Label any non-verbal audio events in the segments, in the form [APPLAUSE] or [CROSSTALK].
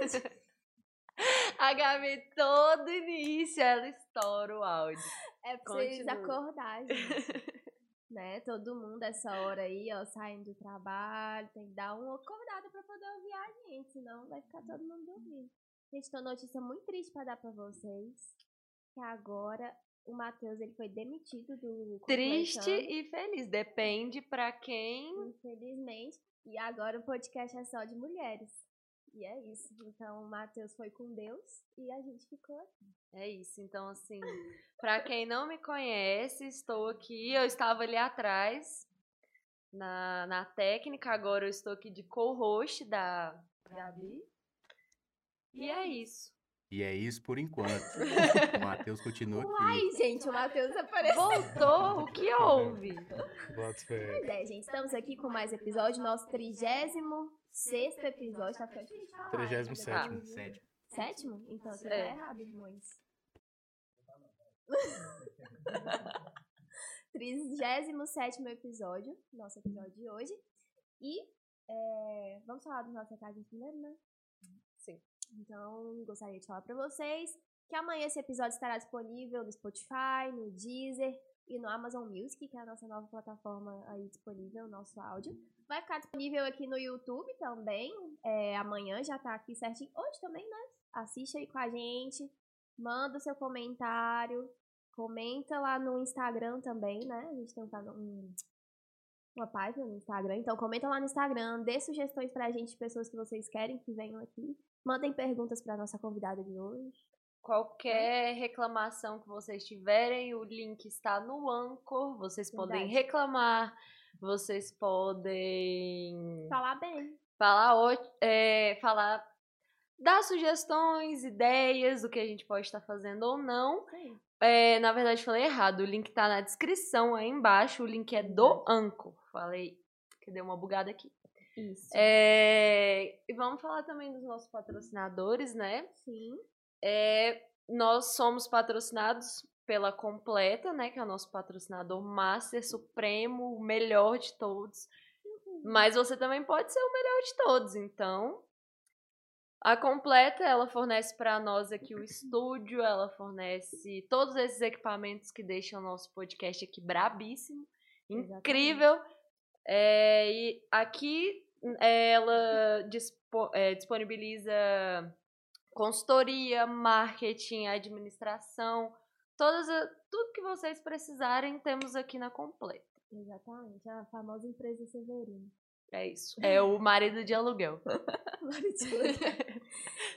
[LAUGHS] A Gabi, todo início, ela estoura o áudio. É pra vocês acordarem, [LAUGHS] né? Todo mundo essa hora aí, ó, saindo do trabalho, tem que dar uma acordada pra poder ouvir a gente, senão vai ficar todo mundo dormindo. Gente, tem uma notícia muito triste pra dar pra vocês, que agora o Matheus, ele foi demitido do Triste e feliz, depende pra quem... Infelizmente, e agora o podcast é só de mulheres. E é isso. Então, o Matheus foi com Deus e a gente ficou aqui. É isso. Então, assim, para quem não me conhece, estou aqui. Eu estava ali atrás na, na técnica, agora eu estou aqui de co-host da Gabi. E é isso. E é isso por enquanto. [LAUGHS] o Matheus continua aqui. Ai, gente, o Matheus apareceu. Voltou, o que houve? Pois é, gente, estamos aqui com mais episódio, nosso trigésimo sexto episódio, tá ficando difícil falar. 37 né? sétimo. Sétimo? Então você é. tá errado, irmãos. [LAUGHS] Trigésimo sétimo episódio, nosso episódio de hoje. E é, vamos falar dos nossos recados primeiro, né? Sim. Então, gostaria de falar para vocês que amanhã esse episódio estará disponível no Spotify, no Deezer e no Amazon Music, que é a nossa nova plataforma aí disponível, nosso áudio. Vai ficar disponível aqui no YouTube também. É, amanhã já tá aqui certinho. Hoje também, né? Assiste aí com a gente. Manda o seu comentário. Comenta lá no Instagram também, né? A gente tem um, uma página no Instagram. Então comenta lá no Instagram. Dê sugestões pra gente pessoas que vocês querem que venham aqui. Mandem perguntas pra nossa convidada de hoje. Qualquer reclamação que vocês tiverem, o link está no Anchor. Vocês Verdade. podem reclamar vocês podem falar bem. Falar, é, falar dar sugestões, ideias do que a gente pode estar fazendo ou não. É, na verdade, falei errado. O link tá na descrição aí embaixo. O link é do Anco. Falei que deu uma bugada aqui. Isso. É, e vamos falar também dos nossos patrocinadores, né? Sim. É, nós somos patrocinados pela Completa, né, que é o nosso patrocinador master supremo, o melhor de todos. Mas você também pode ser o melhor de todos, então a Completa, ela fornece para nós aqui o estúdio, ela fornece todos esses equipamentos que deixam o nosso podcast aqui brabíssimo, incrível. É, e aqui ela dispo, é, disponibiliza consultoria, marketing, administração, Todas, tudo que vocês precisarem, temos aqui na Completa. Exatamente, a famosa empresa Severino. É isso. É o marido de aluguel. [LAUGHS] marido de aluguel.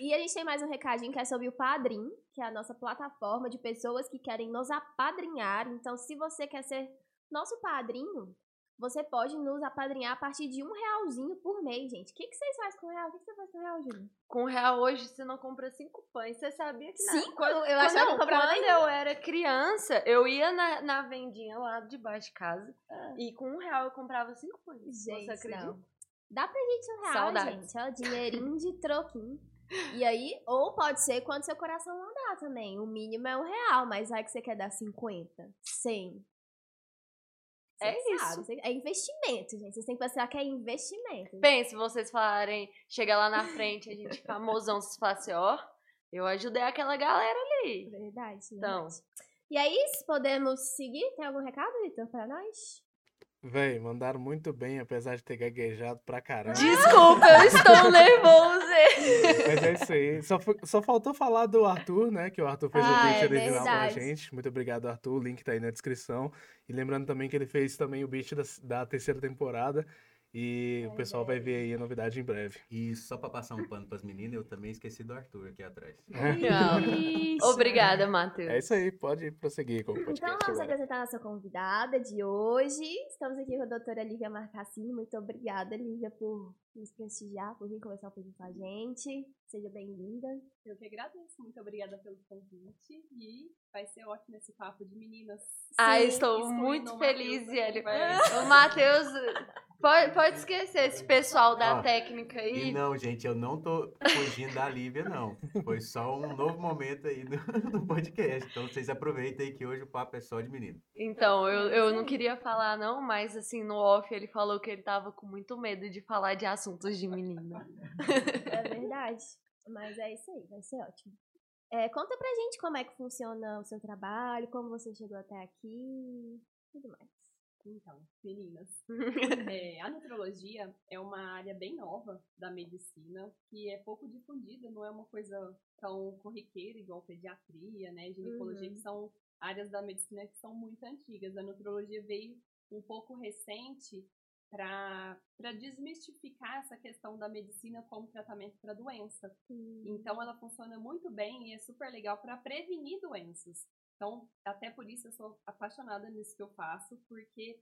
e a gente tem mais um recadinho que é sobre o Padrim, que é a nossa plataforma de pessoas que querem nos apadrinhar. Então, se você quer ser nosso padrinho, você pode nos apadrinhar a partir de um realzinho por mês, gente. O que, que vocês fazem com real? O que, que você faz com real, Júlio? Com real hoje você não compra cinco pães. Você sabia que não? Cinco? Quando, eu achava não, que comprava Quando eu era criança, eu ia na, na vendinha lá debaixo de casa ah. e com um real eu comprava cinco pães. Gente, você acredita? Não. Dá pra gente um real, gente. É o dinheirinho de troquinho. E aí, ou pode ser quando seu coração mandar também. O mínimo é um real, mas vai que você quer dar 50, 100, é isso. É investimento, gente. Vocês têm que pensar que é investimento. Pense, vocês falarem, chega lá na frente, a gente famosão, vocês falam assim, ó, eu ajudei aquela galera ali. Verdade. Então. Verdade. E aí, podemos seguir? Tem algum recado, Vitor, pra nós? Véi, mandaram muito bem, apesar de ter gaguejado pra caramba. Desculpa, eu estou [LAUGHS] nervoso. Mas é isso aí. Só, só faltou falar do Arthur, né? Que o Arthur fez ah, o beat é original pra gente. Muito obrigado, Arthur. O link tá aí na descrição. E lembrando também que ele fez também o beat da, da terceira temporada. E é, o pessoal é. vai ver aí a novidade em breve. E só para passar um pano para as meninas, eu também esqueci do Arthur aqui atrás. [LAUGHS] Obrigada, Matheus. É isso aí, pode prosseguir com o podcast. Então vamos apresentar a nossa convidada de hoje. Estamos aqui com a doutora Lívia Marcassini. Muito obrigada, Lívia, por nos prestigiar, por vir conversar um pouquinho com a gente. Seja bem-vinda. Eu que agradeço. Muito obrigada pelo convite. E vai ser ótimo esse papo de meninas. Ah, estou muito feliz, Yeli. O Matheus Pode, pode esquecer esse pessoal da ah, técnica aí. não, gente, eu não tô fugindo da Lívia, não. Foi só um novo momento aí no, no, [LAUGHS] podcast. Então vocês aproveitem aí que hoje o papo é só de menino. Então, eu, eu não queria falar, não, mas assim, no off ele falou que ele tava com muito medo de falar de assuntos de menina. É verdade. Mas é isso aí, vai ser ótimo. É, conta pra gente como é que funciona o seu trabalho, como você chegou até aqui, tudo mais. Então, meninas, [LAUGHS] é, a nutrologia é uma área bem nova da medicina, que é pouco difundida, não é uma coisa tão corriqueira igual pediatria, né, ginecologia, Uhum. que são áreas da medicina que são muito antigas. A nutrologia veio um pouco recente para desmistificar essa questão da medicina como tratamento para doença. Então ela funciona muito bem e é super legal para prevenir doenças. Então, até por isso eu sou apaixonada nisso que eu faço, porque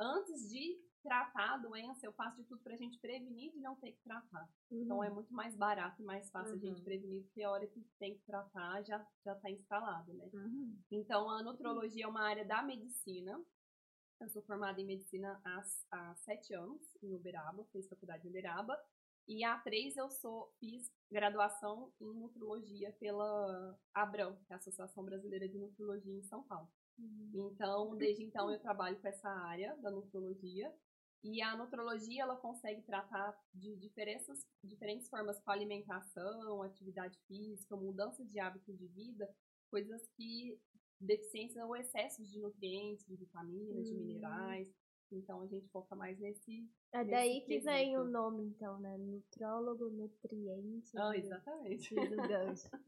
antes de tratar a doença, eu faço de tudo pra gente prevenir de não ter que tratar. Então é muito mais barato e mais fácil a gente Uhum. prevenir, porque a hora que tem que tratar já já tá instalado, né? Uhum. Então, a nutrologia é uma área da medicina. Eu sou formada em medicina há, há sete anos, em Uberaba, fiz faculdade em Uberaba. E há três eu sou, fiz graduação em nutrologia pela ABRAM, que é a Associação Brasileira de Nutrologia em São Paulo. Então, desde então, eu trabalho com essa área da nutrologia. E a nutrologia, ela consegue tratar de diferentes, diferentes formas com alimentação, atividade física, mudança de hábitos de vida, coisas que deficiências ou excessos de nutrientes, de vitaminas, de Hum. minerais. Então a gente foca mais nesse. É nesse daí que vem o quesito. nome, então, né? Nutrólogo, nutriente. Ah, exatamente. [LAUGHS]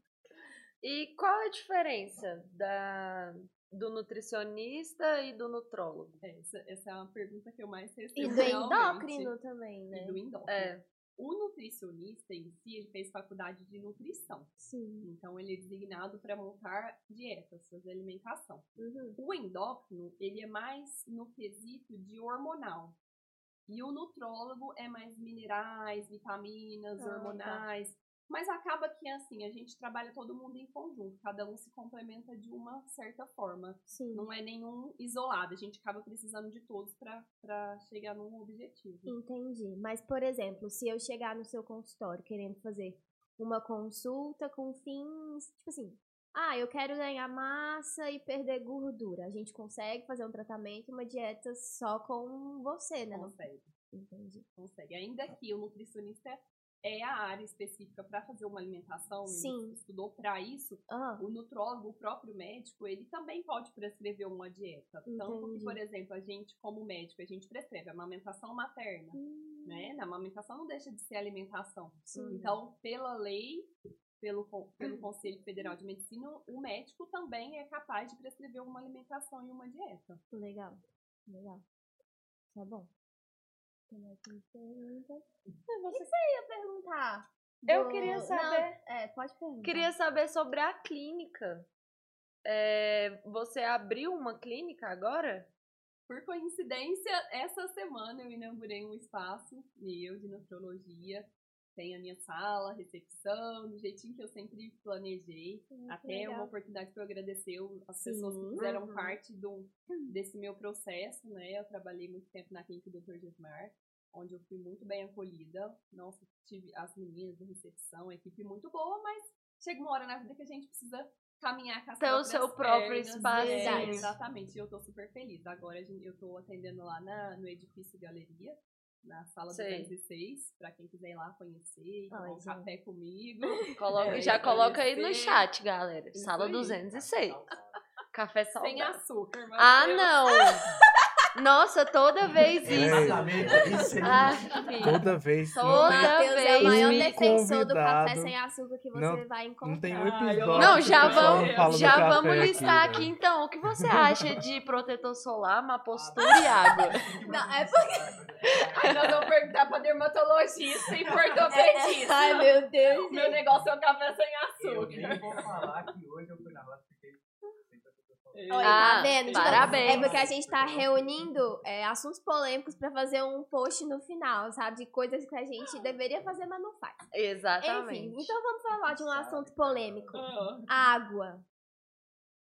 E qual a diferença da, do nutricionista e do nutrólogo? É, Essa, essa é uma pergunta que eu mais recebo. E do realmente. endócrino também, E né? do endócrino. É. O nutricionista em si, ele fez faculdade de nutrição. Sim. Então, ele é designado para montar dietas, fazer alimentação. Uhum. O endócrino, ele é mais no quesito de hormonal. E o nutrólogo é mais minerais, vitaminas, Ah, tá. Mas acaba que, assim, a gente trabalha todo mundo em conjunto. Cada um se complementa de uma certa forma. Sim. Não é nenhum isolado. A gente acaba precisando de todos para chegar num objetivo. Entendi. Mas, por exemplo, se eu chegar no seu consultório querendo fazer uma consulta com fins, tipo assim, ah, eu quero ganhar massa e perder gordura. A gente consegue fazer um tratamento, uma dieta só com você, né? Consegue. Entendi. consegue. Ainda que o nutricionista é a área específica para fazer uma alimentação, Sim. estudou para isso, Ah, o nutrólogo, o próprio médico, ele também pode prescrever uma dieta. Tanto que, Entendi. por exemplo, a gente, como médico, a gente prescreve amamentação materna, hum, né? Na amamentação não deixa de ser alimentação. sim. Então, pela lei, pelo, pelo Conselho Federal de Medicina, o médico também é capaz de prescrever uma alimentação e uma dieta. Legal. Legal. Tá bom. Tem uma pergunta? O que você ia perguntar? Eu Do- queria Não, saber- é, pode perguntar. Queria saber sobre a clínica. É, você abriu uma clínica agora? Por coincidência, essa semana eu inaugurei um espaço meu de nutrologia. Tem a minha sala, recepção, do jeitinho que eu sempre planejei. Que Até uma legal. oportunidade para eu agradecer as Sim. pessoas que fizeram Uhum. parte do, desse meu processo, né? Eu trabalhei muito tempo na clínica do Dr. Gesmar, onde eu fui muito bem acolhida. Nossa, tive as meninas da recepção, equipe muito boa, mas chega uma hora na vida que a gente precisa caminhar com as Ter o seu próprio espacinho. É, exatamente, e eu tô super feliz. Agora eu tô atendendo lá na, no edifício Galeria, na sala Sei. 206, pra quem quiser ir lá conhecer, tomar Ai, um café comigo. [LAUGHS] Coloca, É, já coloca aí no chat, galera. Isso Sala aí. 206. Café Sem saudável. açúcar, mas Ah, não! [LAUGHS] Nossa, toda vez É isso. exatamente isso aí. Ah. Toda vez. Toda Matheus é o vez maior um defensor do café sem açúcar que você Não- vai encontrar. Não tem um Ah, eu- episódio. Não, já vamos, já vamos listar aqui, velho. então. O que você acha de protetor solar, uma postura e água? [LAUGHS] Não, é porque... Aí nós vamos perguntar pra dermatologista e pra ortopedista. Ai, meu Deus. Meu negócio é o café sem Eu açúcar. nem vou falar que hoje eu fui na roça porque sem protetor solar. Olha, Ah, tá vendo? Tipo, parabéns. É porque a gente tá reunindo é, assuntos polêmicos pra fazer um post no final, sabe? De coisas que a gente deveria fazer, mas não faz. Exatamente. Enfim, então vamos falar de um assunto polêmico. Ah, Água.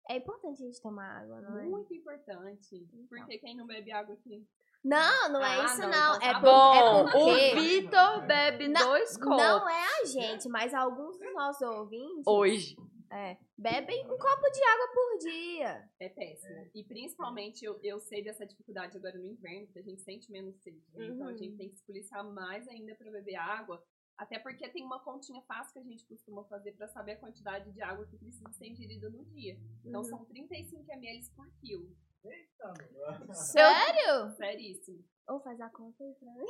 É importante a gente tomar água, não é? Muito importante. Porque quem não bebe água aqui? Não, não é Ah, isso não, não. então É, tá por, Bom, é o porque Vitor bebe Não, dois copos não é a gente, mas alguns dos nossos ouvintes hoje. É, bebem um copo de água por dia. É péssimo. E principalmente eu, eu sei dessa dificuldade agora no inverno, que a gente sente menos sede. né? Então a Uhum. gente tem que se policiar mais ainda pra beber água. Até porque tem uma continha fácil que a gente costuma fazer para saber a quantidade de água que precisa ser ingerida no dia. Então Uhum. são 35 ml por quilo. [LAUGHS] Sério? Seríssimo. Ou faz a conta aí pra mim.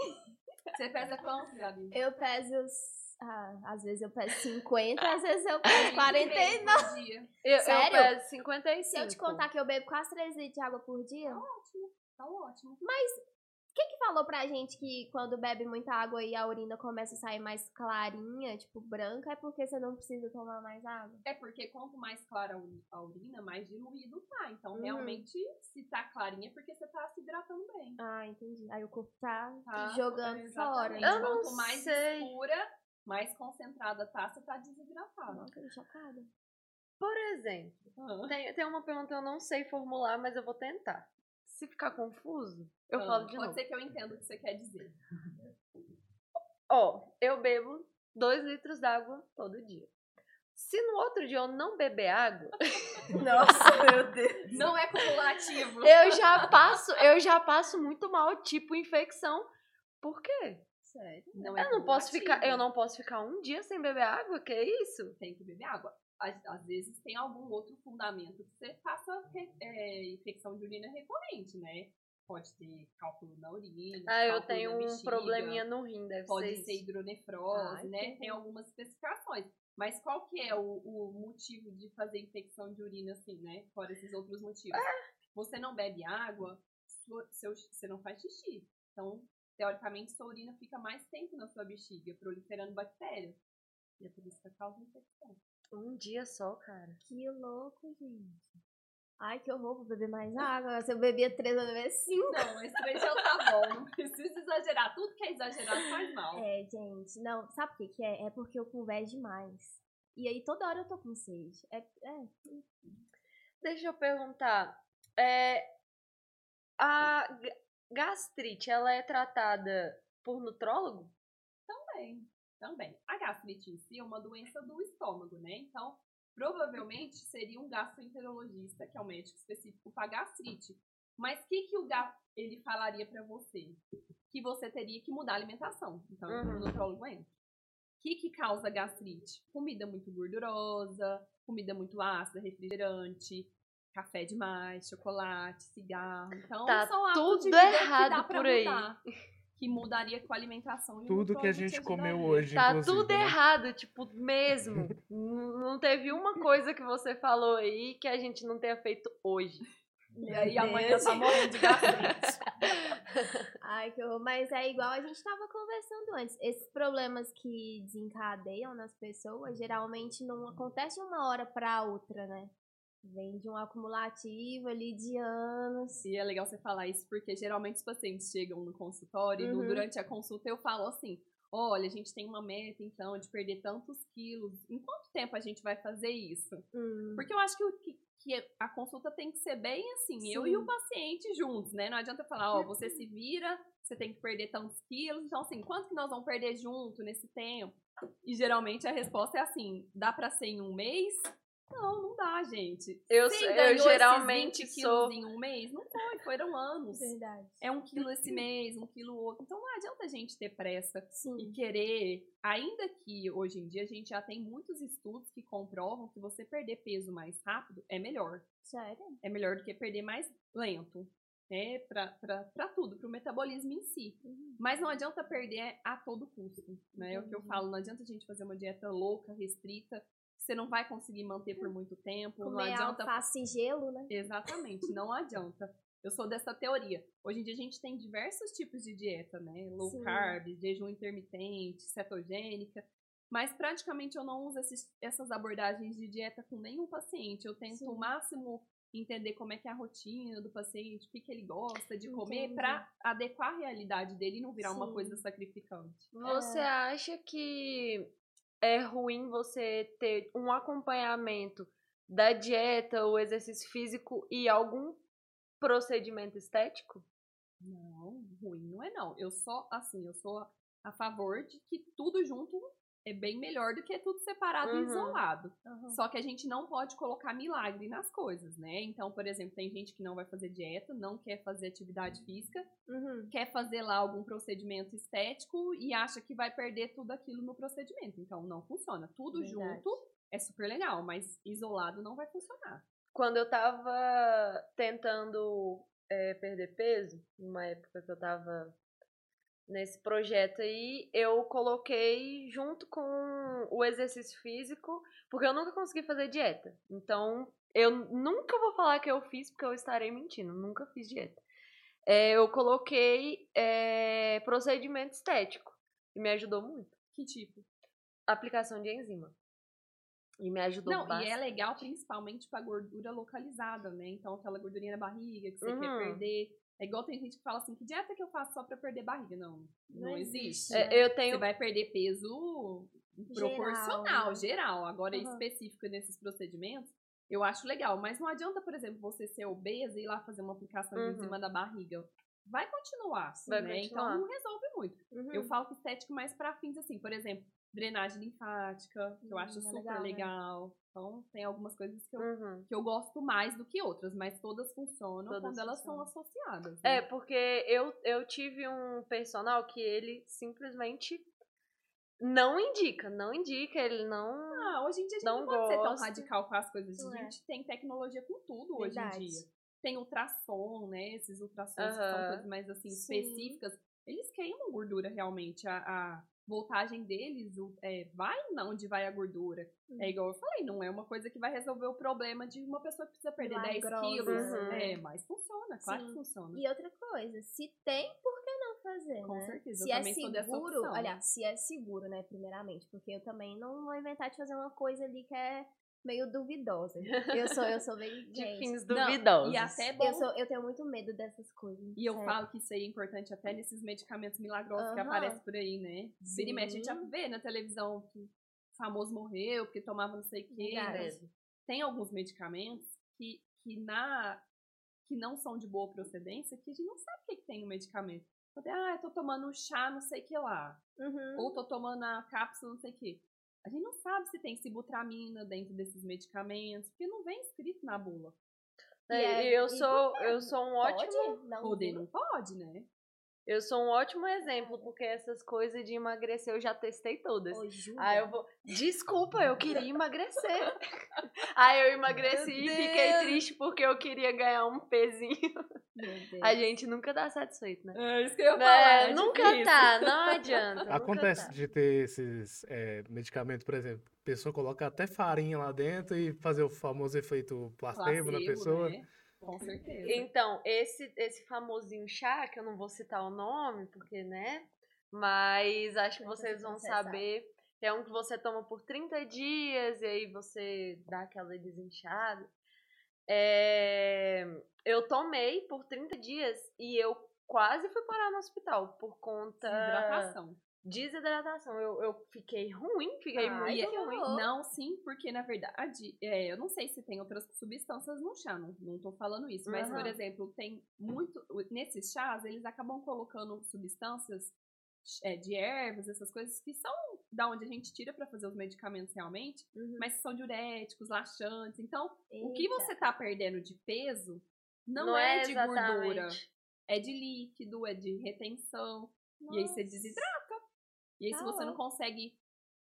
Você pesa quanto, Gabi? Eu peso. Ah, às vezes eu peso 50, às vezes eu peso 49. por dia. Eu, eu Sério? peso 55. Se eu te contar que eu bebo quase 3 litros de água por dia, o Ótimo. Tá ótimo. que que falou pra gente que quando bebe muita água e a urina começa a sair mais clarinha, tipo branca, é porque você não precisa tomar mais água? É porque quanto mais clara a uri- a urina, mais diluído tá. Então, Uhum. realmente, se tá clarinha, é porque você tá se hidratando bem. Ah, entendi. Aí o corpo tá, Tá? jogando fora. Exatamente. Eu não Quanto mais sei. escura, mais concentrada tá, você tá. Nossa, tô chocada. Por exemplo, Ah. tem, tem uma pergunta que eu não sei formular, mas eu vou tentar. Se ficar confuso, eu Ah, falo de Pode novo. ser que eu entenda o que você quer dizer. [LAUGHS] Ó, eu bebo 2 litros d'água todo dia. Se no outro dia eu não beber água, [LAUGHS] Nossa, meu Deus. Não é cumulativo. eu já passo, eu já passo muito mal, tipo infecção. Por quê? Sério? Não é Eu não posso cumulativo. ficar, eu não posso ficar um dia sem beber água, que isso? Tem que beber água. Às, às vezes tem algum outro fundamento que você faça re- é, infecção de urina recorrente, né? Pode ter cálculo na urina. Ah, eu tenho um bexiga, probleminha no rim, deve Pode ser ser isso. hidronefrose, Ai, né? que Tem bom. algumas especificações. Mas qual que é o, o motivo de fazer infecção de urina assim, né? Fora esses outros motivos. É. Você não bebe água, sua- seu- você não faz xixi. Então, teoricamente, sua urina fica mais tempo na sua bexiga, proliferando bactérias. E é por isso que causa infecção. Um dia só, cara. Que louco, gente. Ai, que horror, vou beber mais água. Se eu bebia três, eu beber cinco. Não, esse três já tá bom. Não precisa exagerar. Tudo que é exagerado faz mal. É, gente, não, sabe o que que é? É porque eu converso demais. E aí toda hora eu tô com sede. É, é. Deixa eu perguntar. É, a gastrite, ela é tratada por nutrólogo? Também, também. A gastrite em si é uma doença do estômago, né? Então, provavelmente seria um gastroenterologista, que é um médico específico para gastrite. Mas o que, que o gas ele falaria para você? Que você teria que mudar a alimentação. Então, Uhum. o nutrólogo entra. O que, que causa gastrite? Comida muito gordurosa, comida muito ácida, refrigerante, café demais, chocolate, cigarro. Então, Tá são tudo errado por aí. mudar, que mudaria com a alimentação. Tudo que a gente comeu ajudaria. hoje, Tá tudo né? errado, tipo, mesmo. [LAUGHS] Não teve uma coisa que você falou aí que a gente não tenha feito hoje. E aí amanhã Deus. tá morrendo de [LAUGHS] gastrite. Ai, que horror. Mas é igual a gente tava conversando antes. Esses problemas que desencadeiam nas pessoas, geralmente não acontece de uma hora pra outra, né? Vem de um acumulativo ali de anos. e é legal você falar isso, porque geralmente os pacientes chegam no consultório e Uhum. durante a consulta eu falo assim: olha, a gente tem uma meta então de perder tantos quilos. Em quanto tempo a gente vai fazer isso? Hum, Porque eu acho que, o- que, que a consulta tem que ser bem assim, eu Sim. e o paciente juntos, né? Não adianta eu falar, ó, você se vira, você tem que perder tantos quilos. Então, assim, quanto que nós vamos perder junto nesse tempo? E geralmente a resposta é assim: dá pra ser em um mês? Não, não dá, gente. Eu, Você eu ganhou esses geralmente 20 sou. quilos em um mês? Não foi, foram anos. verdade. É um quilo esse mês, um quilo outro. Então não adianta a gente ter pressa e Sim. querer. Ainda que hoje em dia a gente já tem muitos estudos que comprovam que você perder peso mais rápido é melhor. Sério? É melhor do que perder mais lento. Né, pra, pra, pra tudo, pro metabolismo em si. Mas não adianta perder a todo custo. Né? É o que eu Uhum. falo, não adianta a gente fazer uma dieta louca, restrita, você não vai conseguir manter por muito tempo. não Comer adianta alface e gelo, né? Exatamente, não adianta. Eu sou dessa teoria. Hoje em dia a gente tem diversos tipos de dieta, né? Low Sim. carb, jejum intermitente, cetogênica. Mas praticamente eu não uso esses- essas abordagens de dieta com nenhum paciente. Eu tento Sim. o máximo entender como é que é a rotina do paciente, o que, que ele gosta de comer, para adequar a realidade dele e não virar uma Sim. coisa sacrificante. Você É. acha que é ruim você ter um acompanhamento da dieta, o exercício físico e algum procedimento estético? Não, ruim não é não. Eu só, assim, eu sou a favor de que tudo junto é bem melhor do que tudo separado e Uhum. isolado. Aham. Só que a gente não pode colocar milagre nas coisas, né? Então, por exemplo, tem gente que não vai fazer dieta, não quer fazer atividade física, Uhum. quer fazer lá algum procedimento estético e acha que vai perder tudo aquilo no procedimento. Então, não funciona. Tudo Verdade. junto é super legal, mas isolado não vai funcionar. Quando eu tava tentando é, perder peso, numa época que eu tava nesse projeto aí, eu coloquei junto com o exercício físico, porque eu nunca consegui fazer dieta. Então, eu nunca vou falar que eu fiz, porque eu estarei mentindo. Nunca fiz dieta. É, eu coloquei é, procedimento estético. E me ajudou muito. Que tipo? Aplicação de enzima. E me ajudou Não, bastante. e é legal principalmente pra gordura localizada, né? Então, aquela gordurinha na barriga que você quer Uhum. perder. É igual tem gente que fala assim, que dieta que eu faço só pra perder barriga? Não, não, Não existe. existe, né? É, eu Você tenho vai perder peso Geral, proporcional, né? geral. Agora, Uhum. específico nesses procedimentos, eu acho legal. Mas não adianta, por exemplo, você ser obesa e ir lá fazer uma aplicação Uhum. em cima da barriga. Vai continuar, assim, Vai né? continuar. Então, não resolve muito. Uhum. Eu falo que estético mais pra fins assim, por exemplo, drenagem linfática, que eu Hum, acho é super legal, legal. né? Então, tem algumas coisas que eu, Uhum. que eu gosto mais do que outras, mas todas funcionam Todas quando elas são associadas. É, né? porque eu, eu tive um personal que ele simplesmente não indica, não indica, ele não. Ah, hoje em dia a gente não, não pode ser tão gosta. radical com as coisas. A é. gente tem tecnologia com tudo hoje em Verdade. dia. Tem ultrassom, né? Esses ultrassons que são coisas mais assim, Sim. específicas. Eles queimam gordura realmente. A, a voltagem deles é, vai onde vai a gordura. Uhum. É igual eu falei, não é uma coisa que vai resolver o problema de uma pessoa que precisa perder 10 Milagrosa, quilos. né? É, mas funciona, claro Sim. que funciona. E outra coisa, se tem, por que não fazer, Com né? certeza, Se eu é também sou dessa seguro, opção. aliás, se é seguro, né, primeiramente, porque eu também não vou inventar de fazer uma coisa ali que é meio duvidosa. Eu sou, eu sou bem [LAUGHS] De gente, fins Não, duvidosos. e até bom Eu, sou, eu tenho muito medo dessas coisas. E eu sério. falo que isso aí é importante até nesses medicamentos milagrosos que Aham. aparecem por aí, né? Vira a gente já vê na televisão que o famoso morreu porque tomava não sei o quê. Então, tem alguns medicamentos que, que, na, que não são de boa procedência que a gente não sabe o que, que tem no medicamento. Ah, eu tô tomando um chá não sei o que lá. Uhum. Ou tô tomando a cápsula não sei o que. A gente não sabe se tem sibutramina dentro desses medicamentos, porque não vem escrito na bula. É, E é- eu e sou, eu sou um Pode? ótimo. Não, Poder não pode, né? Eu sou um ótimo exemplo, porque essas coisas de emagrecer eu já testei todas. Ô? Aí eu vou. Desculpa, eu queria emagrecer. [LAUGHS] Aí eu emagreci e fiquei triste porque eu queria ganhar um pezinho. [LAUGHS] A gente nunca dá satisfeito, né? É isso que eu ia Né, falar. é nunca difícil. tá, não adianta. nunca Acontece tá. de ter esses é, medicamentos, por exemplo, a pessoa coloca até farinha lá dentro e fazer o famoso efeito placebo, na Placebo, pessoa. né? Com certeza. Então, esse, esse famosinho chá, que eu não vou citar o nome, porque, né? Mas acho que vocês você vão sabe. saber. É um que você toma por 30 dias e aí você dá aquela desinchada. É, Eu tomei por 30 dias e eu quase fui parar no hospital por conta Hidratação. Desidratação. Eu, eu fiquei ruim, fiquei Ai, muito ruim. Não, sim, porque na verdade, é, eu não sei se tem outras substâncias no chá, não, não tô falando isso, mas, por Aham. exemplo, tem muito. Nesses chás, eles acabam colocando substâncias é, de ervas, essas coisas que são da onde a gente tira pra fazer os medicamentos realmente, Uhum. mas que são diuréticos, laxantes. Então, o que Eita. você tá perdendo de peso não, Não é, é de gordura, é de líquido, é de retenção. E aí você Nossa. desidrata. E aí, se você não consegue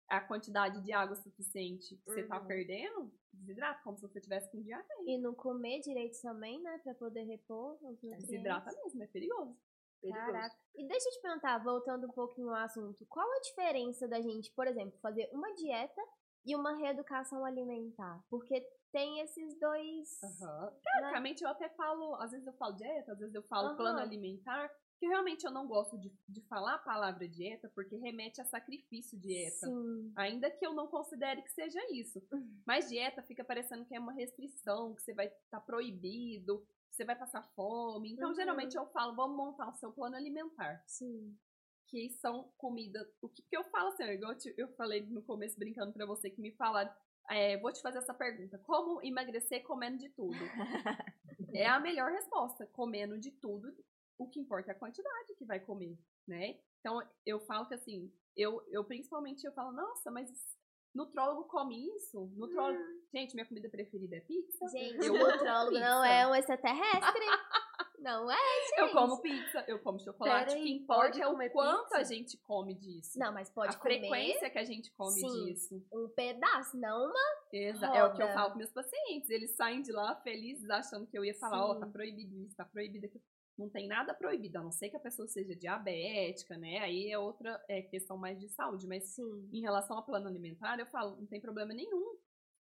a quantidade de água suficiente que você tá Uhum. perdendo, desidrata, como se você tivesse com diarreia. E não comer direito também, né? Pra poder repor os nutrientes. Desidrata mesmo, é perigoso. perigoso. Caraca. E deixa eu te perguntar, voltando um pouquinho ao assunto, qual a diferença da gente, por exemplo, fazer uma dieta e uma reeducação alimentar? Porque tem esses dois. Né? Teoricamente, eu até falo, às vezes eu falo dieta, às vezes eu falo Aham. plano alimentar, que realmente eu não gosto de, de falar a palavra dieta, porque remete a sacrifício dieta. Sim. Ainda que eu não considere que seja isso. Mas dieta fica parecendo que é uma restrição, que você vai estar proibido, que você vai passar fome. Então, Uhum. geralmente eu falo, vamos montar o seu plano alimentar. Sim. Que são comida. O que, que eu falo assim, igual eu te- eu falei no começo brincando pra você que me falaram. é, vou te fazer essa pergunta: como emagrecer comendo de tudo? [LAUGHS] é a melhor resposta. Comendo de tudo, o que importa é a quantidade que vai comer. né? Então, eu falo que assim, eu, eu principalmente eu falo, nossa, mas nutrólogo come isso? Nutrólogo. Gente, minha comida preferida é pizza. Gente, eu nutrólogo pizza. não é um extraterrestre. [LAUGHS] não é, gente. Eu como pizza, eu como chocolate. O que importa é o quanto pizza? a gente come disso. Não, mas pode a comer frequência que a gente come Sim. disso. um pedaço, não uma. Exa é o que eu falo com meus pacientes. Eles saem de lá felizes, achando que eu ia falar, ó, Sim. tá proibido isso, tá proibido aquilo. Não tem nada proibido, a não ser que a pessoa seja diabética, né? Aí é outra é, questão mais de saúde. Mas Sim. em relação ao plano alimentar, eu falo, não tem problema nenhum.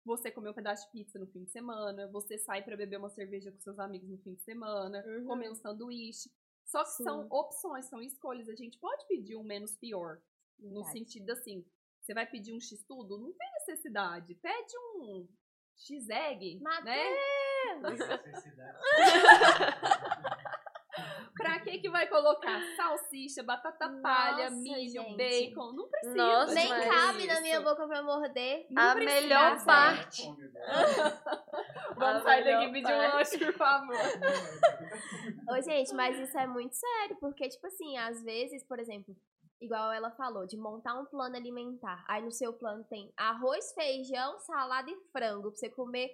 Você comer um pedaço de pizza no fim de semana, você sai pra beber uma cerveja com seus amigos no fim de semana, Uhum. comer um sanduíche. Só que Sim. são opções, são escolhas. A gente pode pedir um menos pior. No Verdade. sentido assim, você vai pedir um X-tudo? Não tem necessidade. Pede um X-egg, Matheus! né? [LAUGHS] Pra que que vai colocar salsicha, batata palha, Nossa, milho, gente. bacon? Não precisa. Nossa, Nem cabe na disso. minha boca pra morder. Não a precisa, melhor parte. [LAUGHS] Vamos A sair daqui e pedir um lanche, por favor. Ô, gente, mas isso é muito sério, porque, tipo assim, às vezes, por exemplo, igual ela falou, de montar um plano alimentar. Aí no seu plano tem arroz, feijão, salada e frango pra você comer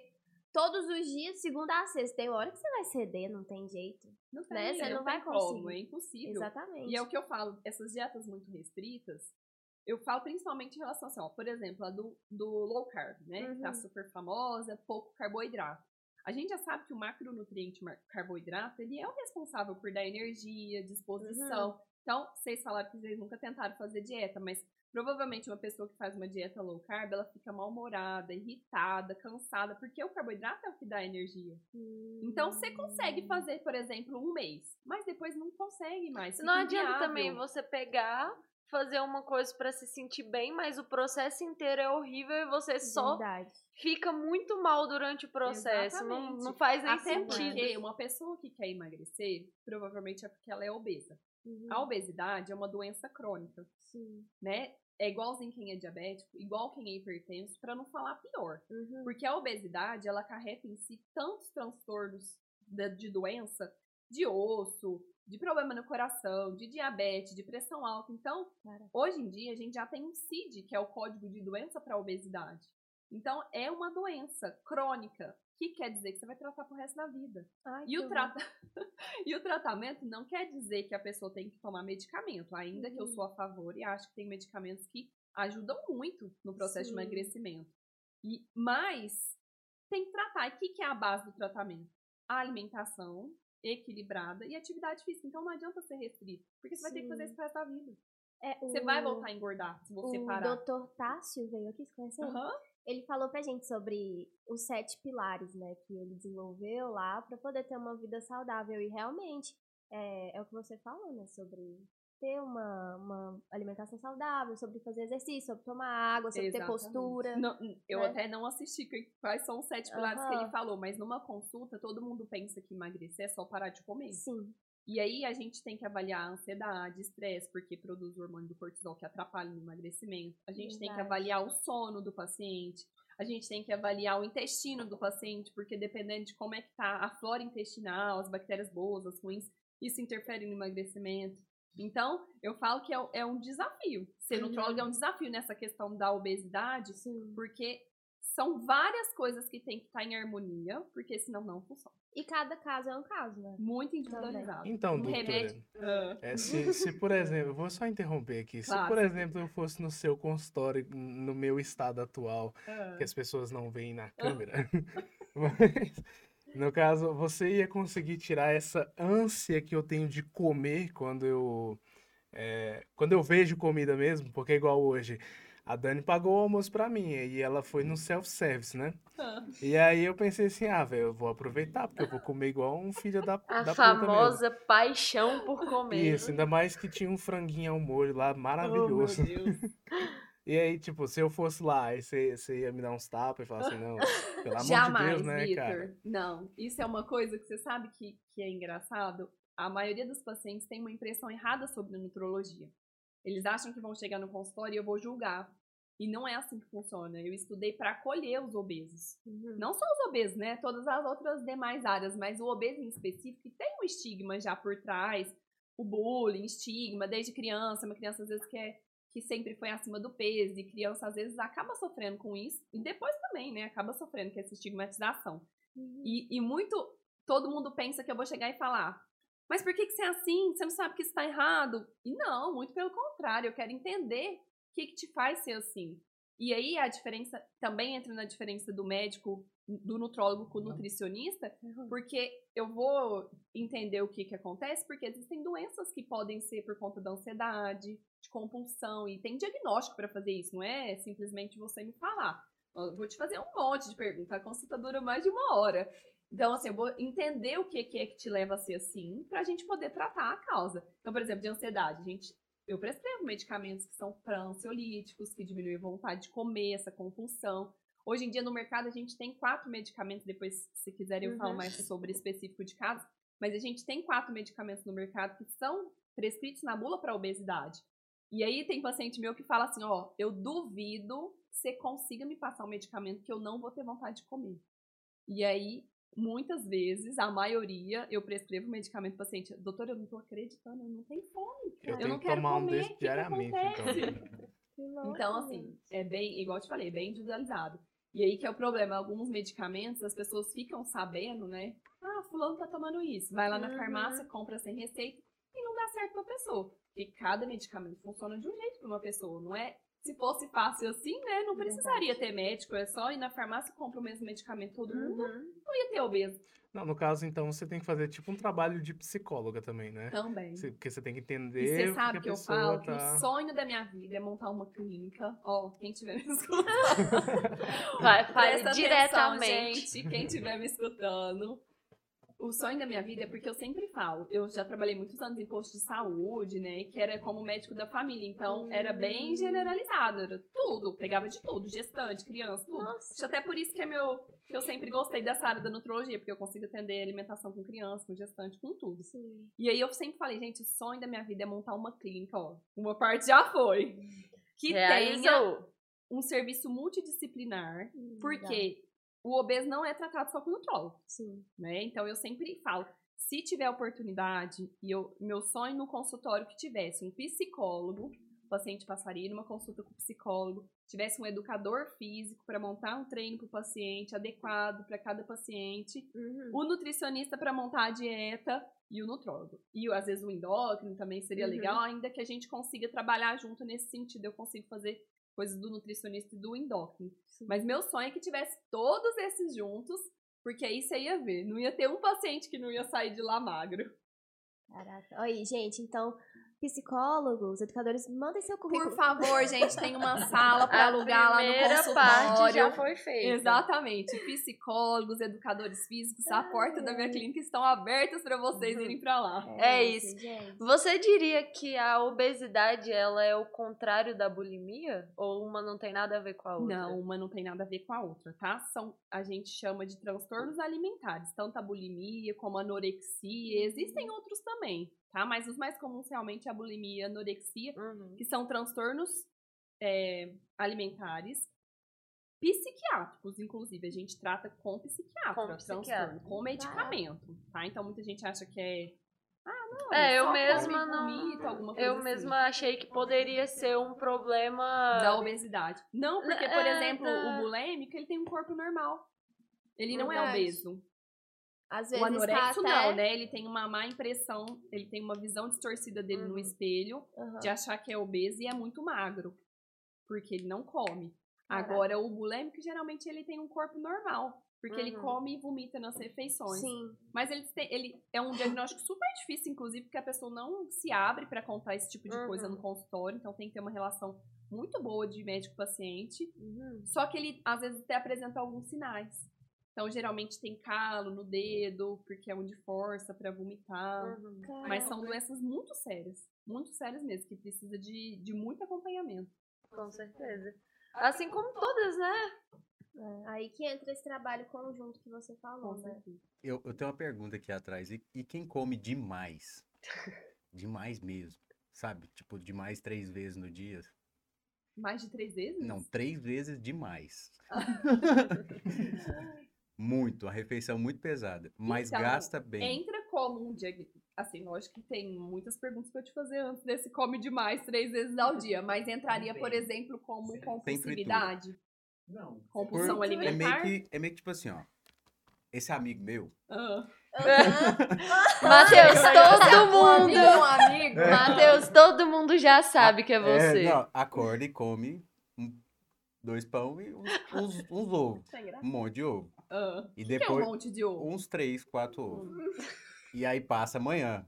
todos os dias, segunda a sexta. Tem hora que você vai ceder, não tem jeito. Não tem, Né? Você não tem vai como, conseguir. é impossível. Exatamente. E é o que eu falo, essas dietas muito restritas, eu falo principalmente em relação assim, ó, por exemplo, a do, do low carb, né? Que tá Uhum. super famosa, pouco carboidrato. A gente já sabe que o macronutriente carboidrato, ele é o responsável por dar energia, disposição. Uhum. Então, vocês falaram que vocês nunca tentaram fazer dieta, mas provavelmente uma pessoa que faz uma dieta low carb, ela fica mal-humorada, irritada, cansada, porque o carboidrato é o que dá energia. Então, você Hum. consegue fazer, por exemplo, um mês, mas depois não consegue mais. Não adianta inviável. também você pegar, fazer uma coisa pra se sentir bem, mas o processo inteiro é horrível e você só Verdade. fica muito mal durante o processo. Não, não faz nem Até sentido. porque uma pessoa que quer emagrecer, provavelmente é porque ela é obesa. Uhum. A obesidade é uma doença crônica, Sim. né? É igualzinho quem é diabético, igual quem é hipertenso, pra não falar pior. Uhum. Porque a obesidade, ela acarreta em si tantos transtornos de, de doença, de osso, de problema no coração, de diabetes, de pressão alta. Então, hoje em dia, a gente já tem um CID, que é o código de doença para obesidade. Então, é uma doença crônica, que quer dizer que você vai tratar pro resto da vida. Ai, E o, trata... [LAUGHS] e o tratamento não quer dizer que a pessoa tem que tomar medicamento, ainda que eu Uhum. sou a favor e acho que tem medicamentos que ajudam muito no processo Sim. de emagrecimento. E, mas tem que tratar. E o que, que é a base do tratamento? A alimentação equilibrada e atividade física. Então não adianta ser restrito, porque você vai ter que fazer Sim. isso pro resto da vida. É, Você o- vai voltar a engordar se você o parar. Dr. Tássio veio aqui, você conhece ele? Aham. Ele falou pra gente sobre os sete pilares, né, que ele desenvolveu lá pra poder ter uma vida saudável. E realmente, é, é o que você falou, né, sobre ter uma, uma alimentação saudável, sobre fazer exercício, sobre tomar água, sobre ter Exatamente. postura. Não, eu né? até não assisti que- quais são os sete pilares que Aham. ele falou, mas numa consulta todo mundo pensa que emagrecer é só parar de comer. Sim, E aí a gente tem que avaliar a ansiedade, estresse, porque produz o hormônio do cortisol que atrapalha no emagrecimento. A gente tem que Verdade. avaliar o sono do paciente. A gente tem que avaliar o intestino do paciente, porque dependendo de como é que tá a flora intestinal, as bactérias boas, as ruins, isso interfere no emagrecimento. Então, eu falo que é, um- é um desafio. Ser Uhum. nutrólogo é um desafio nessa questão da obesidade, sim. porque são várias coisas que tem que estar em harmonia, porque senão não funciona. E cada caso é um caso, né? Muito individualizado. Então, um doutora, remédio. Ah. é, se, se, por [LAUGHS] exemplo, vou só interromper aqui. Se, Claro. por exemplo, eu fosse no seu consultório, no meu estado atual, Ah. que as pessoas não veem na câmera, [LAUGHS] mas, no caso, você ia conseguir tirar essa ânsia que eu tenho de comer quando eu, é, quando eu vejo comida mesmo, porque é igual hoje. A Dani pagou o almoço pra mim e ela foi no self-service, né? Ah. E aí eu pensei assim, ah, velho, eu vou aproveitar, porque eu vou comer igual um filho da, A da famosa paixão por comer. Isso, ainda mais que tinha um franguinho ao molho lá, Oh, meu maravilhoso. Deus. [LAUGHS] E aí, tipo, se eu fosse lá, aí você, você ia me dar uns tapas e falar assim, não, pelo amor Jamais, de Deus, né, Vitor. cara? Não, isso é uma coisa que você sabe que, que é engraçado. A maioria dos pacientes tem uma impressão errada sobre a nutrologia. Eles acham que vão chegar no consultório e eu vou julgar. E não é assim que funciona. Eu estudei para acolher os obesos. Uhum. Não só os obesos, né? Todas as outras demais áreas, mas o obeso em específico tem um estigma já por trás, o bullying, estigma, desde criança, uma criança às vezes que é que sempre foi acima do peso, e criança às vezes acaba sofrendo com isso, e depois também, né, acaba sofrendo com essa estigmatização. Uhum. E, e muito, todo mundo pensa que eu vou chegar e falar, mas por que, que você é assim? Você não sabe que isso está errado? E não, muito pelo contrário, eu quero entender o que, que te faz ser assim. E aí a diferença também entra na diferença do médico, do nutrólogo com o nutricionista, Uhum. porque eu vou entender o que, que acontece, porque existem doenças que podem ser por conta da ansiedade, de compulsão, e tem diagnóstico para fazer isso, não é simplesmente você me falar. Eu vou te fazer um monte de perguntas, a consulta dura mais de uma hora. Então, assim, eu vou entender o que, é que te leva a ser assim, pra gente poder tratar a causa. Então, por exemplo, de ansiedade, a gente eu prescrevo medicamentos que são para ansiolíticos, que diminuem a vontade de comer, essa compulsão. Hoje em dia, no mercado, a gente tem quatro medicamentos. Depois, se quiserem, eu falo Uhum. mais sobre específico de caso. Mas a gente tem quatro medicamentos no mercado que são prescritos na bula para obesidade. E aí, tem paciente meu que fala assim: ó, eu duvido que você consiga me passar um medicamento que eu não vou ter vontade de comer. E aí, muitas vezes, a maioria, eu prescrevo medicamento pro paciente. Doutor, eu não tô acreditando, eu não tenho fome. Eu, Eu tenho não que quero tomar um comer, desse o que que diariamente, então. [LAUGHS] Louco, Então, assim, é bem, igual eu te falei, bem individualizado. E aí que é o problema, alguns medicamentos as pessoas ficam sabendo, né? Ah, fulano tá tomando isso. Vai lá na Uhum. farmácia, compra sem receita e não dá certo pra pessoa. Porque cada medicamento funciona de um jeito pra uma pessoa, não é? Se fosse fácil assim, né? Não precisaria ter médico, é só ir na farmácia e compra o mesmo medicamento todo mundo, Uhum. não ia ter obeso Não, no caso, então, você tem que fazer tipo um trabalho de psicóloga também, né? também. Você- Porque você tem que E entender você o sabe que que a eu falo que tá... o sonho da minha vida é montar uma clínica. Ó, quem tiver me [LAUGHS] escutando. Vai, fale Presta atenção, diretamente. gente, quem estiver me escutando. O sonho da minha vida é porque eu sempre falo, eu já trabalhei muitos anos em posto de saúde, né, que era como médico da família, então era bem generalizado, era tudo, pegava de tudo, gestante, criança, tudo. Nossa. Até por isso que é meu, que eu sempre gostei dessa área da nutrologia, porque eu consigo atender alimentação com criança, com gestante, com tudo. Sim. E aí eu sempre falei, gente, o sonho da minha vida é montar uma clínica, ó. Uma parte já foi. Que tenha Realizou. um serviço multidisciplinar, Hum, legal. O obeso não é tratado só com nutrólogo, Sim. né? Então eu sempre falo, se tiver oportunidade, e eu, meu sonho no consultório que tivesse um psicólogo, o paciente passaria numa consulta com o psicólogo, tivesse um educador físico para montar um treino para o paciente adequado para cada paciente, Uhum. o nutricionista para montar a dieta e o nutrólogo. E às vezes o endócrino também seria Uhum. legal, ainda que a gente consiga trabalhar junto nesse sentido. Eu consigo fazer coisas do nutricionista e do endócrino. Sim. Mas meu sonho é que tivesse todos esses juntos, porque aí você ia ver, não ia ter um paciente que não ia sair de lá magro. Caraca. Aí, gente, então, psicólogos, educadores, mandem seu currículo. Por favor, gente, tem uma sala para alugar lá no primeira parte consultório. já foi feita. Exatamente. Psicólogos, educadores físicos, a porta da minha clínica estão abertas para vocês irem para lá. É isso. gente. Você diria que a obesidade ela é o contrário da bulimia? Ou uma não tem nada a ver com a outra? Não, uma não tem nada a ver com a outra, tá? São, a gente chama de transtornos alimentares, tanto a bulimia como a anorexia, existem outros também, tá? Mas os mais comuns realmente é a bulimia e a anorexia, Uhum. que são transtornos é, alimentares psiquiátricos, inclusive. A gente trata com psiquiatra, Com psiquiatra. com medicamento, tá? Então muita gente acha que é. Ah, não, É, eu só mesma não- Eu assim. mesma achei que poderia ser um problema. da obesidade. Não, porque, por É, exemplo, da- o bulêmico, ele tem um corpo normal. Ele não é Verdade. obeso. Às O vezes tá anorexo até... não, né? Ele tem uma má impressão, ele tem uma visão distorcida dele no Uhum. espelho, Aham. de achar que é obeso e é muito magro. Porque ele não come. Caraca. Agora, o bulêmico, geralmente, ele tem um corpo normal. Porque ele Uhum. come e vomita nas refeições. Sim. Mas ele, tem- ele é um diagnóstico [LAUGHS] super difícil, inclusive, porque a pessoa não se abre pra contar esse tipo de coisa Uhum. no consultório. Então, tem que ter uma relação muito boa de médico-paciente. Uhum. Só que ele, às vezes, até apresenta alguns sinais. Então, geralmente tem calo no dedo, porque é onde força pra vomitar. Uhum. Mas são doenças muito sérias. Muito sérias mesmo, que precisa de, de muito acompanhamento. Com certeza. Assim como todas, né? É, aí que entra esse trabalho conjunto que você falou, né? Eu, eu tenho uma pergunta aqui atrás. E, e quem come demais? [LAUGHS] demais mesmo. Sabe? Tipo, demais três vezes no dia. Mais de três vezes? Não, três vezes demais. [LAUGHS] muito, uma refeição muito pesada. Mas Então, gasta bem. Entra como um diagnóstico. Assim, lógico que tem muitas perguntas pra eu te fazer antes desse come demais três vezes ao dia, mas entraria, por exemplo, como compulsividade, Não. compulsão Por- é meio alimentar. que é meio que tipo assim, ó. Esse amigo meu, Ah. [LAUGHS] Matheus, todo Um amigo, mundo. um amigo. Matheus, todo mundo já sabe que é é, você. não, acorda e come um- dois pão e uns, uns, uns ovos. Sem graça. Um monte de ovo. Ah. E Que é um depois monte de ovo. uns três, quatro ovos. E aí passa amanhã.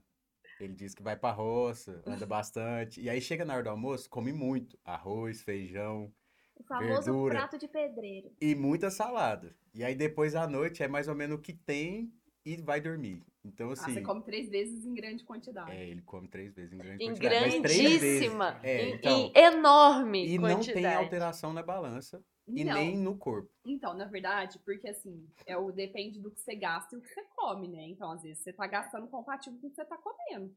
Ele diz que vai pra roça, anda [LAUGHS] bastante. E aí chega na hora do almoço, come muito. Arroz, feijão O famoso Verdura. prato de pedreiro. e muita salada. E aí depois à noite é mais ou menos o que tem e vai dormir. Então Ah, assim, você come três vezes em grande quantidade. é, ele come três vezes em grande Em quantidade. mas três vezes. grandíssima. É, em, então. em enorme E não quantidade. tem alteração na balança e Não. nem no corpo. Então, na verdade, porque assim, é o, depende do que você gasta e o que você come, né? Então, às vezes, você tá gastando compatível com o que você tá comendo.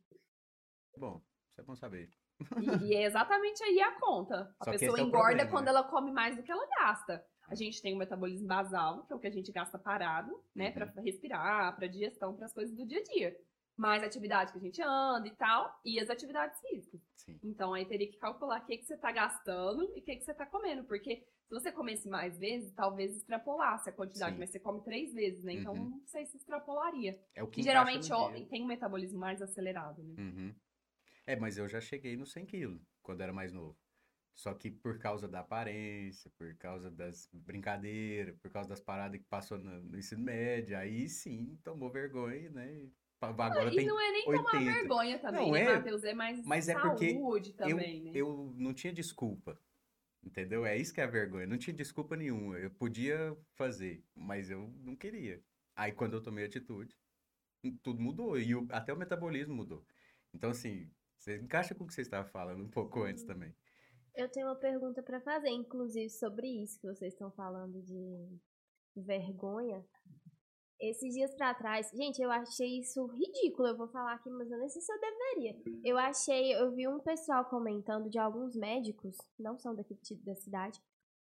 Bom, isso é bom saber. E, e é exatamente aí a conta. A Só pessoa é engorda problema, quando né? ela come mais do que ela gasta. A gente tem o metabolismo basal, que é o que a gente gasta parado, né? Uhum. Pra respirar, pra digestão, pras coisas do dia a dia. Mais atividade que a gente anda e tal, e as atividades físicas. Sim. Então, aí teria que calcular o que, que você tá gastando e o que, que você tá comendo. Porque se você comesse mais vezes, talvez extrapolasse a quantidade. Sim. Mas você come três vezes, né? Então, Uhum. não sei se extrapolaria. É o que E geralmente no homem tem um metabolismo mais acelerado, né? Uhum. É, mas eu já cheguei nos 100 quilos quando era mais novo. Só que por causa da aparência, por causa das brincadeiras, por causa das paradas que passou no, no ensino médio, aí sim tomou vergonha, né? Agora e tem não é nem tomar 80. vergonha também, Não, né, é, Matheus? É mais mas é porque saúde eu, também, né? eu não tinha desculpa. Entendeu? É isso que é a vergonha. Não tinha desculpa nenhuma. Eu podia fazer, mas eu não queria. Aí quando eu tomei atitude, tudo mudou. E o- até o metabolismo mudou. Então, assim, você encaixa com o que você estava falando um pouco antes também. Eu tenho uma pergunta pra fazer, inclusive, sobre isso que vocês estão falando de vergonha. Esses dias pra trás, gente, eu achei isso ridículo. Eu vou falar aqui, mas eu nem sei se eu deveria. Eu achei, eu vi um pessoal comentando de alguns médicos, não são daqui da cidade,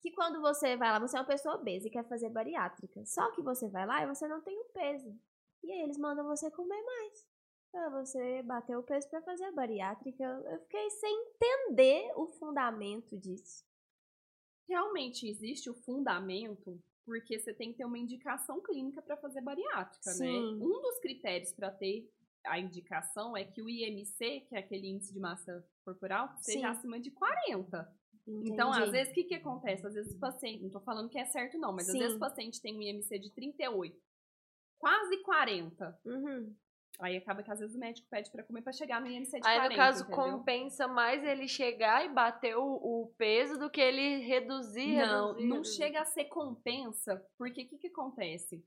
que quando você vai lá, você é uma pessoa obesa e quer fazer bariátrica. Só que você vai lá e você não tem o peso. E aí eles mandam você comer mais. Pra você bater o peso pra fazer a bariátrica. Eu fiquei sem entender o fundamento disso. Realmente existe o fundamento, porque você tem que ter uma indicação clínica para fazer bariátrica, né? Sim. Um dos critérios para ter a indicação é que o IMC, que é aquele índice de massa corporal, seja Sim. acima de 40. Então, Entendi. às vezes, o que, que acontece? Às vezes o paciente, não tô falando que é certo não, mas às Sim. vezes o paciente tem um IMC de 38, quase 40. Uhum. Aí acaba que às vezes o médico pede para comer para chegar no IMC de Aí, 40, no caso, entendeu? compensa mais ele chegar e bater o, o peso do que ele reduzir, Não, reduzir, não reduzir. chega a ser compensa, porque o que, que acontece?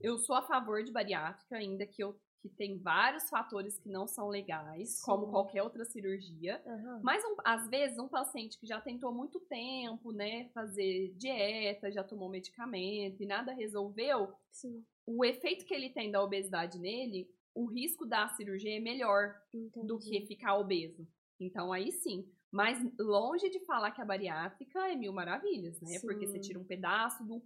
Eu sou a favor de bariátrica, ainda que eu que tem vários fatores que não são legais, como Sim. qualquer outra cirurgia. Aham. Mas um- às vezes um paciente que já tentou muito tempo, né, fazer dieta, já tomou medicamento e nada resolveu, Sim, o efeito que ele tem da obesidade nele, o risco da cirurgia é melhor do que entendi. ficar obeso. Então, aí sim. Mas longe de falar que a bariátrica é mil maravilhas, né? Porque você Sim. tira um pedaço do-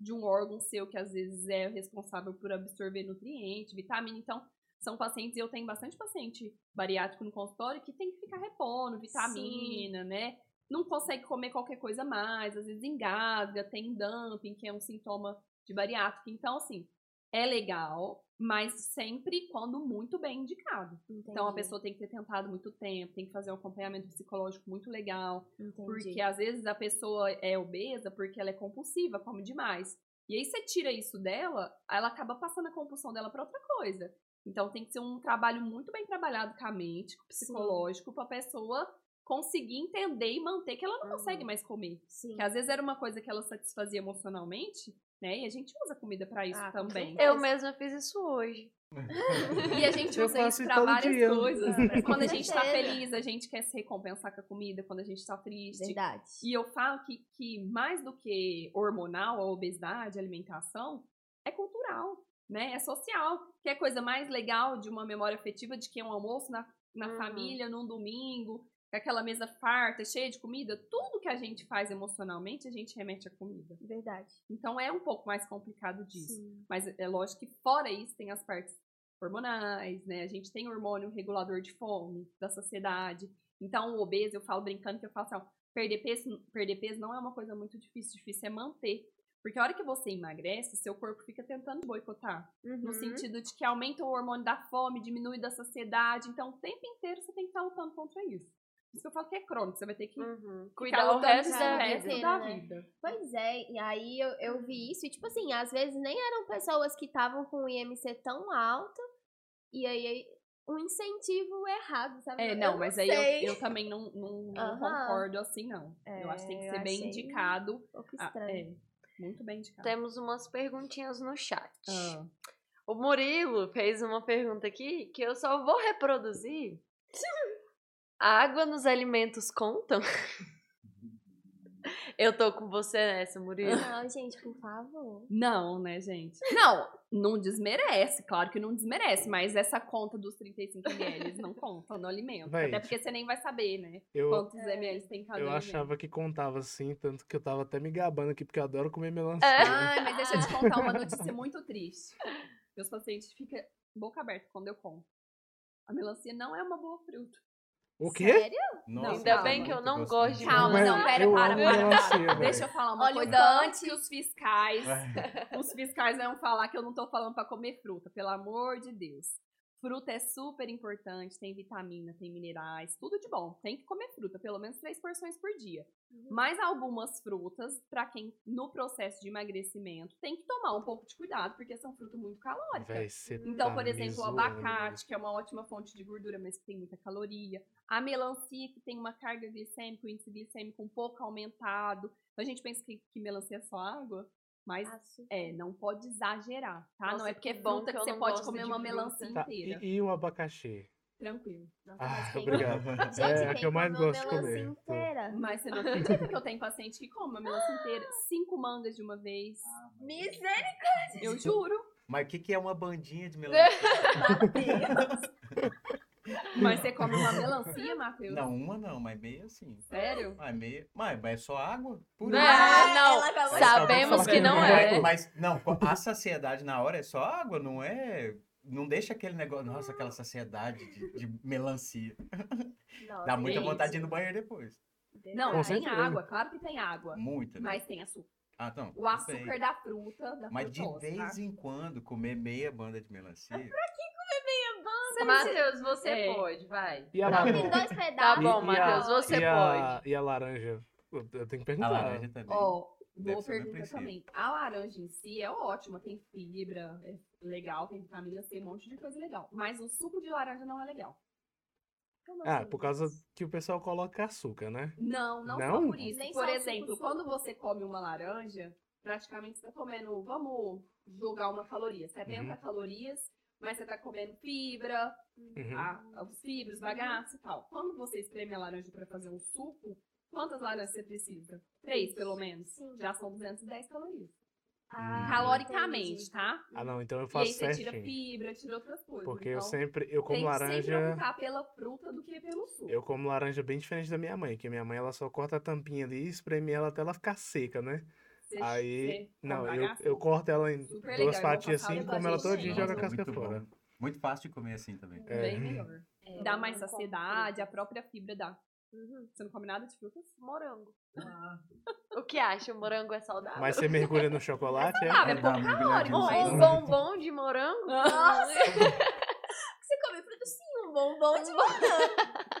de um órgão seu que às vezes é responsável por absorver nutriente, vitamina. Então, são pacientes, eu tenho bastante paciente bariátrico no consultório que tem que ficar repondo vitamina, né? Não consegue comer qualquer coisa mais, às vezes engasga, tem dumping, que é um sintoma de bariátrica. Então, assim, é legal, mas sempre quando muito bem indicado. Então a Entendi, pessoa tem que ter tentado muito tempo, tem que fazer um acompanhamento psicológico muito legal, entendi. porque às vezes a pessoa é obesa porque ela é compulsiva, come demais. E aí você tira isso dela, ela acaba passando a compulsão dela para outra coisa. Então tem que ser um trabalho muito bem trabalhado com a mente, com o psicológico, para a pessoa conseguir entender e manter que ela não Uhum. consegue mais comer. Sim. Que às vezes era uma coisa que ela satisfazia emocionalmente, né? E a gente usa comida para isso Ah, também. Eu mesma fiz isso hoje. [LAUGHS] E a gente usa isso pra várias dia. coisas. Com Quando a gente tá feliz, a gente quer se recompensar com a comida. Quando a gente tá triste. Verdade. E eu falo que, que mais do que hormonal, a obesidade, a alimentação, é cultural, né? É social. Que é a coisa mais legal de uma memória afetiva de que é um almoço na, na Uhum. família, num domingo, aquela mesa farta, cheia de comida. Tudo que a gente faz emocionalmente, a gente remete à comida. Verdade. Então é um pouco mais complicado disso. Sim. Mas é lógico que fora isso tem as partes hormonais, né? A gente tem hormônio regulador de fome da sociedade. Então, o obeso, eu falo brincando que eu falo assim, ó, perder peso, perder peso não é uma coisa muito difícil, difícil é manter. Porque a hora que você emagrece, seu corpo fica tentando boicotar. No Uhum. sentido de que aumenta o hormônio da fome, diminui da saciedade. Então, o tempo inteiro você tem que estar lutando contra isso. Por isso que eu falo que é crônico, você vai ter que Uhum. Cuidar o resto da vida. resto vida, da né? vida. Pois é, e aí eu, eu vi isso, e tipo assim, às vezes nem eram pessoas que estavam com o IMC tão alto, e aí um incentivo errado, sabe? É, Eu não, mas aí sei. eu, eu também não, não, não Aham. concordo assim, não. É, eu acho que tem que ser bem indicado. Um pouco Ah, estranho. é, muito bem indicado. Temos umas perguntinhas no chat. Ah, O Murilo fez uma pergunta aqui que eu só vou reproduzir. [LAUGHS] A água nos alimentos contam? [LAUGHS] Eu tô com você nessa, Murilo. Não, gente, por favor. Não, né, gente? Não, não desmerece, claro que não desmerece, mas essa conta dos 35 ml não conta no alimento. Véi, Até porque você nem vai saber, né? Eu, Quantos ml tem cada eu alimento. achava que contava assim, tanto que eu tava até me gabando aqui, porque eu adoro comer melancia. Ai, mas deixa eu te contar uma notícia muito triste. Meus pacientes ficam boca aberta quando eu conto. A melancia não é uma boa fruta. O quê? Sério? Nossa, Ainda tá bem que eu não gosto de Calma, Mas não, pera, eu para, para, para. Deixa eu falar uma Olha coisa antes que os fiscais, [LAUGHS] os fiscais vão falar que eu não tô falando pra comer fruta, pelo amor de Deus. Fruta é super importante, tem vitamina, tem minerais, tudo de bom. Tem que comer fruta, pelo menos três porções por dia. Mas algumas frutas, pra quem no processo de emagrecimento, tem que tomar um pouco de cuidado, porque são frutas muito calóricas. Véi, Então, tá por exemplo, o abacate, que é uma ótima fonte de gordura, mas que tem muita caloria. A melancia, que tem uma carga glicêmica, o índice glicêmico um pouco aumentado. Então, a gente pensa que, que melancia é só água, mas Açúcar. é, não pode exagerar, tá? não Nossa, é porque é bom que que, você não pode comer uma fruta. melancia Tá, inteira. e, e um abacaxi? Tranquilo. Nossa, Ah, tem- obrigado. [LAUGHS] Gente, É, a que eu mais gosto de comer. Inteira. Mas você não acredita que eu tenho paciente que come a melancia inteira, cinco mangas de uma vez. Misericórdia. Eu juro. Mas o que, que é uma bandinha de [LAUGHS] melancia? Mas você come uma melancia, Matheus? não, uma não, mas meia sim. Sério? Mas meia. Mas, mas é só água? Pura. Não, não. de Sabemos que não não é. Mas, não, a saciedade na hora é só água, não é. Não deixa aquele negócio. Nossa, aquela saciedade de, de melancia. Nossa, Dá muita vontade de ir no banheiro depois. Não, Com tem certeza. água, claro que tem água. Muita. né? Mas tem açúcar. Ah, então. O açúcar bem. da fruta, da Mas de vez tá? em quando comer meia banda de melancia. Matheus, você É. pode, vai. E a, Não, la- tem dois Tá pedaços. bom, e Matheus, a- você e a- pode. E a laranja? Eu tenho que A perguntar. laranja também. Ó, Deve boa pergunta também. A laranja em si é ótima, tem fibra, é legal, tem vitamina C, um monte de coisa legal. Mas o suco de laranja não é legal. Ah, por causa que o pessoal coloca açúcar, né? Não, não, Não? só por isso. Nem por exemplo, suco, quando você come uma laranja, praticamente você tá comendo, vamos jogar uma caloria, 70 Uhum. calorias, mas você tá comendo fibra, Uhum. a- os fibras, bagaço e tal. Quando você espreme a laranja para fazer um suco, quantas laranjas você precisa? Três, pelo menos. Sim. Já são 210 calorias. Ah, Caloricamente, entendi. tá? Ah, não, então eu E faço aí você tira certinho. fibra, tira outras coisas. Porque então, eu sempre, eu como tem que sempre laranja, optar pela fruta do que pelo suco. eu como laranja bem diferente da minha mãe, que minha mãe ela só corta a tampinha ali e espreme ela até ela ficar seca, né? Você- Aí, não, eu, eu corto ela em Super duas legal, fatias assim, como ela todinha e joga a casca muito fora. bom. Muito fácil de comer assim também. É. Bem melhor. É, Dá mais saciedade, a própria fibra dá. Uhum. Você não come nada de frutas? Morango. [LAUGHS] O que acha? O morango é saudável? Mas você mergulha no chocolate, é? Ah, é Dá pouco calórico, Um, no mas... um bombom de morango? Nossa! [LAUGHS] Você come fruta sim, um bombom de morango. [LAUGHS]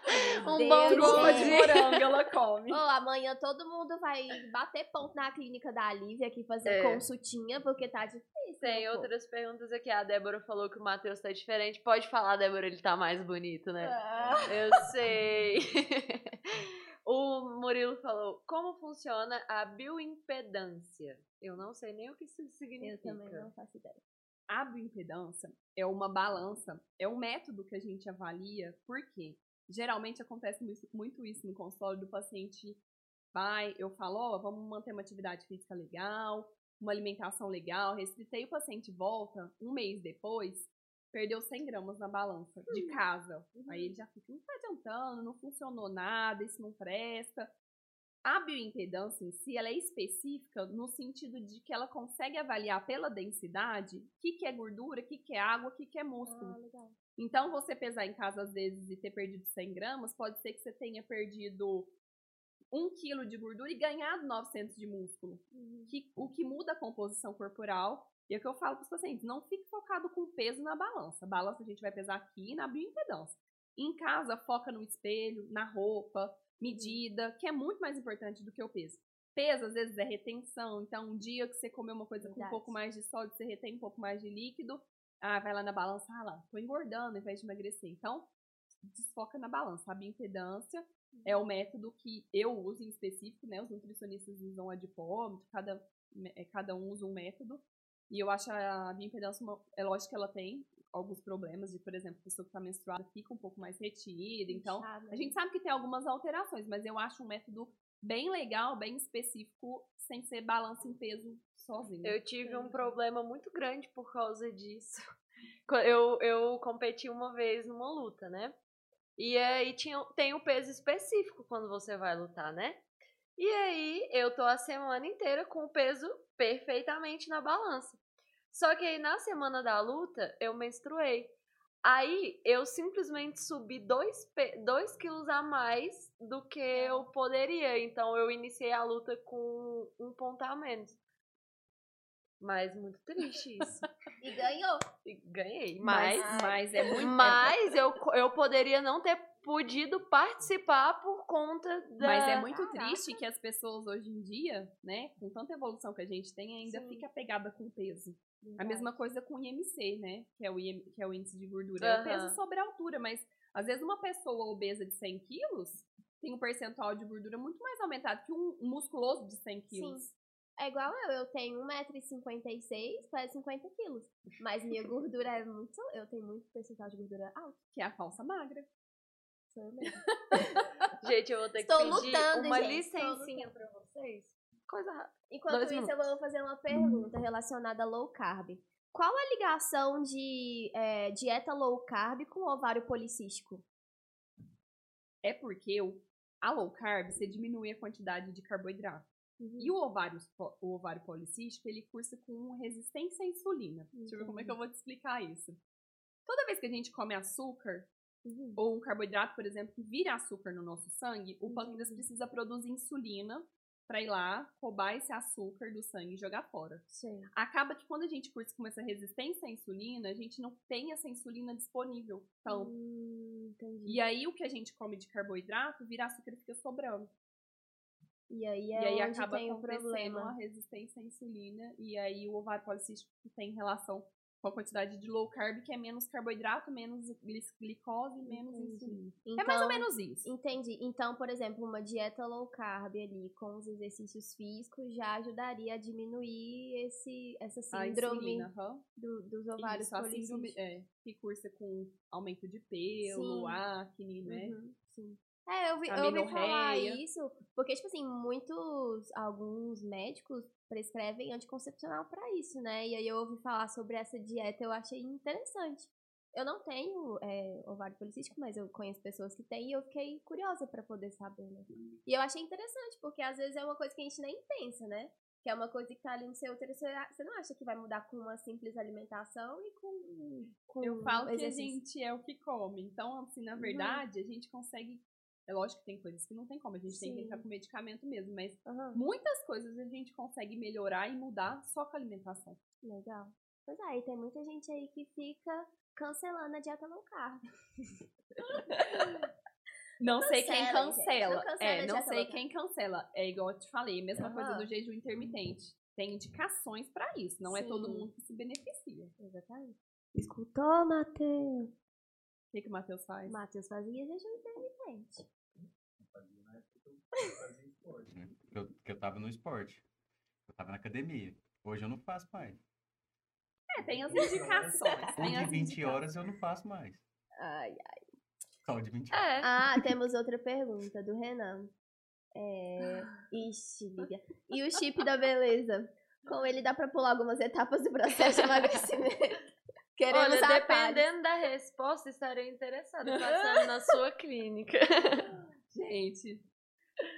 Um Deus, bombom de morango ela [LAUGHS] come. Ô, amanhã todo mundo vai bater ponto na clínica da Lívia aqui fazer É. consultinha, porque tá difícil. Tem pô? outras perguntas aqui. A Débora falou que o Matheus tá diferente. Pode falar, Débora, ele tá mais bonito, né? Ah, Eu sei. [LAUGHS] o Murilo falou: como funciona a bioimpedância? Eu não sei nem o que isso eu significa. também não faço ideia. A bioimpedância é uma balança, é um método que a gente avalia, porque geralmente acontece muito, muito isso no consultório do paciente vai, eu falo, ó, vamos manter uma atividade física legal, uma alimentação legal, restritei, o paciente volta, um mês depois, perdeu 100 gramas na balança de casa. Aí ele já fica, não tá adiantando, não funcionou nada, isso não presta. A bioimpedância em si, ela é específica no sentido de que ela consegue avaliar pela densidade o que, que é gordura, o que, que é água, o que, que é músculo. Ah. Então, você pesar em casa às vezes e ter perdido 100 gramas, pode ser que você tenha perdido 1 quilo de gordura e ganhado 900 de músculo. Uhum. Que, o que muda a composição corporal. E é o que eu falo para os pacientes, não fique focado com peso na balança. A balança a gente vai pesar aqui na bioimpedância. Em casa, foca no espelho, na roupa, medida, que é muito mais importante do que o peso. Peso, às vezes, é retenção. Então, um dia que você comeu uma coisa com um Verdade. pouco mais de sódio, você retém um pouco mais de líquido. Ah, vai lá na balança, ah lá, tô engordando ao invés de emagrecer. Então, desfoca na balança. A bioimpedância é o método que eu uso em específico, né? Os nutricionistas usam adipômetro, cada, é, cada um usa um método. E eu acho a bioimpedância, uma, é lógico que ela tem alguns problemas, de, por exemplo, a pessoa que está menstruada fica um pouco mais retida. Então, a gente sabe que tem algumas alterações, mas eu acho um método bem legal, bem específico, sem ser balança em peso sozinho. Eu tive um problema muito grande por causa disso. [LAUGHS] Eu, eu competi uma vez numa luta, né? E aí tinha, tem um peso específico quando você vai lutar, né? E aí eu tô a semana inteira com o peso perfeitamente na balança. Só que aí na semana da luta eu menstruei. Aí eu simplesmente subi 2 dois quilos a mais do que eu poderia. Então eu iniciei a luta com um ponto a menos. Mas muito triste isso. [LAUGHS] E ganhou. E ganhei. mas, Mas, mas é [LAUGHS] muito. mas eu, eu poderia não ter podido participar por conta da. Mas é muito Caraca. triste que as pessoas hoje em dia, né, com tanta evolução que a gente tem, ainda Sim. fica apegada com o peso. A Verdade. mesma coisa com o IMC, né, que é o, IM, que é o índice de gordura. É o peso sobre a altura, mas às vezes uma pessoa obesa de 100 quilos tem um percentual de gordura muito mais aumentado que um musculoso de 100 quilos. É igual eu, eu tenho 1,56m, peso 50 quilos. Mas minha gordura é muito. Eu tenho muito percentual de gordura alto. Que é a falsa magra. Sou eu mesmo. [LAUGHS] Gente, eu vou ter Estou que pedir lutando, uma gente, licencinha pra vocês. Coisa rápida. Enquanto Dois isso, eu vou fazer uma pergunta relacionada a low carb. Qual a ligação de é, dieta low carb com ovário policístico? É porque o, a low carb, você diminui a quantidade de carboidrato. E o ovário, o ovário policístico, ele cursa com resistência à insulina. Deixa eu ver como é que eu vou te explicar isso. Toda vez que a gente come açúcar, Uhum. ou um carboidrato, por exemplo, que vira açúcar no nosso sangue, o pâncreas precisa produzir insulina para ir lá, roubar esse açúcar do sangue e jogar fora. Sim. Acaba que quando a gente cursa com essa resistência à insulina, a gente não tem essa insulina disponível. Então, Hum, e aí o que a gente come de carboidrato vira açúcar e fica sobrando. E aí E é aí onde acaba tem acontecendo problema. a resistência à insulina. E aí o ovário policístico tem relação com a quantidade de low carb, que é menos carboidrato, menos glicose, menos Entendi. insulina. Então, é mais ou menos isso. Entendi. Então, por exemplo, uma dieta low carb ali com os exercícios físicos já ajudaria a diminuir esse, essa síndrome insulina, aham. do- dos ovários Isso, a síndrome é, que cursa com aumento de pelo, Sim. acne, né? Uhum, sim. É, eu, vi, eu ouvi falar isso, porque, tipo assim, muitos, alguns médicos prescrevem anticoncepcional pra isso, né? E aí eu ouvi falar sobre essa dieta, eu achei interessante. Eu não tenho é, ovário policístico, mas eu conheço pessoas que têm e eu fiquei curiosa pra poder saber, né? E eu achei interessante, porque às vezes é uma coisa que a gente nem pensa, né? Que é uma coisa que tá ali no seu útero, você não acha que vai mudar com uma simples alimentação e com, com Eu falo que a exercício. gente é o que come. Então, assim, na verdade, a gente consegue. É lógico que tem coisas que não tem como, a gente tem que Sim. entrar com medicamento mesmo, mas Aham. muitas coisas a gente consegue melhorar e mudar só com a alimentação. Legal. Pois é, e tem muita gente aí que fica cancelando a dieta low carb. [LAUGHS] Não sei quem cancela, cancela. Não cancela é, não sei quem cancela. É igual eu te falei, mesma Aham. coisa do jejum intermitente. Tem indicações pra isso, não é todo Sim. mundo que se beneficia. Exatamente. Escutou, Matheus? O que, que o Matheus faz? Matheus fazia jejum intermitente. Né? Eu, que eu tava no esporte. Eu tava na academia. Hoje eu não faço mais. É, tem as indicações. O Tem de as 20 indicações. horas eu não faço mais. Ai, Só o de 20 horas. É. Ah, temos outra pergunta do Renan. É... [GASPS] Ixi, Lívia. E o chip da beleza? Com ele dá pra pular algumas etapas do processo de [LAUGHS] emagrecimento. Queremos Olha, dependendo da resposta, estarei interessada passando na sua clínica. Gente,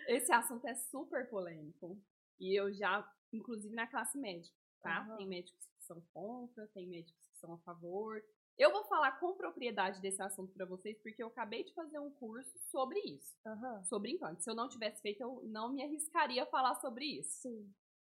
Esse assunto é super polêmico. E eu já, inclusive na classe médica, tá? Aham. Tem médicos que são contra, tem médicos que são a favor. Eu vou falar com propriedade desse assunto pra vocês, porque eu acabei de fazer um curso sobre isso, Aham. sobre implante. Se eu não tivesse feito, eu não me arriscaria a falar sobre isso. Sim.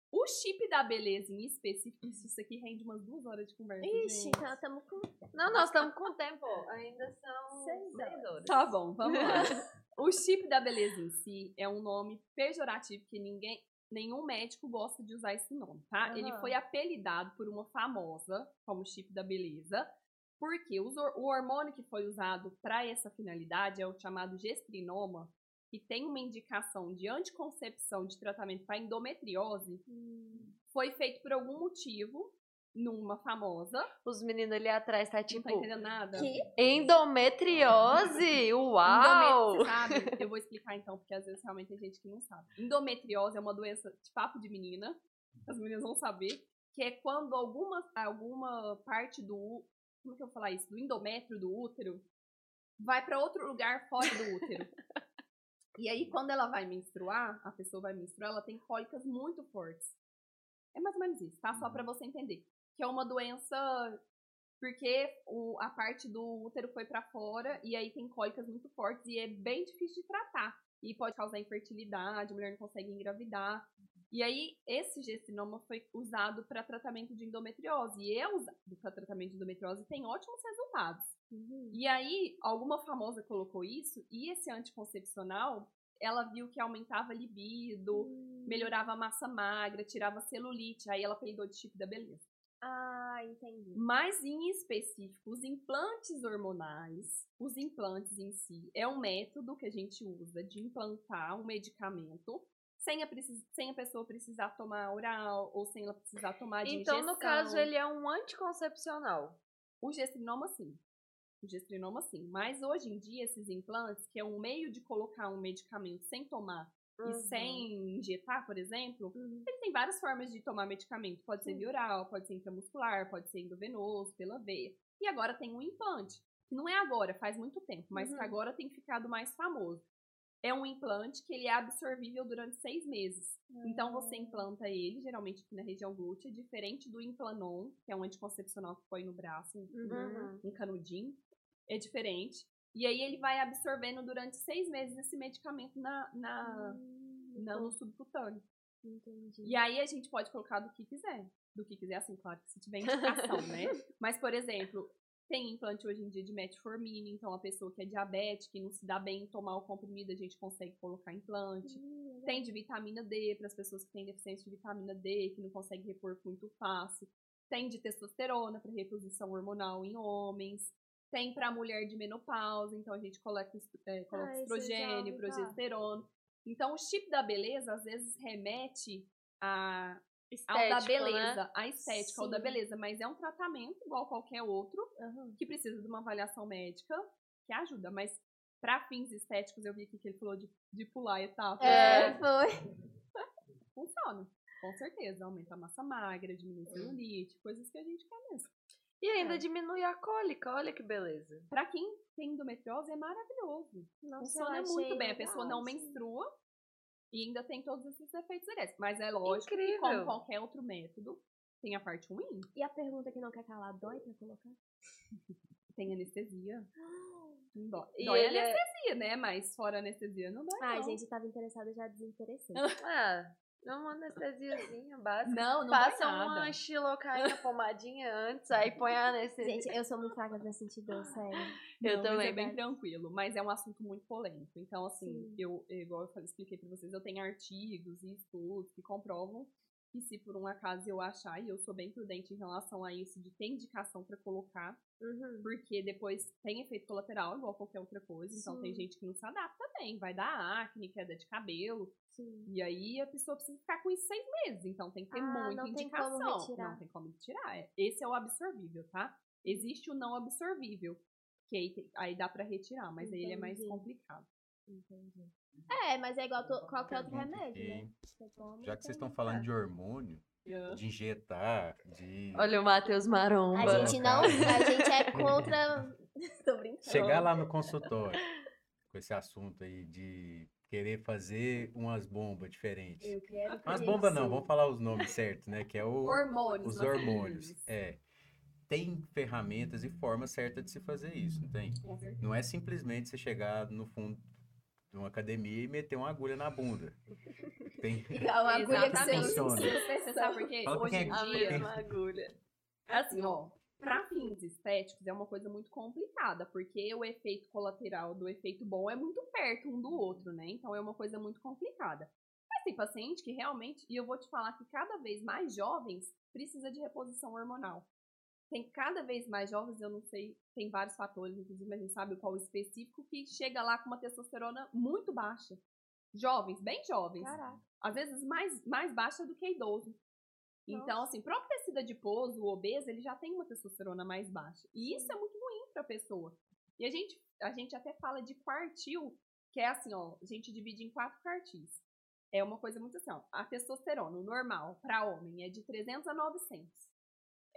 O chip da beleza em específico, isso aqui rende umas duas horas de conversa. Ixi, gente. então estamos com. Não, nós estamos com tempo. Ainda são seis horas. Tá bom, vamos lá. [LAUGHS] O chip da beleza em si é um nome pejorativo que ninguém, nenhum médico gosta de usar esse nome, tá? Aham. Ele foi apelidado por uma famosa como chip da beleza, porque o hormônio que foi usado para essa finalidade é o chamado gestrinoma, que tem uma indicação de anticoncepção de tratamento para endometriose, Hum. foi feito por algum motivo numa famosa. Os meninos ali atrás tá Não tipo. tá entendendo nada? Que? Endometriose! Uau! Endometri- sabe? [LAUGHS] Eu vou explicar então, porque às vezes realmente tem gente que não sabe. Endometriose é uma doença de papo de menina, as meninas vão saber, que é quando alguma, alguma parte do. Como que eu vou falar isso? Do endométrio do útero vai pra outro lugar fora do útero. [LAUGHS] E aí, quando ela vai menstruar, a pessoa vai menstruar, ela tem cólicas muito fortes. É mais ou menos isso, tá? Só pra você entender. Que é uma doença porque o- a parte do útero foi pra fora e aí tem cólicas muito fortes e é bem difícil de tratar. E pode causar infertilidade, a mulher não consegue engravidar. E aí, esse gestrinoma foi usado para tratamento de endometriose. E é usado para tratamento de endometriose e tem ótimos resultados. Uhum. E aí, alguma famosa colocou isso, e esse anticoncepcional, ela viu que aumentava a libido, Hum. melhorava a massa magra, tirava celulite, aí ela apelidou de chip da beleza. Ah, entendi. Mas em específico, os implantes hormonais, os implantes em si, é um método que a gente usa de implantar um medicamento sem a, sem a pessoa precisar tomar oral ou sem ela precisar tomar de Então, no injeção. caso, ele é um anticoncepcional. O gestrinoma, sim. O gestrinoma, sim. Mas hoje em dia, esses implantes, que é um meio de colocar um medicamento sem tomar e Uhum. sem injetar, por exemplo, Uhum. ele tem várias formas de tomar medicamento. Pode ser via oral, pode ser intramuscular, pode ser endovenoso, pela veia. E agora tem um implante, que não é agora, faz muito tempo, mas que Uhum. agora tem ficado mais famoso. É um implante que ele é absorvível durante seis meses. Então você Ah. implanta ele, geralmente aqui na região glútea, diferente do Implanon, que é um anticoncepcional que põe no braço, um, Uhum. um canudinho. É diferente. E aí ele vai absorvendo durante seis meses esse medicamento na, na, Hum, na- no subcutâneo. Entendi. E aí a gente pode colocar do que quiser. Do que quiser, assim, claro que se tiver indicação, né? [LAUGHS] Mas, por exemplo, tem implante hoje em dia de metformina, então a pessoa que é diabética e não se dá bem em tomar o comprimido, a gente consegue colocar implante. Hum. Tem de vitamina D para as pessoas que têm deficiência de vitamina D, que não conseguem repor muito fácil. Tem de testosterona para reposição hormonal em homens. Tem para mulher de menopausa, então a gente coloca, é, coloca Ah, estrogênio, falar. progesterona. Então o chip da beleza às vezes remete a, ao da né? beleza, a estética, ao da beleza, mas é um tratamento igual qualquer outro Aham. que precisa de uma avaliação médica que ajuda, mas para fins estéticos eu vi aqui que ele falou de, de pular etapa. É, né? [LAUGHS] foi. Funciona. Com certeza, aumenta a massa magra, diminui a celulite, coisas que a gente quer mesmo. E ainda É. diminui a cólica, olha que beleza. Pra quem tem endometriose é maravilhoso. Nossa, Funciona muito bem. A pessoa não menstrua e ainda tem todos esses efeitos legais. Mas é lógico que, Incrível. como qualquer outro método, tem a parte ruim. E a pergunta que não quer calar, dói pra colocar? Tem anestesia. [GASPS] Não dói. E dói ele é- anestesia, né? Mas fora anestesia não dói. Ai, não. gente, eu tava interessada, já desinteressei. [LAUGHS] Ah, é uma anestesiazinha básica. Não, não Passa uma xilocaína pomadinha antes, aí põe a anestesia. Gente, eu sou muito fraca pra sentir dor, sério. eu Não, também. Mas é bem tranquilo, mas é um assunto muito polêmico. Então, assim, Sim. eu, igual eu expliquei pra vocês, eu tenho artigos e estudos que comprovam que se por um acaso eu achar, e eu sou bem prudente em relação a isso, de ter indicação pra colocar, Uhum. porque depois tem efeito colateral, igual qualquer outra coisa. Então, tem Sim. gente que não se adapta bem, vai dar acne, queda de cabelo, Sim. e aí a pessoa precisa ficar com isso seis meses. Então, tem que ter Ah, muita não tem como indicação. retirar. Não tem como retirar. é. Esse é o absorvível, tá? Existe o não absorvível, que aí, aí dá pra retirar, mas aí ele é mais Entendi. complicado. Entendi. É, mas é igual to- qualquer outro Pergunta remédio, né? Já que vocês estão falando de hormônio, de injetar, de Olha o Matheus Maromba. A gente não. A gente é contra. [LAUGHS] Tô brincando. chegar lá no consultório com esse assunto aí de querer fazer umas bombas diferentes. Eu quero Umas ter bombas não, vamos falar os nomes certos, né? Que é o, Hormônios. os masculinos. hormônios. É. Tem ferramentas e formas certas de se fazer isso, não tem? Não é simplesmente você chegar no fundo de uma academia e meter uma agulha na bunda. Tem... [LAUGHS] É uma agulha que você Exatamente. usa em Funciona. Você sabe por quê? Hoje em é- dia, mesma agulha. assim, ó, pra fins estéticos é uma coisa muito complicada, porque o efeito colateral do efeito bom é muito perto um do outro, né? Então é uma coisa muito complicada. Mas tem paciente que realmente, e eu vou te falar que cada vez mais jovens precisa de reposição hormonal. Tem cada vez mais jovens, eu não sei, tem vários fatores, inclusive a gente sabe qual específico, que chega lá com uma testosterona muito baixa. Jovens, bem jovens. Caraca. Às vezes mais, mais baixa do que idoso. Então, assim, próprio tecido adiposo, o obeso, ele já tem uma testosterona mais baixa. E isso é muito ruim pra pessoa. E a gente, a gente até fala de quartil, que é assim, ó, a gente divide em quatro quartis. É uma coisa muito assim, ó, a testosterona, o normal, para homem, é de 300 a 900.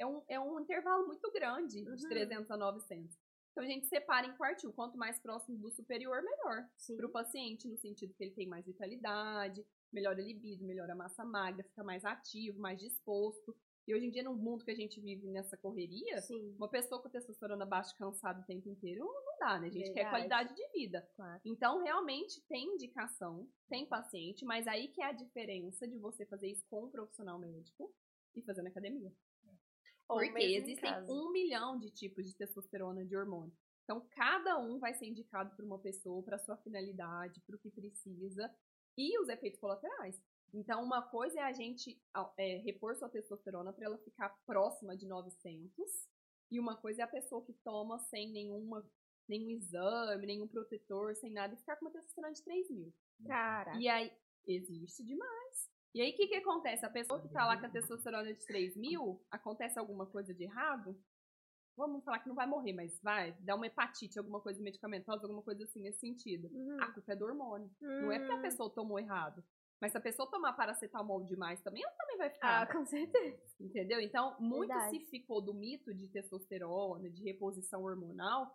É um, é um intervalo muito grande de Uhum. 300 a 900. Então a gente separa em quartil, quanto mais próximo do superior, melhor para o paciente, no sentido que ele tem mais vitalidade, melhora a libido, melhora a massa magra, fica mais ativo, mais disposto. E hoje em dia, no mundo que a gente vive nessa correria, Sim, uma pessoa com testosterona baixa, cansada o tempo inteiro, não dá, né? A gente quer Verdade. qualidade de vida. claro. Então, realmente, tem indicação, tem paciente, mas aí que é a diferença de você fazer isso com um profissional médico e fazer na academia. Porque existem um milhão de tipos de testosterona de hormônio. Então, cada um vai ser indicado por uma pessoa, para sua finalidade, para o que precisa e os efeitos colaterais. Então, uma coisa é a gente é, repor sua testosterona para ela ficar próxima de 900, e uma coisa é a pessoa que toma sem nenhuma, nenhum exame, nenhum protetor, sem nada, e ficar com uma testosterona de 3 mil. Caraca. E aí, existe demais. E aí, o que, que acontece? A pessoa que tá lá com a testosterona de 3 mil, acontece alguma coisa de errado, vamos falar que não vai morrer, mas vai, dá uma hepatite, alguma coisa medicamentosa, alguma coisa assim nesse sentido. Uhum. A culpa é do hormônio. Não é porque a Hum. pessoa tomou errado. Mas se a pessoa tomar paracetamol demais também, ela também vai ficar. Ah, com certeza. Entendeu? Então, muito Verdade. se ficou do mito de testosterona, de reposição hormonal,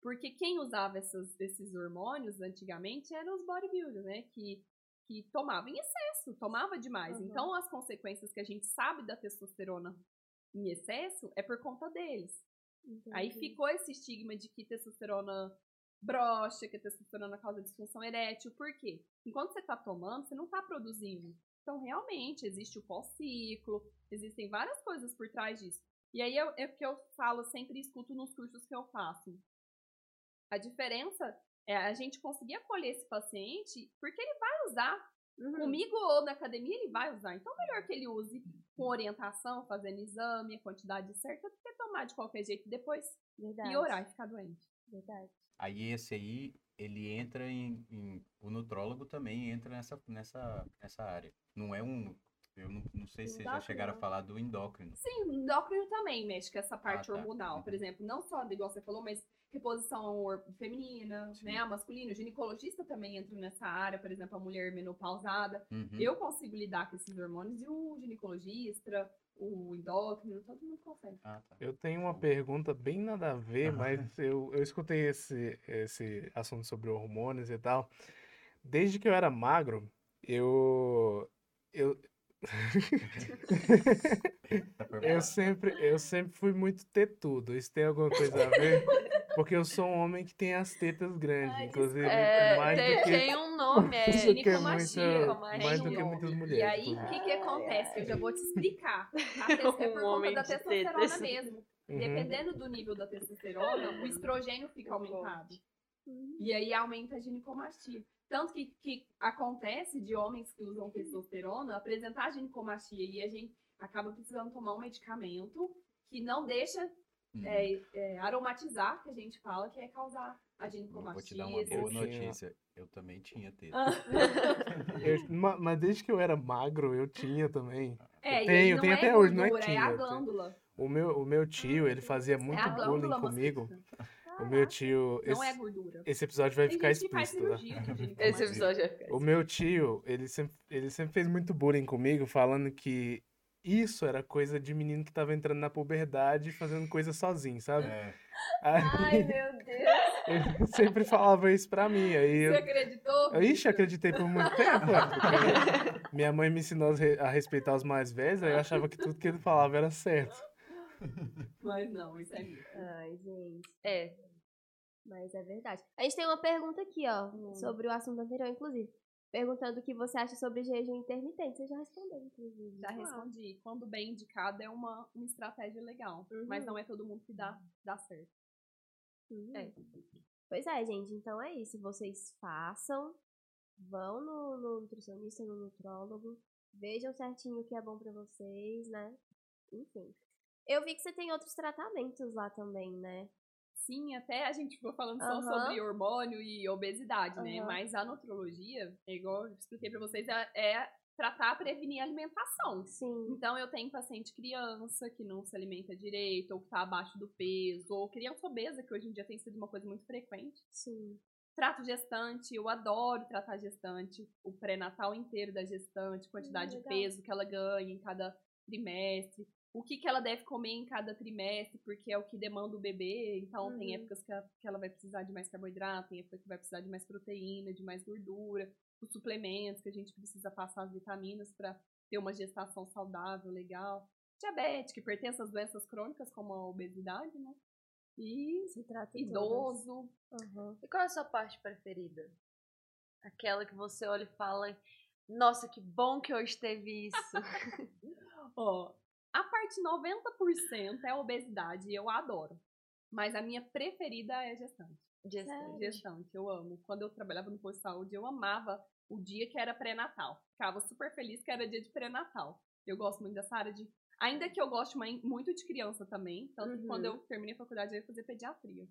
porque quem usava essas- esses hormônios antigamente eram os bodybuilders, né? Que, que tomavam em excesso, tomava demais. Uhum. Então, as consequências que a gente sabe da testosterona em excesso é por conta deles. Aí Entendi. ficou esse estigma de que testosterona brocha, que a testosterona causa disfunção erétil. Por quê? Enquanto você tá tomando, você não tá produzindo. Então, realmente, existe o pós-ciclo, existem várias coisas por trás disso. E aí é, é o que eu falo, sempre escuto nos cursos que eu faço. A diferença é a gente conseguir acolher esse paciente porque ele vai usar. Uhum. Comigo ou na academia, ele vai usar. Então, melhor que ele use com orientação, fazendo exame, a quantidade certa, do que tomar de qualquer jeito depois Verdade. piorar e ficar doente. Verdade. Aí esse aí, ele entra em, em- O nutrólogo também entra nessa, nessa, nessa área. Não é um. Eu não, não sei se vocês já chegaram a não. falar do endócrino. Sim, o endócrino também mexe com essa parte tá. hormonal. Por exemplo, não só, igual você falou, mas reposição feminina, Sim. né? A masculina. O ginecologista também entra nessa área, por exemplo, a mulher menopausada. Uhum. Eu consigo lidar com esses hormônios e o ginecologista, o endócrino, todo mundo consegue. Ah, tá. Eu tenho uma pergunta bem nada a ver, mas eu, eu escutei esse, esse assunto sobre hormônios e tal. Desde que eu era magro, eu, eu, [LAUGHS] eu sempre, eu sempre fui muito tetudo. Isso tem alguma coisa a ver? [LAUGHS] Porque eu sou um homem que tem as tetas grandes, inclusive É, mais tem, do que, tem um nome, [LAUGHS] é ginecomastia, mais do que muitas mulheres. E aí, o que, que acontece? Eu já vou te explicar. [LAUGHS] A tes- é por Um conta homem da testosterona tetas. mesmo. Uhum. Dependendo do nível da testosterona, o estrogênio fica aumentado. E aí aumenta a ginecomastia. Tanto que, que acontece de homens que usam testosterona apresentar ginecomastia e a gente acaba precisando tomar um medicamento que não deixa Hum. é, é, aromatizar, que a gente fala, que é causar a Eu ginecomastia. Vou te dar uma boa notícia. Eu também tinha teta. [LAUGHS] Eu- ma- mas desde que eu era magro, eu tinha também. É, e Tenho, tenho é até hoje, não é gordura, tinha, a eu tenho. glândula. O meu, o meu tio, ele fazia muito é a bullying comigo. O meu tio. Não é Esse, gordura. esse episódio vai Tem ficar explícito, ginecomastia. Esse episódio é ficar O meu tio, ele sempre, ele sempre fez muito bullying comigo, falando que isso era coisa de menino que tava entrando na puberdade e fazendo coisa sozinho, sabe? É, Aí, Ai, meu Deus. [LAUGHS] Ele sempre falava isso pra mim. Aí Você eu, acreditou? ixi, acreditei por muito tempo. porque minha mãe me ensinou a re- a respeitar os mais velhos, aí eu achava que tudo que ele falava era certo. Mas não, isso é mito. Ai, gente. É. Mas é verdade. A gente tem uma pergunta aqui, ó, Hum. sobre o assunto anterior, inclusive. Perguntando o que você acha sobre jejum intermitente. Você já respondeu, inclusive. Já respondi. Quando bem indicado é uma, uma estratégia legal. Uhum. Mas não é todo mundo que dá, dá certo. Uhum. É. Pois é, gente. Então é isso. Vocês façam. Vão no, no nutricionista, no nutrólogo. Vejam certinho o que é bom pra vocês, né? Enfim. Eu vi que você tem outros tratamentos lá também, né? Sim, até a gente ficou falando só Aham. sobre hormônio e obesidade, né? Aham. Mas a nutrologia, é igual eu expliquei pra vocês, é, é tratar, prevenir a alimentação. Sim. Então, eu tenho paciente criança que não se alimenta direito, ou que tá abaixo do peso, ou criança obesa, que hoje em dia tem sido uma coisa muito frequente. Sim. Trato gestante, eu adoro tratar gestante, o pré-natal inteiro da gestante, quantidade de legal. peso que ela ganha em cada trimestre, o que, que ela deve comer em cada trimestre, porque é o que demanda o bebê. Então, tem Uhum. épocas que, a- que ela vai precisar de mais carboidrato, tem época que vai precisar de mais proteína, de mais gordura, os suplementos que a gente precisa passar as vitaminas para ter uma gestação saudável, legal. Diabético, hipertensão, as doenças crônicas, como a obesidade, né? E Se trata idoso, Aham. E qual é a sua parte preferida? Aquela que você olha e fala, nossa, que bom que hoje teve isso. [LAUGHS] Ó, a parte 90% é obesidade e eu adoro. Mas a minha preferida é gestante. Gestante. Gestante, eu amo. Quando eu trabalhava no posto de saúde, eu amava o dia que era pré-natal. Ficava super feliz que era dia de pré-natal. Eu gosto muito dessa área de. Ainda que eu goste muito de criança também. Tanto que Uhum. quando eu terminei a faculdade, eu ia fazer pediatria.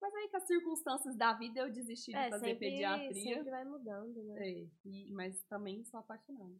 Mas aí, com as circunstâncias da vida, eu desisti de É, fazer sempre, pediatria. sempre vai mudando, né? É, e- mas também sou apaixonada.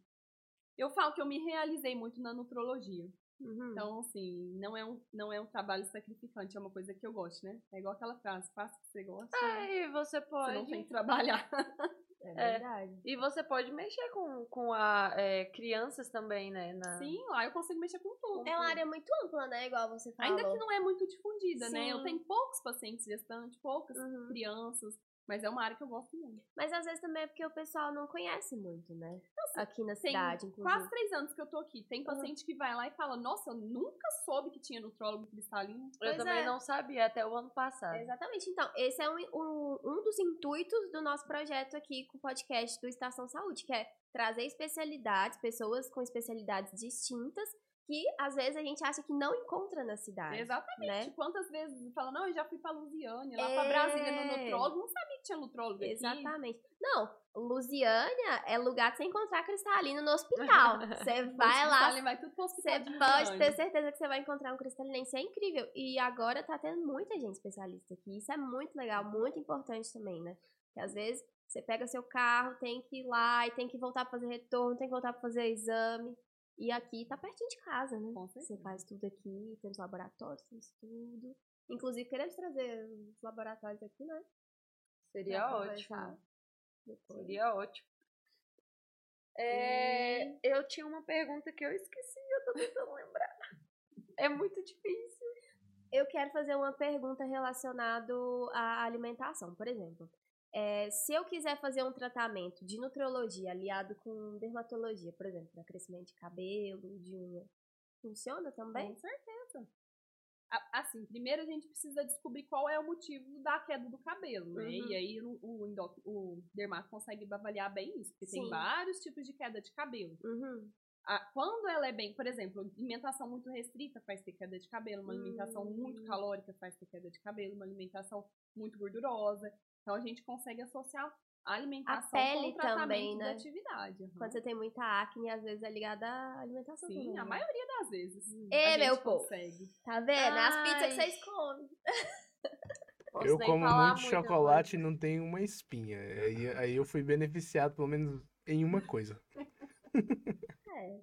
Eu falo que eu me realizei muito na nutrologia. Uhum. Então, assim, não é, um, não é um trabalho sacrificante, é uma coisa que eu gosto, né? É igual aquela frase, faça o que você gosta, É, e você pode. você não tem que trabalhar. É [LAUGHS] É. verdade. E você pode mexer com, com a, é, crianças também, né? na- Sim, lá eu consigo mexer com tudo. É uma área muito ampla, né? Igual você falou. Ainda que não é muito difundida, né? Eu Sim. tenho poucos pacientes gestantes, poucas Uhum. crianças, mas é uma área que eu gosto muito. Mas às vezes também é porque o pessoal não conhece muito, né? Aqui na cidade, inclusive. quase três anos que eu tô aqui. Tem paciente que vai lá e fala, nossa, eu nunca soube que tinha nutrólogo cristalino. Eu Pois também é. não sabia até o ano passado. Exatamente. Então, esse é um, um, um dos intuitos do nosso projeto aqui com o podcast do Estação Saúde, que é trazer especialidades, pessoas com especialidades distintas, que às vezes a gente acha que não encontra na cidade. Exatamente. Né? Quantas vezes fala, não, eu já fui pra Lusiânia, lá É. pra Brasília no nutrólogo, não sabia que tinha nutrólogo aqui. Exatamente. Não, Lusiânia é lugar de você encontrar cristalino no hospital. [LAUGHS] Você vai lá, Você de pode ter certeza que você vai encontrar um cristalinense. É incrível. E agora tá tendo muita gente especialista aqui. Isso é muito legal, muito importante também, né? Porque às vezes você pega seu carro, tem que ir lá e tem que voltar pra fazer retorno, tem que voltar pra fazer exame. E aqui tá pertinho de casa, né? Você faz tudo aqui, temos laboratórios, temos tudo. Inclusive, queremos trazer os laboratórios aqui, né? Seria Pra ótimo. depois. Seria ótimo. É, Eu tinha uma pergunta que eu esqueci, eu tô tentando lembrar. É muito difícil. Eu quero fazer uma pergunta relacionada à alimentação. Por exemplo, é, se eu quiser fazer um tratamento de nutrologia aliado com dermatologia, por exemplo, para crescimento de cabelo, de unha, funciona também? Com certeza. Assim, primeiro a gente precisa descobrir qual é o motivo da queda do cabelo, né? Uhum. E aí o, o, o dermato consegue avaliar bem isso, porque Sim. tem vários tipos de queda de cabelo. Uhum. A- quando ela é bem, por exemplo, alimentação muito restrita faz ter queda de cabelo, uma alimentação Hum. muito calórica faz ter queda de cabelo, uma alimentação muito gordurosa. Então a gente consegue associar a alimentação pele com o tratamento também, né? da atividade. aham. Quando você tem muita acne, às vezes é ligada à alimentação Sim, também. a né? maioria das vezes. A gente meu povo. consegue. Tá vendo? As pizzas que Ai. vocês comem. [LAUGHS] Posso Eu como muito chocolate e não tenho uma espinha. Aí, aí eu fui beneficiado, pelo menos, em uma coisa. É.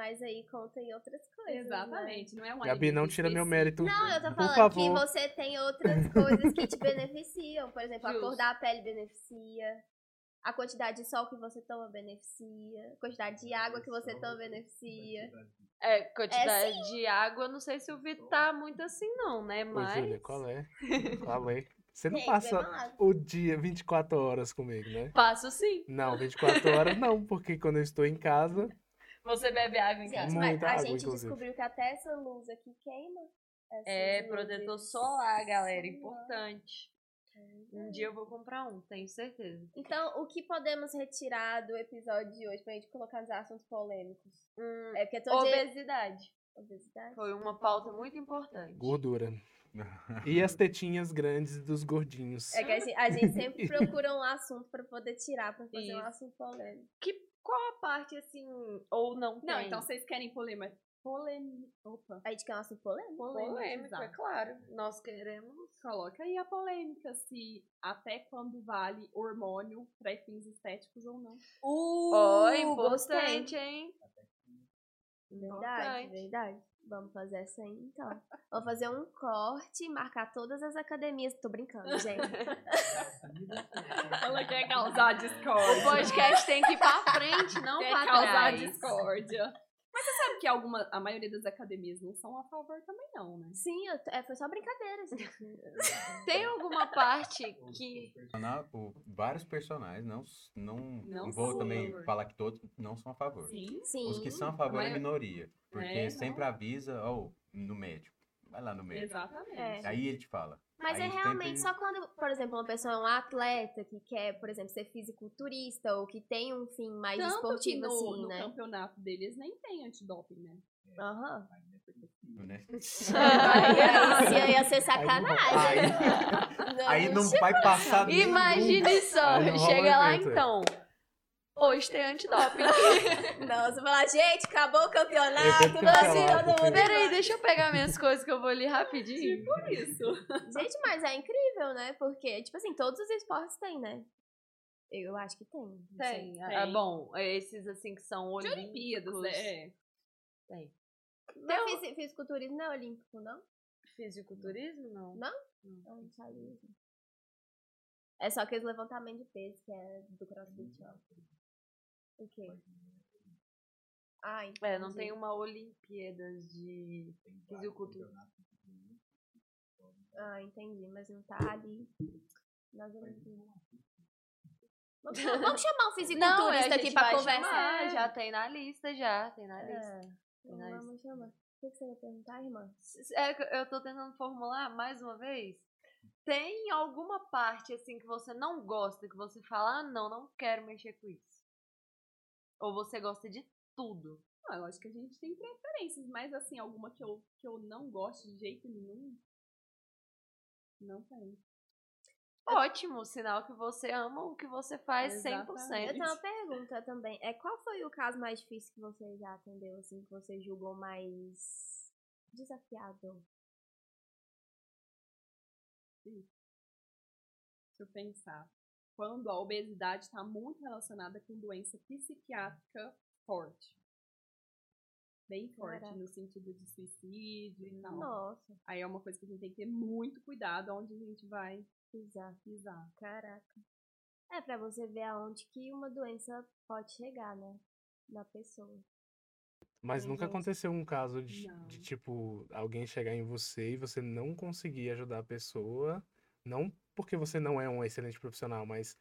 Mas aí conta em outras coisas. Né? Exatamente. Não é um Gabi, não tira meu mérito. Não, eu tô falando que favor. você tem outras coisas que te [LAUGHS] beneficiam. Por exemplo, a cor Justo. da pele beneficia. A quantidade de sol que você toma beneficia. A quantidade de água que você toma beneficia. É, quantidade É, de água, não sei se o Vitor tá muito assim, não, né? Ô, Mas. Júlia, qual é? [LAUGHS] Qual é? Você não passa o dia 24 horas comigo, né? Passo sim. Não, 24 horas não, porque quando eu estou em casa, Você bebe água em Gente, casa? mas Muita a água, gente inclusive. descobriu que até essa luz aqui queima. É, luzes. protetor solar, galera. Importante. Um dia eu vou comprar um, tenho certeza. Então, o que podemos retirar do episódio de hoje pra gente colocar nos assuntos polêmicos? Hum, É porque todo dia... obesidade. Obesidade? Foi uma pauta muito importante. gordura. E as tetinhas grandes dos gordinhos. É que a gente, a gente sempre procura um assunto pra poder tirar, pra fazer um Isso. assunto polêmico. Que, qual a parte, assim, ou não tem? Não, então vocês querem polêmica. Polêmica. Opa. A gente quer um assunto polêmico? polêmico, é exato. claro. Nós queremos... Coloca aí a polêmica, se até quando vale hormônio para fins estéticos ou não. Uh, gostei. importante, hein? Verdade, Importante. verdade. Vamos fazer essa aí, então. Vamos fazer um corte, marcar todas as academias. Tô brincando, gente. Ela quer causar O discórdia. podcast tem que ir pra frente, não quer pra causar trás. discórdia. Que alguma, a maioria das academias não são a favor também, não, né? Sim, eu é, foi só brincadeira, gente. [LAUGHS] Tem alguma parte que... Vários personagens não, não, Não vou a também favor. falar que todos não são a favor. Sim. Sim. Os que são a favor é Mas- a minoria. Porque É, sempre avisa, ó, no médico. Vai lá no médico. Exatamente. É. Aí ele te fala. Mas Aí é realmente só quando, por exemplo, uma pessoa é um atleta que quer, por exemplo, ser fisiculturista ou que tem um fim mais Tanto que esportivo, no, assim, no né? campeonato deles nem tem antidoping, né? Aham. né? Aí, aí ia ser Aí, sacanagem. aí não vai passar nenhum. Imagine só, não chega lá é. então. Hoje tem antidoping. [LAUGHS] Não, você falar, gente, acabou o campeonato, assim, mundo. Peraí, deixa eu pegar minhas coisas que eu vou ali rapidinho. Por isso. Gente, mas é incrível, né? Porque, tipo assim, todos os esportes têm, né? Eu acho que tem. não. Tem. Tem. Ah, bom, esses assim que são De olímpicos. Olimpíadas, é. Tem. Mas fisi- fisiculturismo não é olímpico, não? Fisiculturismo, não. Não? Não sabia. É só aqueles levantamentos de peso que é do crossfit, ó. O quê? Ah, entendi. É, não tem uma Olimpíadas de fisiculturismo. Ah, entendi, mas não tá ali Olimpíadas. Vamos chamar, vamos chamar um [LAUGHS] Não, é, fisiculturista aqui pra vai conversar. chamar, já tem na lista, já, tem na lista. É, Tem na lista. vamos chamar. O que você ia perguntar, irmã? É, eu tô tentando formular mais uma vez. Tem alguma parte assim que você não gosta, que você fala, ah, não, não quero mexer com isso? Ou você gosta de tudo? Ah, eu acho que a gente tem preferências, mas assim, alguma que eu, que eu não gosto de jeito nenhum. Não tem. Ótimo, sinal que você ama o que você faz 100%. Exatamente. Eu tenho uma pergunta também. É, qual foi o caso mais difícil que você já atendeu, assim, que você julgou mais desafiador? Deixa eu pensar. Quando a obesidade está muito relacionada com doença psiquiátrica forte. Bem forte, Caraca. no sentido de suicídio e tal. Nossa, Aí é uma coisa que a gente tem que ter muito cuidado onde a gente vai pisar. pisar. Caraca. É pra você ver aonde que uma doença pode chegar, né? Na pessoa. Mas nunca aconteceu um caso de, de, tipo, alguém chegar em você e você não conseguir ajudar a pessoa. Não porque você não é um excelente profissional, mas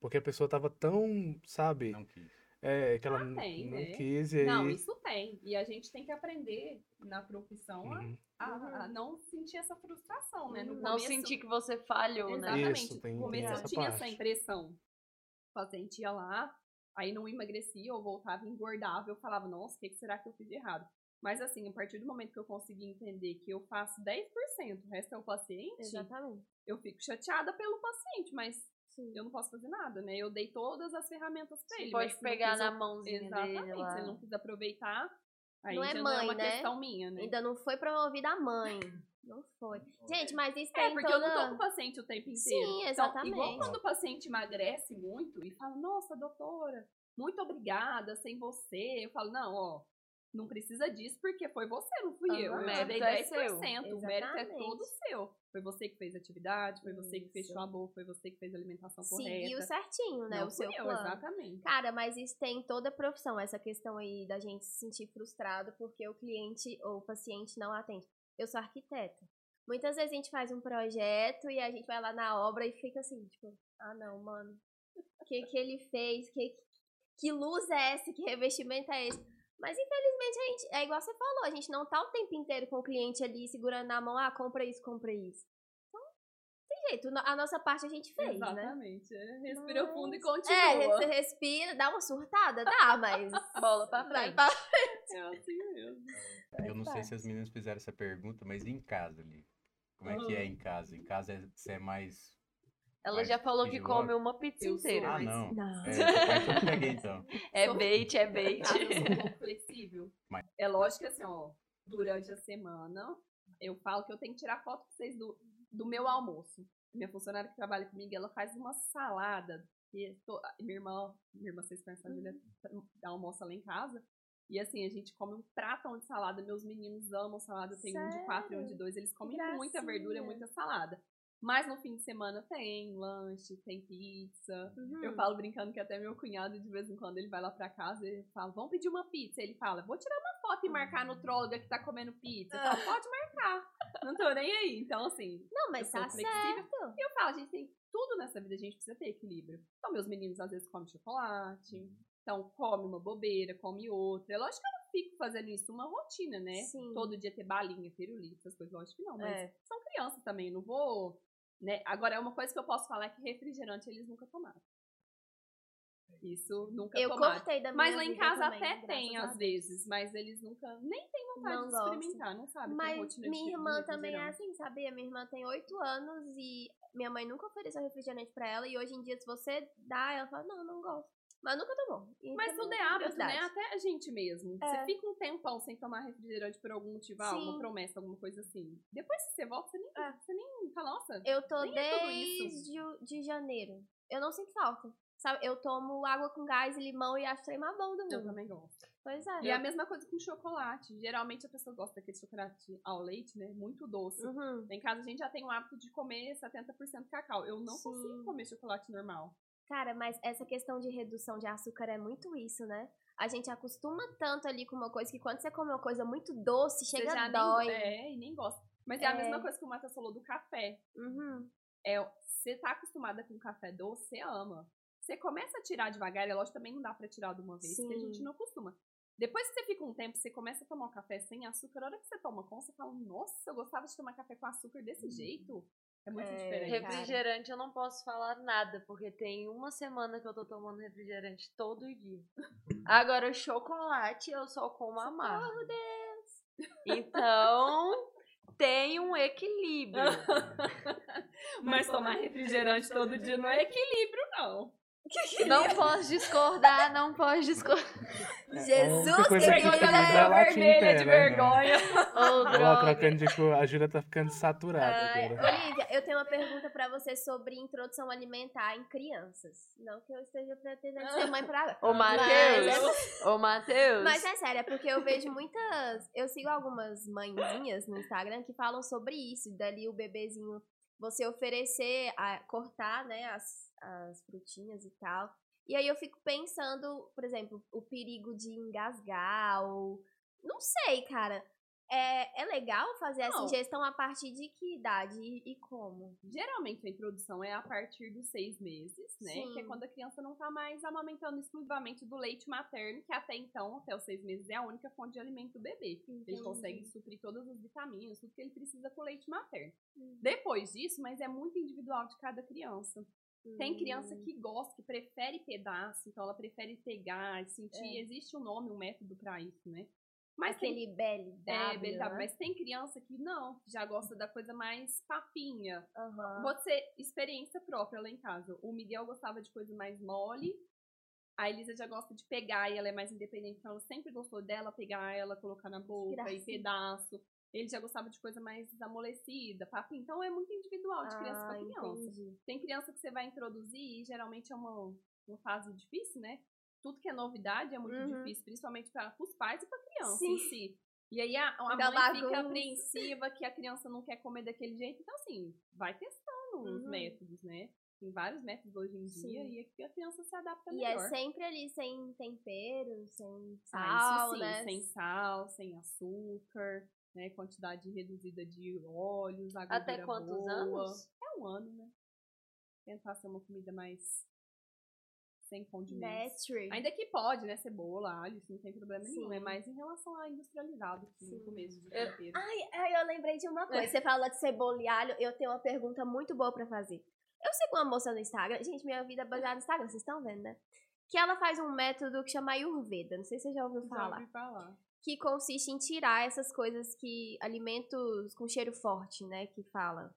porque a pessoa tava tão, sabe? Não quis. É, que ela Ah, tem, não né? quis e aí. Não, isso tem. E a gente tem que aprender na profissão a- Uhum. a, a não sentir essa frustração, né? No Não começo, sentir que você falhou, né? Exatamente. Isso, tem- no tem começo eu tinha essa impressão. O paciente ia lá, aí não emagrecia, eu voltava engordava, eu falava, nossa, o que, que será que eu fiz de errado? Mas assim, a partir do momento que eu consegui entender que eu faço 10%, o resto é o paciente, Exatamente. eu fico chateada pelo paciente, mas Sim. eu não posso fazer nada, né? Eu dei todas as ferramentas pra Você ele. pode pegar na mãozinha Exatamente, dele lá. se ele não quis aproveitar, aí Não é já não mãe, é uma né? questão minha, né? Ainda não foi promovida a mãe. [LAUGHS] Não foi. Gente, mas isso É, porque toda... eu não tô com o paciente o tempo inteiro. Sim, Então, exatamente. igual quando o paciente emagrece muito e fala, nossa, doutora, muito obrigada, sem você. Eu falo, não, ó, não precisa disso porque foi você, não fui eu. Aham. Eu O te dei mérito é 10%. seu. O mérito é todo seu. Foi você que fez a atividade, foi você que Isso. fechou a boca, foi você que fez a alimentação Seguiu correta. certinho, né? não o seu eu, plano. exatamente. Cara, mas isso tem em toda a profissão, essa questão aí da gente se sentir frustrado porque o cliente ou o paciente não atende. Eu sou arquiteta. Muitas vezes a gente faz um projeto e a gente vai lá na obra e fica assim, tipo, ah não, mano, o que que ele fez? Que, que luz é essa? Que revestimento é esse? Mas infelizmente a gente, é igual você falou, a gente não tá o tempo inteiro com o cliente ali segurando na mão, ah, compra isso, compra isso. Então, tem jeito, a nossa parte a gente fez, né? Exatamente. é. Respira Mas- fundo e continua. É, você respira, dá uma surtada, dá, mas [LAUGHS] Bola pra frente. pra É assim mesmo. Eu não sei se as meninas fizeram essa pergunta, mas em casa ali? Como é que é em casa? Em casa é- você é mais. Ela mais já falou que come uma pizza Eu sou inteira. Ah, não. Não. É, essa parte eu peguei então. [LAUGHS] É Sou- bait, é bait. Ah, eu sou um pouco flexível. Mas- É lógico que assim, ó, durante a semana, eu falo que eu tenho que tirar foto pra vocês do, do meu almoço. Minha funcionária que trabalha comigo, ela faz uma salada. E to- minha irmã, minha irmã, vocês conhecem a Julia, almoça lá em casa. E assim, a gente come um pratão de salada. Meus meninos amam salada. Tem um de quatro e um de dois. Eles comem muita verdura, muita salada. Mas no fim de semana tem lanche, tem pizza. Eu Uhum. falo brincando que até meu cunhado, de vez em quando, ele vai lá pra casa e fala, vamos pedir uma pizza. Ele fala, vou tirar uma foto e marcar no tróloga que tá comendo pizza. Eu falo, pode marcar. Não tô nem aí. Então, assim, Não, mas eu tá flexível. certo. eu falo, a gente tem tudo nessa vida, a gente precisa ter equilíbrio. Então, meus meninos às vezes comem chocolate. Então, come uma bobeira, come outra. É lógico que eu não fico fazendo isso uma rotina, né? Sim. Todo dia ter balinha, pirulito, essas coisas, lógico que não. Mas É. são crianças também, não vou... Né? Agora, é uma coisa que eu posso falar é que refrigerante eles nunca tomaram. Isso, nunca Eu tomaram. cortei da minha Mas lá em casa também, até tem, às vezes, mas eles nunca nem têm vontade Não de gostam. experimentar, não sabe? Tem Mas minha irmã também é assim, sabia? Minha irmã tem 8 anos e minha mãe nunca ofereceu refrigerante pra ela. E hoje em dia, se você dá, ela fala, não, não gosto. Mas nunca tomou. E Mas tudo é hábito, né? Até a gente mesmo. É. Você fica um tempão sem tomar refrigerante por algum motivo, ah, uma promessa, alguma coisa assim. Depois que você volta, você nem, É. você nem fala, nossa, Eu tô é desde o- de janeiro. Eu não sinto falta. Sabe, eu tomo água com gás e limão e acho o trem mais bom do eu mundo. também gosto. Pois é. E é a mesma coisa com chocolate. Geralmente a pessoa gosta daquele chocolate ao leite, né? Muito doce. Uhum. Em casa a gente já tem o hábito de comer 70% cacau. Eu não Sim. consigo comer chocolate normal. Cara, mas essa questão de redução de açúcar é muito isso, né? A gente acostuma tanto ali com uma coisa que quando você come uma coisa muito doce, Você chega já dói. nem, é, e nem gosta. Mas é, a É. mesma coisa que o Matheus falou do café. Uhum. É, você tá acostumada com café doce, você ama. Você começa a tirar devagar, é lógico também não dá pra tirar de uma vez, porque a Sim. gente não acostuma. Depois que você fica um tempo, você começa a tomar um café sem açúcar, a hora que você toma com, você fala, nossa, eu gostava de tomar café com açúcar desse jeito. É muito É, diferente. cara. Refrigerante eu não posso falar nada, porque tem uma semana que eu tô tomando refrigerante todo dia. Agora, o chocolate eu só como amargo. Oh, Deus. Então, tem um equilíbrio. [LAUGHS] Mas tomar refrigerante todo dia não é equilíbrio, não. Não posso discordar, não posso discordar. [LAUGHS] Jesus, É que que tem que é vermelha de né? vergonha. [LAUGHS] Ô, Ela droga. trocando de cor, a Júlia tá ficando saturada Ai, agora. Olivia, eu tenho uma pergunta pra você sobre introdução alimentar em crianças. Não que eu esteja pretendendo ser mãe pra Ô, Mas Matheus. é- Ô, Matheus. Mas é sério, é porque eu vejo muitas. Eu sigo algumas mãezinhas no Instagram que falam sobre isso. Dali o bebezinho, você oferecer, a, cortar, né, as, as frutinhas e tal. E aí eu fico pensando, por exemplo, o perigo de engasgar ou. Não sei, cara. É, é legal fazer essa Não. ingestão a partir de que idade e, e como? Geralmente a introdução é a partir dos seis meses, né? Sim. Que é quando a criança não tá mais amamentando exclusivamente do leite materno, que até então, até os seis meses, é a única fonte de alimento do bebê. Ele Entendi. consegue suprir todas as vitaminas, tudo que ele precisa com o leite materno. Uhum. Depois disso, mas é muito individual de cada criança. Tem criança que gosta, que prefere pedaço, então ela prefere pegar, sentir. É. Existe um nome, um método pra isso, né? Mas tem Aquele BLW, é, beleza, né? mas tem criança que não, que já gosta da coisa mais papinha. Vou ser experiência própria lá em casa. O Miguel gostava de coisa mais mole. A Elisa já gosta de pegar e ela é mais independente, então ela sempre gostou dela pegar ela, colocar na boca e pedaço. Ele já gostava de coisa mais amolecida, papinha. Então é muito individual de criança Ah, pra criança. entendi. Tem criança que você vai introduzir e geralmente é uma, uma fase difícil, né? Tudo que é novidade é muito Uhum. difícil, principalmente para os pais e para criança Sim. em si. E aí a, a Da mãe fica bagunça. apreensiva que a criança não quer comer daquele jeito. Então, assim, vai testando os Uhum. métodos, né? Tem vários métodos hoje em dia Sim. e a criança se adapta E melhor. é sempre ali sem tempero, sem Ah, sal, isso sim, né? sem sal, sem açúcar. Né? Quantidade reduzida de óleos, a Até quantos boa. anos? É um ano, né? Tentar ser uma comida mais sem condimentos. Ainda que pode, né? Cebola, alho, isso não tem problema nenhum. Sim. É mais em relação a industrializado, que no Sim. começo de tempero. Ai, ai, eu lembrei de uma coisa. Você falou de cebola e alho, eu tenho uma pergunta muito boa pra fazer. Eu sigo uma moça no Instagram. Gente, minha vida é baseada no Instagram, vocês estão vendo, né? Que ela faz um método que chama Ayurveda. Não sei se você já ouviu Já falar. ouvi falar. Que consiste em tirar essas coisas que. alimentos com cheiro forte, né? Que fala.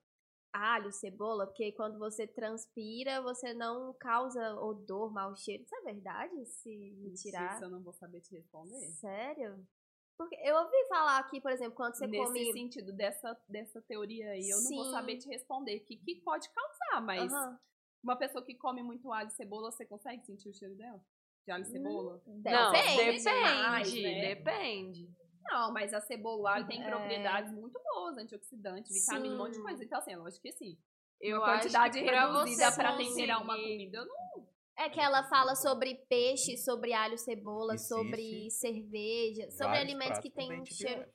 Alho, cebola, porque quando você transpira, você não causa odor, mau cheiro. Isso é verdade? Se retirar. Isso eu não vou saber te responder. Sério? Porque eu ouvi falar aqui, por exemplo, quando você Nesse come. sentido, dessa, dessa teoria aí, eu não vou Sim. saber te responder. O que, que pode causar, mas Aham. uma pessoa que come muito alho e cebola, você consegue sentir o cheiro dela? De alho e cebola? Não, Depende. demais, né? depende. Não, mas a cebola o alho tem É. propriedades muito boas, antioxidantes, vitamina, um monte de Sim. coisa. Então, assim, eu acho que sim. Eu uma acho quantidade reduzida pra temperar uma comida, eu não É que ela fala sobre peixe, sobre alho, cebola, Existe sobre cerveja, sobre vários alimentos que têm um cheiro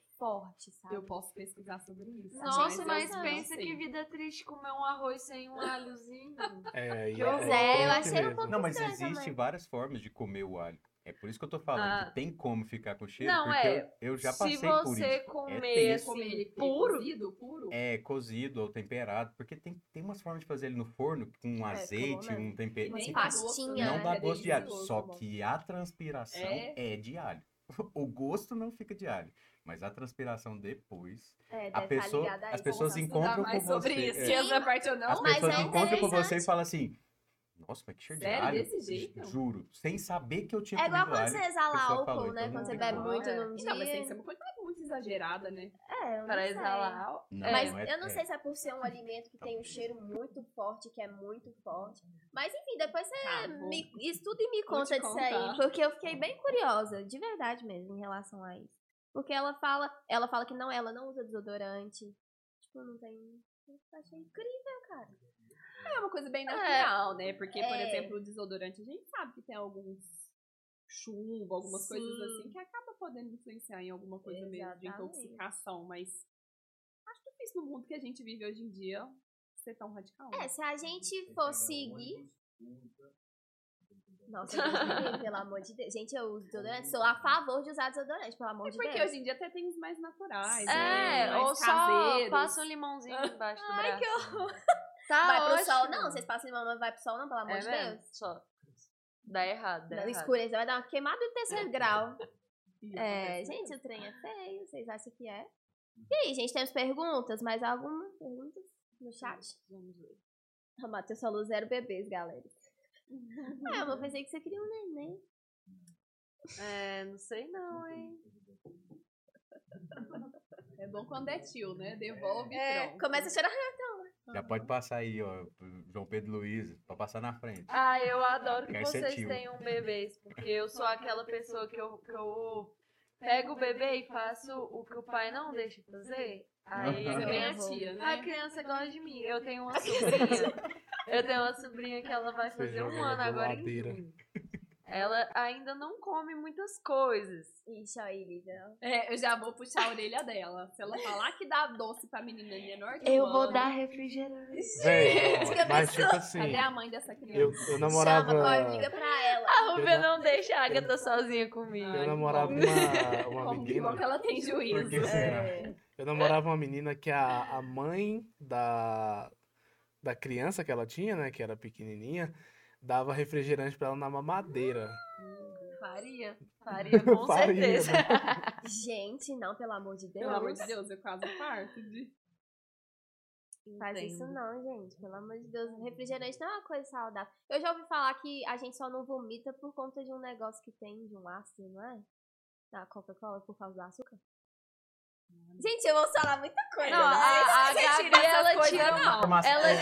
sabe? eu posso pesquisar sobre isso. Nossa, eu mas não pensa que vida triste comer um arroz sem um alhozinho. É, Que é, horror. É, eu triste achei um mesmo. pouco- Não, mas estranho existe também. várias formas de comer o alho. É por isso que eu tô falando Ah. que tem como ficar com cheiro, Não, porque é. eu, eu já Se passei por você isso. comer tenso. Comer ele assim, puro, cozido, puro. É cozido ou temperado, porque tem, tem umas formas de fazer ele no forno com um É, azeite, como, né? um tempero. Gosto, pastinha, não né? dá É gosto de alho, só bom. que a transpiração É. é. de alho. [LAUGHS] O gosto não fica de alho, mas a transpiração depois. É, A estar pessoa, as pessoas encontram com sobre você. isso. é. que essa parte eu não As Mas pessoas é encontram com você e falam assim: Nossa, mas que cheiro de Sério? alho. Desse jeito? Juro, sem saber que eu tinha É igual quando você exala álcool, falou, né? então Quando não você bebe muito É. num dia. Então, mas tem que ser uma coisa muito exagerada, né? É, eu não para sei. exalar. Não, Mas não é- eu não é. sei se é por ser um alimento que tem um cheiro muito forte, que é muito forte. Mas enfim, depois você Tá, vou- me, estuda e me conta disso aí. Porque eu fiquei bem curiosa, de verdade mesmo, em relação a isso. Porque ela fala, ela fala que não, ela não usa desodorante. Tipo, não tem. Eu achei incrível, cara. É uma coisa bem natural, né? Porque, por É. exemplo, o desodorante, a gente sabe que tem alguns chumbo, algumas coisas Sim. assim, que acaba podendo influenciar em alguma coisa mesmo de Exatamente. intoxicação, mas acho difícil no mundo que a gente vive hoje em dia ser tão radical. né? É, se a gente for seguir. Nossa, Deus pelo amor de Deus. Gente, eu uso desodorante. Sou a favor de usar desodorante, pelo amor de Porque Deus. hoje em dia até tem os mais naturais, É, né? Ou só passa um limãozinho [LAUGHS] embaixo do Ai, braço. que horror. Tá vai pro ótimo. sol, não. Vocês passam limão, mas vai pro sol, não, pelo amor É de mesmo? Deus. Só. Dá errado, dá Não, errado. escurecer, vai dar uma queimada do [LAUGHS] terceiro grau. É, gente, o trem é feio, vocês acham que é? E aí, gente, temos perguntas? Mais alguma perguntas no chat? Vamos ver. O Matheus falou zero bebês, galera. [LAUGHS] Ah, eu pensei que você queria um neném. É, não sei não, hein? [LAUGHS] É bom quando é tio, né? Devolve e É, pronto. começa a cheirar. Já pode passar aí, ó, João Pedro Luiz, pra passar na frente. Ah, eu adoro que vocês tenham bebês, porque eu sou aquela pessoa que eu, que eu pego o bebê e faço o que o pai não deixa fazer. Aí. Você a bem a criança, tia, né? a criança gosta de mim. Eu tenho uma sobrinha. Eu tenho uma sobrinha que ela vai fazer um ano agora em junho. Ela ainda não come muitas coisas. Ixi, aí, Lívia. É, eu já vou puxar a orelha dela. Se ela falar que dá doce pra menina menor de Eu vou dar refrigerante. Véi, que mas tipo assim, Cadê a mãe dessa eu, criança? eu namorava. Chama, liga pra ela. A Rubia não deixa a Agatha sozinha comigo. Eu namorava uma, uma Como que menina. bom que ela tem juízo. Por que será? É. Eu namorava uma menina que a, a mãe da, da criança que ela tinha, né, que era pequenininha, dava refrigerante pra ela na mamadeira. Faria. Faria, com [LAUGHS] Faria, certeza. [LAUGHS] Gente, não, pelo amor de Deus. Pelo amor de Deus, eu quase parto de... Faz isso Entendo. não, gente. Pelo amor de Deus. Refrigerante não é uma coisa saudável. Eu já ouvi falar que a gente só não vomita por conta de um negócio que tem, de um ácido, não é? Na Coca-Cola, por causa do açúcar. Gente, eu vou falar muita coisa. Não, né? a, a Gabi, ela coisas, tira, não. ela É. ela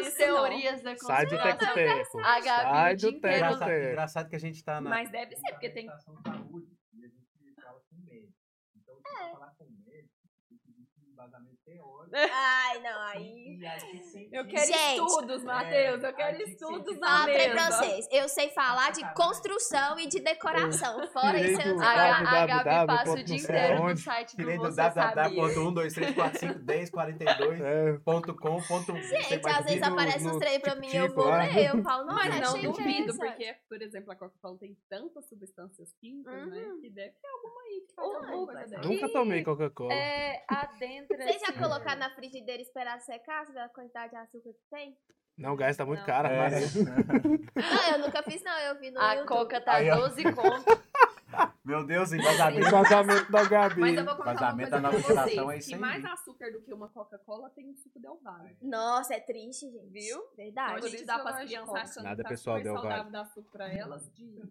isso, não. teorias da Sai do conspiração. teco-teco. A Gabi Sai do inteiro- teco-teco. Engraçado, engraçado que a gente tá na. Mas deve ser, porque tem... E a gente fala com medo. Então, se você falar com o médico, tem que existe um embasamento teórico. [LAUGHS] Ai, não, aí. E. Eu quero Gente, estudos, Matheus. Eu quero estudos na mesa. pra vocês. Eu sei falar de construção e de decoração. [LAUGHS] Fora isso, eu não A, Gabi passa o não dia inteiro no site do Você Sabia. www.123451042.com.br. Você Gente, às vezes aparece uns trem pra mim, eu tipo, vou ah. ler. Eu falo, [LAUGHS] nossa, Mas não duvido, porque, por exemplo, a Coca-Cola tem tantas substâncias químicas, né? Uhum. Que deve ter alguma aí que faz alguma coisa. Nunca tomei Coca-Cola. É, adentra Vocês já colocaram na frigideira e esperar secar, você vê a quantidade de açúcar que tem? Não, o gás tá muito Não. caro, É. [LAUGHS] Não, eu nunca fiz, não. Eu vi no A YouTube. Coca tá Aí, ó. 12 conto. [LAUGHS] Meu Deus, embasamento. Embasamento da Gabi. Mas eu vou contar uma Vazamento coisa da pra nova geração é que 100 mais açúcar do que uma Coca-Cola tem o suco Del Valle. Nossa, é triste, gente. Viu? Então Verdade. a Por gente isso dá pras crianças achando Nada que tá pessoal, super Del Valle. saudável dar suco pra elas. De...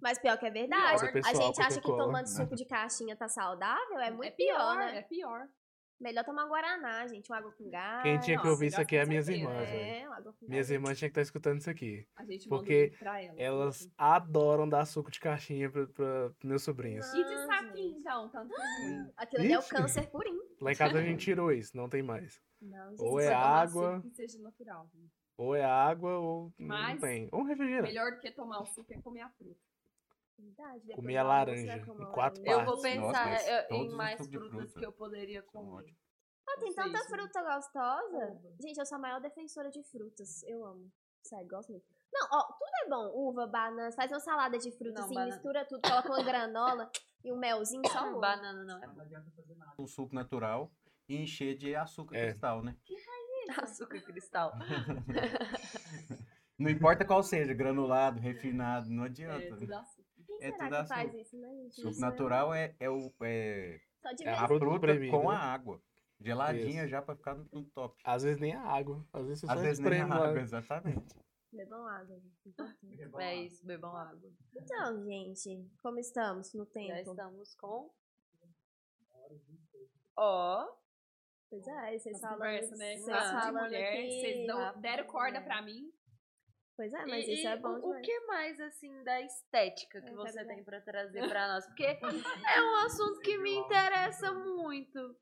Mas pior que é verdade. Nossa, a gente acha que Coca-Cola. tomando suco de caixinha tá saudável, é muito é pior, né? é pior. Melhor tomar Guaraná, gente. Uma água com gás. Quem tinha que Nossa, ouvir isso aqui é com minhas irmãs. É, Minhas irmãs tinham que estar escutando isso aqui. A gente Porque elas. Elas adoram dar suco de caixinha pra meus sobrinhos. E de Ah, saquinho, então, tanto é ruim. Aquilo ali é o câncer purinho. Lá em casa a gente tirou isso, não tem mais. Não, gente. Ou é tomar água, suco que seja natural. ou é água, ou não Mas- tem. Ou um refrigerante. Melhor do que tomar o suco é comer a fruta. Verdade, Comer a laranja, em quatro laranja. Eu vou partes. Nossa, pensar eu- todos em os mais tipos de frutas fruta que eu poderia comer. Ah, tem Não tanta fruta gostosa. Gente, eu sou a maior defensora de frutas. Eu amo. Sério, gosto muito. Não, ó, tudo é bom. Uva, banana, faz uma salada de frutas Não, assim, banana. mistura tudo, coloca uma granola e um melzinho, só um. Banana não é Não adianta fazer nada. Um suco natural e encher de açúcar É. cristal, né? açúcar cristal. [LAUGHS] Não importa qual seja, granulado, refinado, não É, adianta. tudo açúcar. Quem É será tudo que faz isso, né, gente? Suco natural é, é, o, é É só de É vez a fruta espremida, com né? a água. Geladinha Isso. já pra ficar no, no top. Às vezes nem a água. Às vezes Às vezes nem a água, exatamente. [LAUGHS] Bebam água. Importante. É isso, bebam água. Então, gente, como estamos no Já tempo? estamos com. Ó, Pois é, vocês conversa, né? vocês falando mulher, aqui. vocês deram corda mulher. pra mim. Pois é, mas e- isso é bom o, que mais, assim, da estética que Eu você tem pra trazer [LAUGHS] pra nós? Porque é um assunto que me interessa muito.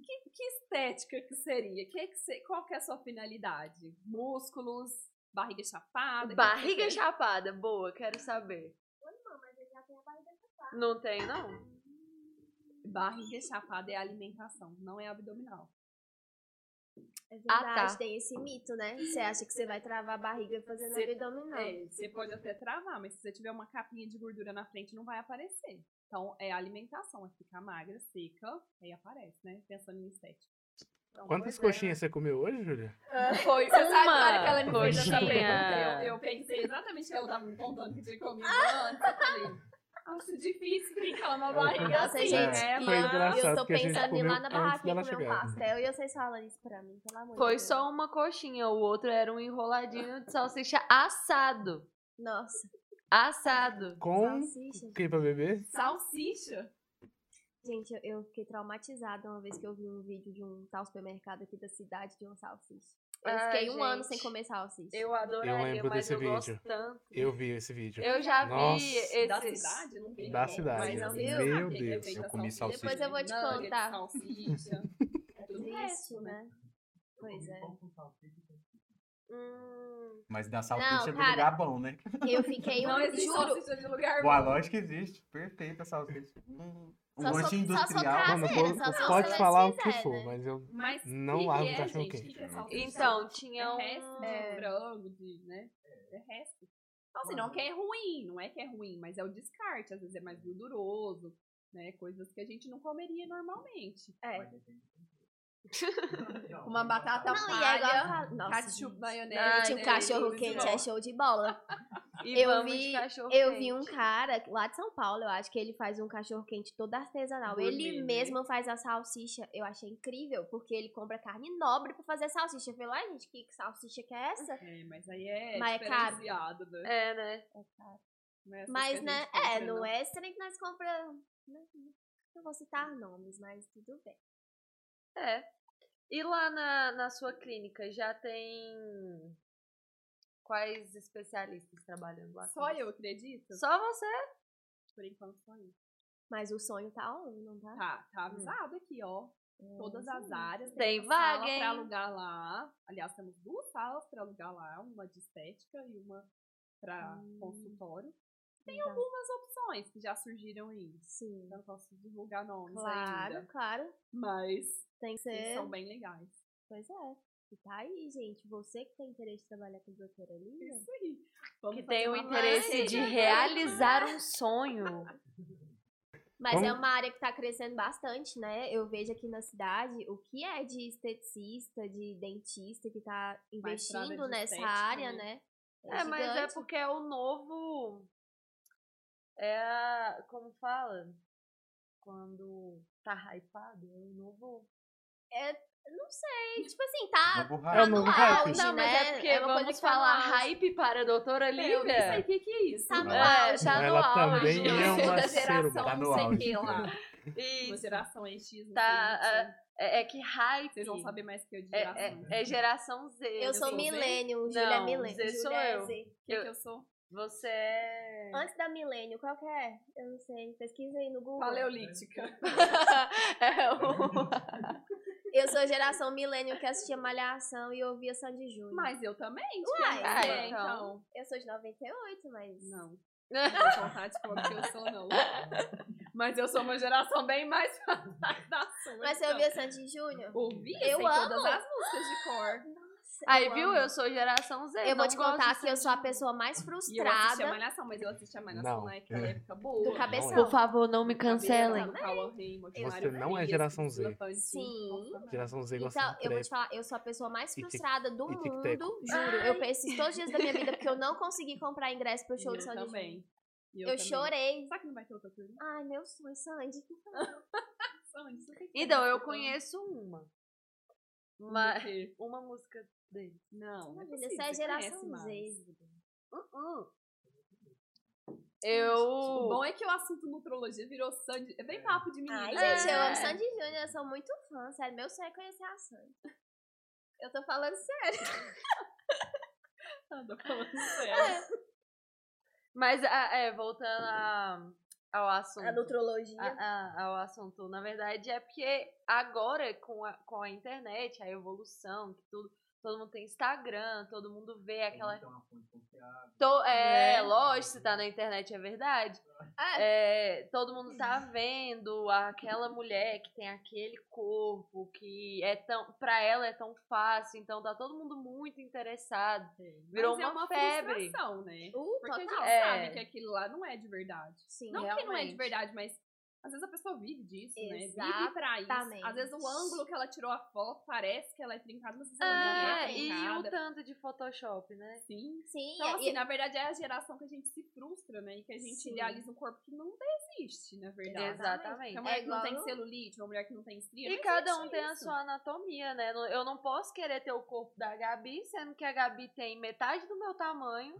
Que, que estética que seria? Que que se- qual que é a sua finalidade? Músculos, barriga chapada? que que Barriga quer? chapada, boa, quero saber. Não tem, não? Barriga chapada é alimentação, não é abdominal. É Ah, verdade, tá. tem esse mito, né? Você acha que você vai travar a barriga fazendo Você- abdominal. É, você pode até travar, mas se você tiver uma capinha de gordura na frente, não vai aparecer. Então, é alimentação, é ficar magra, seca, aí aparece, né? Pensando em estética. Então, Quantas é. coxinhas você comeu hoje, Júlia? Foi Você sabe na hora uma que ela me fez essa coxinha. pergunta, eu, eu pensei exatamente que ela tava me contando que tinha comido antes. Eu falei, acho difícil ficar uma barriga Nossa, assim, gente, né? Foi eu- engraçado, eu tô pensando em ir lá na barraquinha comer um chegar. pastel e vocês falam isso pra mim, pelo amor Foi de Deus. só uma coxinha, o outro era um enroladinho de salsicha assado. Nossa, Assado. Com salsicha. o que pra beber? Salsicha. Gente, eu, eu fiquei traumatizada uma vez que eu vi um vídeo de um tal supermercado aqui da cidade de uma salsicha. Eu Ai, fiquei um ano gente. sem comer salsicha. Eu adoraria, lembro mas desse eu gosto vídeo. tanto. Eu vi esse vídeo. Eu já Nossa. vi esse. Da cidade? Não vi. Da não. cidade, Mas eu Meu que Deus. Eu a comi salsicha. Depois eu vou te contar. Salsicha. [LAUGHS] É tudo Triste, resto, né? né? Pois é. Hum, Mas da salsicha do cara. lugar bom, né? Eu fiquei [LAUGHS] um, Não existe juro, salsicha de lugar Boa, bom. lógico que existe. Perfeita a salsicha. Hum, Um Só sou- lanche só sou industrial. casa- Mano, só pode falar o que fizer, for, né? mas eu Mas Não que é, cachorro gente? quente. Que que é? Então, tinha é um. resto de frango, de, né? É resto. Então, assim, não que é ruim, não é que é ruim, mas é o descarte. Às vezes é mais gorduroso, né? Coisas que a gente não comeria normalmente. É. [LAUGHS] Uma batata Não, e é igual palha, ketchup, maionese. Ai, Tinha um é cachorro quente, é show de bola. [LAUGHS] E Eu vi- Eu vi um cara lá de São Paulo, eu acho que ele faz um cachorro quente todo artesanal. Gourmet, ele né? mesmo faz a salsicha. Eu achei incrível, porque ele compra carne nobre pra fazer salsicha. Eu falei, ai gente, que salsicha que é essa? É, mas aí é Mas é caro. né? É, né? Não é essas que Mas, né, gente compra, é, não é trem que nós compramos. né? Não vou citar nomes, mas tudo bem. É. E lá na, na sua clínica já tem. Quais especialistas trabalhando lá? Só eu acredito? Só você? Por enquanto, só eu. Mas o sonho tá on, não tá? Tá, tá avisado aqui, ó. Todas as áreas. Tem uma vaga, sala hein? pra alugar lá. Aliás, temos duas salas pra alugar lá, uma de estética e uma pra Hum. consultório. Tem Algumas opções que já surgiram aí. Sim. Não posso divulgar nomes Claro, ainda. claro. Mas Tem que eles ser. são bem legais. Pois é. E tá aí, gente. Você que tem interesse em trabalhar com doutora Lívia, Isso aí. Vamos Que tem o interesse live. de realizar um sonho. [LAUGHS] Mas Como- é uma área que tá crescendo bastante, né? Eu vejo aqui na cidade o que é de esteticista, de dentista que tá Mais área investindo nessa estética, área, né? né? É, mas é porque é o novo. É a. Como fala? Quando tá hypado, é o novo. Não sei, tipo assim, tá, Novo tá É o no novo hype. auge, Não, mas né? é porque é uma coisa vamos que tá falar hype para a doutora É, eu nem sei Lívia. o que, que é isso. Tá no É, auge. tá no Ela auge. também é Eu sou uma da geração. Tá no não sei o que lá. Uma Isso. geração X, não Tá, sei, não. É, é que hype. Vocês vão saber mais que eu de É, geração. é, é geração Z. Eu sou sou Z? milênio, Não, Júlia é milênio. Z sou é eu. O que, que eu sou? Você é. Antes da milênio, qual que é? Eu não sei. Pesquisa aí no Google. Paleolítica. [LAUGHS] é o. Eu sou geração milênio que assistia Malhação e ouvia Sandy Júnior. Mas eu também. Uai, Uai, é, então. então. Eu sou de 98, mas... Não. Não tenho vontade de falar que eu sou, não. Mas eu sou uma geração bem mais [LAUGHS] da sua. Mas você então. ouvia Sandy Júnior? Ouvi, Eu amo. todas as músicas de cor. Aí, Eu viu? amo. Eu sou geração Z. Eu vou não te contar que eu sou a pessoa mais E eu assistia frustrada Malhação, mas eu assistia Malhação Não. naquela época boa. do cabeção. Por favor, não me cancelem. Você não é geração Z. Sim. Geração Z gosta Então, eu vou te falar, eu sou a pessoa mais frustrada do mundo, juro. Eu penso todos os dias da minha vida porque eu não consegui comprar ingresso pro show de eu Sandy Júnior. também. Eu, chorei. Será que não vai ter outra turma? Ai, meu sonho, Sandy. [LAUGHS] Sandy, Então, eu isso, conheço uma. Mas [LAUGHS] uma música dele. Não, não é você é você geração conhece mais. Z. Eu. O bom é que o assunto nutrologia virou Sandy. É bem papo de menina. Ai, né? gente, eu É. amo Sandy Júnior, eu sou muito fã, sério. Meu sonho é conhecer a Sandy. Eu tô falando sério. [LAUGHS] Ah, tô falando sério. [LAUGHS] Mas, é, voltando a- ao assunto. A nutrologia. a- a- ao assunto. Na verdade, é porque agora, com a, com a internet, a evolução, que tudo, todo mundo tem Instagram, todo mundo vê aquela. To- é, É. lógico, se tá na internet é verdade. É, todo mundo tá vendo aquela mulher que tem aquele corpo, que é tão. Pra ela é tão fácil, então tá todo mundo muito interessado. Virou Mas é uma uma febre. né? Uh, Porque a total. gente É. sabe que aquilo lá não é de verdade. Sim, Não que não é de realmente. verdade, mas às vezes a pessoa vive disso, né? Vive pra isso. Exatamente. Às vezes o ângulo que ela tirou a foto parece que ela é trincada, mas às vezes ela não É, é e o trincada. tanto de Photoshop, né? Sim. Sim, Então, e- assim, na verdade é a geração que a gente se frustra, né? E que a gente Sim. idealiza um corpo que não existe, na verdade. Exatamente. Uma mulher É que não tem celulite, uma mulher que não tem estria. E cada um tem a isso. sua anatomia, né? Eu não posso querer ter o corpo da Gabi, sendo que a Gabi tem metade do meu tamanho.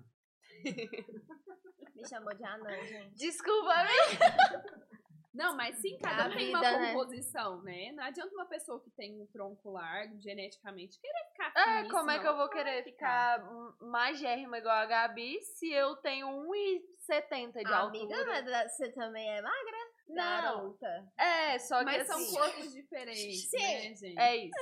Me chamou de anã, gente. Desculpa, amiga. [LAUGHS] Não, mas sim, É cada um tem uma né? composição, né? Não adianta uma pessoa que tem um tronco largo, geneticamente, querer ficar É, finíssima, como é que eu vou vai querer ficar hum, magérrima igual a Gabi se eu tenho 1,70 de Amiga, altura? mas você também é magra? Não. Garota. É, só que Mas assim... são corpos diferentes, Sim. né, gente? É isso.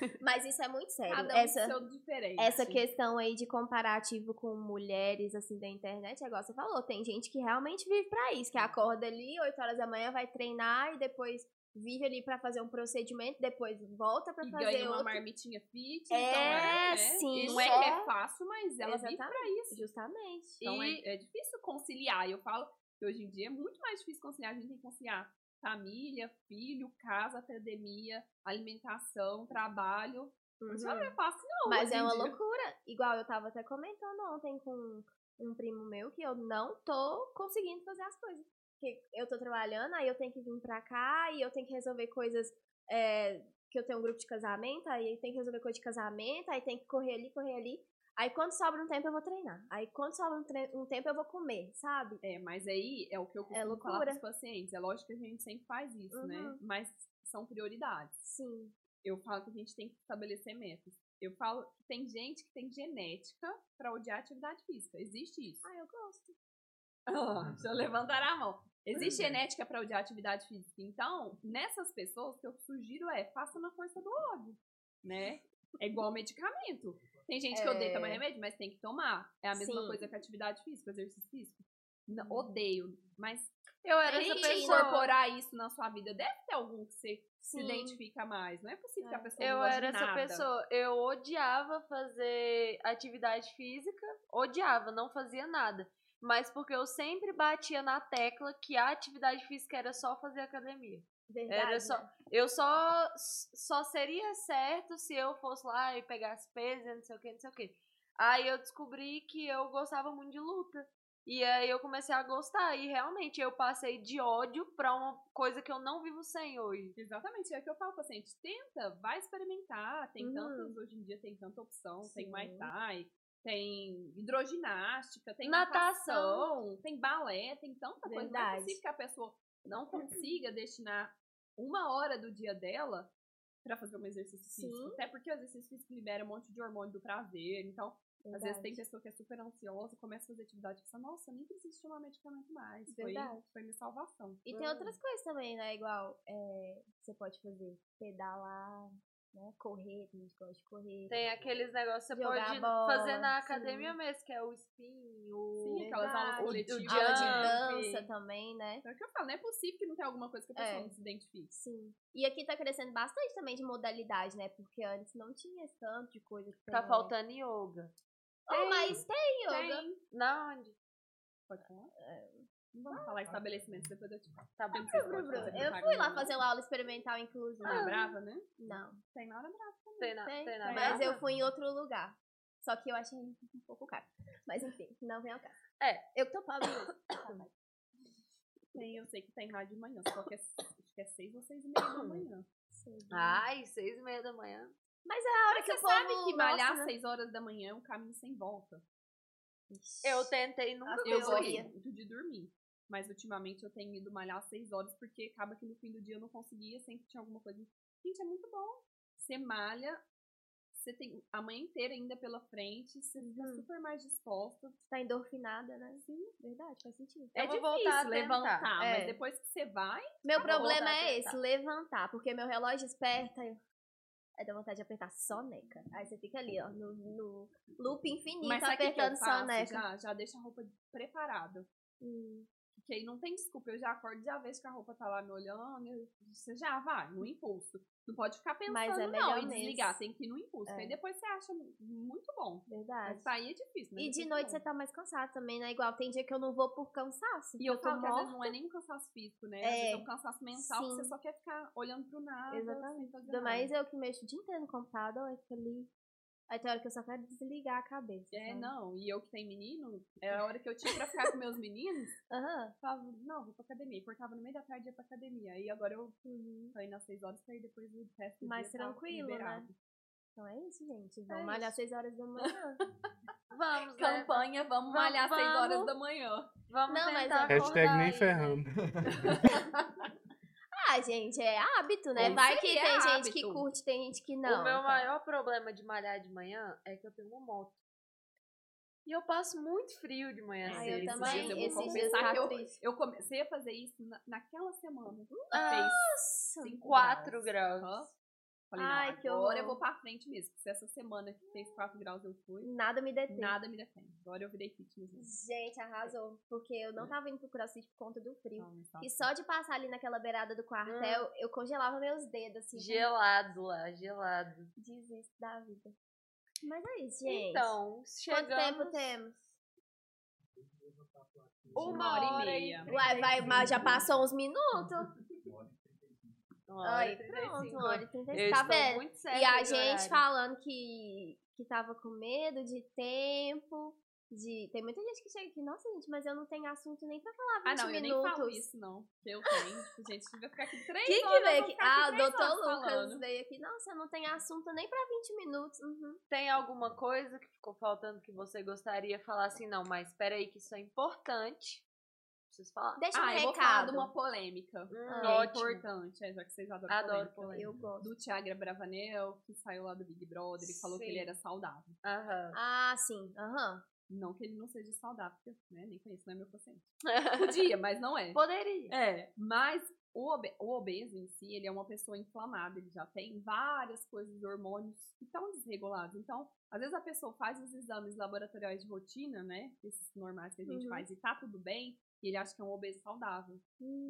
[LAUGHS] Mas isso é muito sério. Cada um essa, seu diferente. essa questão aí de comparativo com mulheres, assim, da internet, é igual você falou, tem gente que realmente vive pra isso, que acorda ali, 8 horas da manhã, vai treinar e depois vive ali pra fazer um procedimento, depois volta pra e fazer ganha uma outro. marmitinha fit. É, então é, né? sim. Não é que é fácil, mas ela vive Exatamente. pra isso. Justamente. Então E- é, é difícil conciliar. Eu falo que hoje em dia é muito mais difícil conciliar. A gente tem que conciliar família, filho, casa, academia, alimentação, trabalho. Uhum. não é fácil, não. Mas é uma dia. loucura. Igual eu tava até comentando ontem com um primo meu que eu não tô conseguindo fazer as coisas. Porque eu tô trabalhando, aí eu tenho que vir pra cá e eu tenho que resolver coisas. é, que eu tenho um grupo de casamento, aí tem que resolver coisa de casamento, aí tem que correr ali, correr ali. Aí quando sobra um tempo eu vou treinar. Aí quando sobra um, um tempo eu vou comer, sabe? É, mas aí é o que eu costumo falar loucura. pros pacientes. É lógico que a gente sempre faz isso, né? Uhum. Mas são prioridades. Sim. Eu falo que a gente tem que estabelecer metas. Eu falo que tem gente que tem genética pra odiar atividade física. Existe isso. Ah, eu gosto. Deixa eu levantar a mão. Existe genética para odiar atividade física. Então, nessas pessoas, o que eu sugiro é faça na força do ódio, né? É igual medicamento. Tem gente que É. odeia tomar remédio, mas tem que tomar. É a mesma Sim. coisa que atividade física, exercício físico. Não, odeio, mas Eu era essa que pessoa. incorporar isso na sua vida. Deve ter algum que você se Sim. identifica mais. Não é possível que a É. pessoa Eu era essa nada. pessoa. Eu odiava fazer atividade física. Odiava, não fazia nada. Mas porque eu sempre batia na tecla que a atividade física era só fazer academia. Verdade. Era só, né? eu só, só seria certo se eu fosse lá e pegasse peso, não sei o que, não sei o que. Aí eu descobri que eu gostava muito de luta. E aí eu comecei a gostar. E realmente eu passei de ódio pra uma coisa que eu não vivo sem hoje. Exatamente, é o que eu falo pro paciente. Tenta, vai experimentar. Tem Uhum. tantas, hoje em dia tem tanta opção. Tem Sim. Muay Thai, tem hidroginástica, tem Natação. natação, tem balé, tem tanta coisa. Não é Verdade. possível que a pessoa não consiga destinar uma hora do dia dela pra fazer um exercício físico. Sim. Até porque o exercício físico libera um monte de hormônio do prazer. Então, às vezes tem Verdade. pessoa que é super ansiosa, começa a fazer atividade e pensa, nossa, nem preciso tomar medicamento mais. Foi, Verdade. foi minha salvação. E tem outras coisas também, né? Igual, é, você pode fazer pedalar, né? Correr, tem gente gosta de correr. Tem aqueles negócios que você pode bola, fazer na sim. academia mesmo, que é o spin, o. Sim, aquelas aulas coletivas. Aula de dança também, né? É o que eu falo, não é possível que não tenha alguma coisa que a pessoa É. não se identifique. Sim. E aqui tá crescendo bastante também de modalidade, né? Porque antes não tinha esse tanto de coisa que tem. Tá né? faltando yoga. Oh, mas tem yoga. Tem. Na onde? Pode falar? Não vamos falar estabelecimentos, depois eu te falo. Tá. Não Bru, pode Bru, fazer Eu propaganda, fui lá não. fazer uma aula experimental, inclusive. Na Brava, né? Não, Tem na hora brava. Tem na, tem, tem na mas eu fui em outro lugar. Só que eu achei um pouco caro. Mas enfim, não vem ao caso. É. Eu tô pobre mesmo. [COUGHS] Tem, eu sei que tem lá de manhã, só que é, acho que é seis ou seis e meia da manhã. Ai, seis e meia da manhã. Mas é a hora Mas que você povo sabe que malhar às né? seis horas da manhã é um caminho sem volta. Eu tentei nunca Eu ia. muito de dormir. Mas ultimamente eu tenho ido malhar às seis horas porque acaba que no fim do dia eu não conseguia, sempre tinha alguma coisa. Gente, é muito bom. Você malha, você tem a manhã inteira ainda pela frente, você fica Uhum. super mais disposta. Tá endorfinada, né? Sim, verdade, faz sentido. É Eu vou difícil voltar a levantar, tentar, mas é. depois que você vai, Meu problema é esse, levantar. Porque meu relógio esperta, eu... aí dá vontade de apertar soneca. Aí você fica ali, ó, no, no loop infinito, mas apertando soneca. Já, já deixa a roupa preparada. Hum, Porque aí não tem desculpa. Eu já acordo, já vejo que a roupa tá lá me olhando. eu- Você já vai, no impulso. Não pode ficar pensando, Mas é não, melhor e desligar. Tem que ir no impulso. É. Aí depois você acha muito bom. verdade. Mas sair é difícil. mas E é de noite bom. você tá mais cansado também, né? Igual tem dia que eu não vou por cansaço. E eu tô falo que às vezes não é nem um cansaço físico, né? É. é um cansaço mental que você só quer ficar olhando pro nada. Exatamente. Ainda mais eu que mexo o dia inteiro no computador, aí fica ali. Aí tem hora que eu só quero desligar a cabeça. É, sabe? não. E eu que tenho menino, é a hora que eu tinha pra ficar com meus meninos, [LAUGHS] Aham. eu falava, não, vou pra academia. Cortava no meio da tarde e ia pra academia. Aí agora eu Uhum. tô indo às seis horas pra ir depois o resto do Mais dia tá tranquilo, né? Então é isso, gente. Vamos É malhar isso. 6 horas da manhã. [LAUGHS] Vamos, né? Campanha, vamos Vamos, malhar às seis horas da manhã. Vamos Não, mas é- Hashtag acordar nem né? ferrando. [LAUGHS] gente, é hábito, né? Isso Vai que é tem gente que hábito. curte, tem gente que não. o meu então. maior problema de malhar de manhã é que eu tenho uma moto. E eu passo muito frio de manhã Ah, cedo. eu também. dias eu vou confessar tá que eu, eu comecei a fazer isso na- naquela semana. Fez Nossa. 5 4 graus. Falei, Ai, não, que agora horror. eu vou pra frente mesmo. Se essa semana que fez 4 graus eu fui, Nada me detém. nada me detém. Agora eu virei fitness. mesmo. Gente, arrasou. Porque eu não tava indo pro crossfit por conta do frio. Tá. E só de passar ali naquela beirada do quartel, eu congelava meus dedos, assim. Gelado lá, gelado. Desisto da vida. Mas é isso, gente. Então, Quanto chegamos... tempo temos? Uma hora e meia. Uai, vai, mas já passou uns minutos. E e pronto, uma hora e trinta e. Tá vendo? E a gente horário. falando que, que tava com medo de tempo. De... Tem muita gente que chega aqui, nossa, gente, mas eu não tenho assunto nem pra falar 20 Ah, não, eu nem minutos. falo isso, não. Que eu tenho. Gente, vai ficar aqui três Quem que horas. eu veio aqui? Ah, o doutor Lucas falando. veio aqui. Nossa, eu não tenho assunto nem pra 20 minutos. Uhum. Tem alguma coisa que ficou faltando que você gostaria de falar assim? Não, mas espera aí que isso é importante. Preciso falar. Deixa um Ah, eu vou falar recado. de uma polêmica. Hum, que é ótimo. importante, é, já que vocês adoram Adoro polêmica. polêmica. Eu gosto. Do Thiago Bravanel, que saiu lá do Big Brother e falou que ele era saudável. Aham. Ah, sim. Aham. Não que ele não seja saudável, porque né, nem conheço, não é meu paciente. [LAUGHS] Podia, mas não é. Poderia. É, mas o, obe- o obeso em si, ele é uma pessoa inflamada, ele já tem várias coisas, hormônios que estão desregulados. Então, às vezes a pessoa faz os exames laboratoriais de rotina, né? Esses normais que a gente Uhum. faz e tá tudo bem, e ele acha que é um obeso saudável.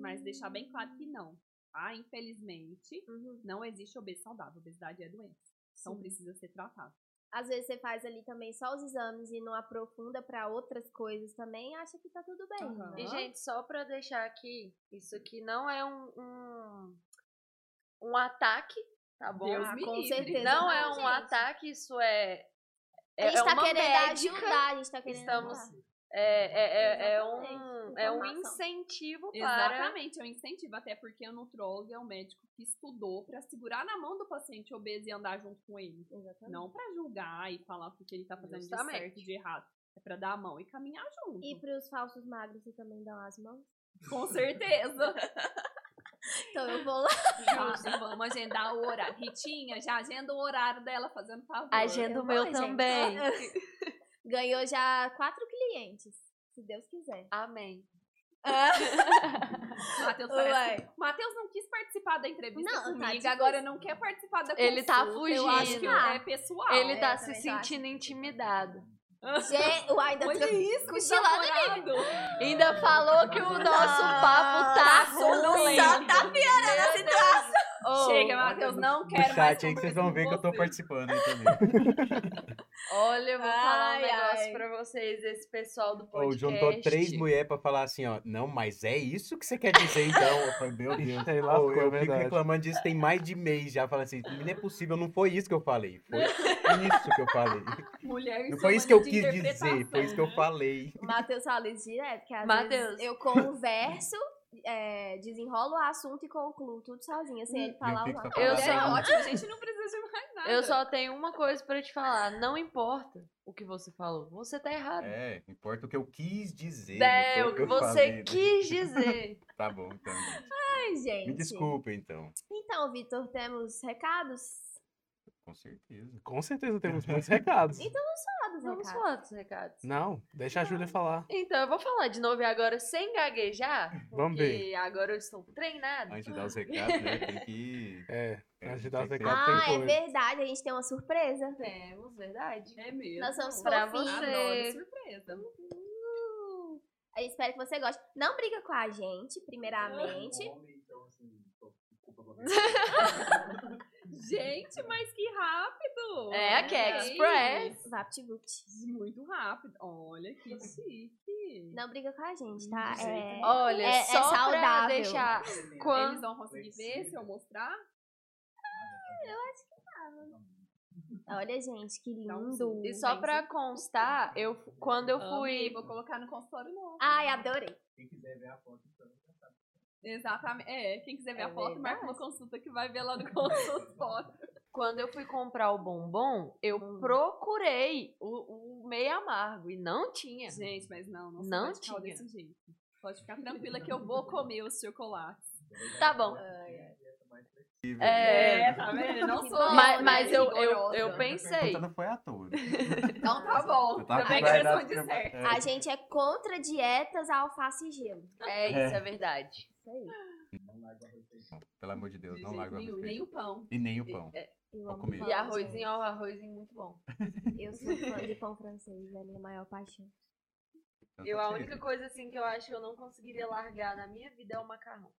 Mas deixar bem claro que não. Tá? Infelizmente, Uhum. não existe obeso saudável. Obesidade é doença. Então Sim. precisa ser tratado. Às vezes você faz ali também só os exames e não aprofunda pra outras coisas também, acha que tá tudo bem. Aham. né? E, gente, só pra deixar aqui, isso aqui não é um, um, um ataque, tá bom? Deus Ah, me com livre. certeza. Não é não, um gente. ataque, isso é. A É, gente é tá uma querendo médica, ajudar, a gente tá querendo Estamos. ajudar. É, é, é, é um, é um incentivo para. Exatamente, é um incentivo, até porque o nutrólogo é um médico que estudou pra segurar na mão do paciente obeso e andar junto com ele. Exatamente. Não pra julgar e falar o que que ele tá fazendo Justamente. de certo e de errado. É pra dar a mão e caminhar junto. E pros falsos magros você também dá as mãos? Com certeza. [LAUGHS] Então eu vou lá. Justo, vamos agendar o horário. Ritinha, já agenda o horário dela fazendo favor. Agenda o meu também. [LAUGHS] Ganhou já quatro clientes, se Deus quiser. Amém. [LAUGHS] Matheus Ué. parece... Matheus não quis participar da entrevista Não, tá comigo, difícil. agora não quer participar da Ele tá consulta. Eu acho que fugindo. é pessoal. Ele é, tá se também tô achando. sentindo intimidado. Gente, o ainda Olha isso, namorado. Ainda falou que o nosso papo tá ruim. Só tá piorando a situação. Ô, Chega, Matheus, não No quero mais chat aí que vocês vão ver com que eu tô você. participando aí também. [LAUGHS] Olha, eu vou falar um Ai, negócio ai. pra vocês, esse pessoal do podcast. juntou três mulheres pra falar assim, ó. Não, mas é isso que você quer dizer, então? Eu falei, meu Deus. Aí Ô, lascou, é eu fico reclamando disso tem mais de mês já. Falando assim, não é possível, não foi isso que eu falei. Foi isso que eu falei. Mulher Não foi isso que eu quis de dizer, foi isso que eu interpretação, falei. Matheus fala isso direto, que às Matheus. vezes eu converso, é, desenrolo o assunto e concluo tudo sozinha, sem ele falar uma só Eu só- é ótimo, a gente não precisa de mais nada. Eu só tenho uma coisa pra te falar. Não importa o que você falou. Você tá errado. É, importa o que eu quis dizer. É, o que você falei, né? quis [LAUGHS] dizer. Tá bom, então. gente. Ai, gente. Me desculpa, então. Então, Vitor, temos recados? Com certeza. Com certeza temos [LAUGHS] muitos recados. Fala dos Vamos recados. falar dos recados. Não, deixa a Júlia falar. Então, eu vou falar de novo e agora sem gaguejar. Vamos porque ver. agora eu estou treinada. Antes de dar os recados, né? Tem que. [LAUGHS] É, antes de dar os tem que- recados, Ah, tem é verdade, a gente tem uma surpresa. Temos, verdade. É mesmo. Nós somos Pra fofinhos. você. Surpresa. Uh, a gente espera que você goste. Não briga com a gente, primeiramente. [LAUGHS] Gente, mas que rápido! É, aqui é Olha Express. VaptVupt. Muito rápido. Olha que chique. Não briga com a gente, tá? Jeito É. Olha, É- é só pra saudável. deixar. Quando... Eles vão conseguir ver se eu mostrar? olha, gente, que Dá um lindo. zoom. E só pra constar, eu, quando eu Amei, fui. Vou colocar no consultório novo. Ai, adorei. Exatamente. É, quem quiser ver É a foto, marca uma verdade. consulta que vai ver lá no [LAUGHS] consultório. Quando eu fui comprar o bombom, eu Hum. procurei o, o meio amargo e não tinha. Gente, mas não, não, Não não radical tinha. desse jeito. Pode ficar tranquila que eu vou comer os chocolates. Tá bom. É, né? tá vendo? Não Que sou bom, Mas, né, mas eu, eu, eu pensei. Então não foi à toa. Então tá bom. Também com que certo. É. A gente é contra dietas, alface e gelo. É isso, é verdade. Isso aí. Pelo amor de Deus, De não larga o nenhum, arroz nem o pão. E nem o pão. Vou amo comer. E arrozinho, ó, arrozinho muito bom. Eu sou fã de pão francês, é a minha maior paixão. Então Eu, a única coisa assim que eu acho que eu não conseguiria largar na minha vida é o macarrão.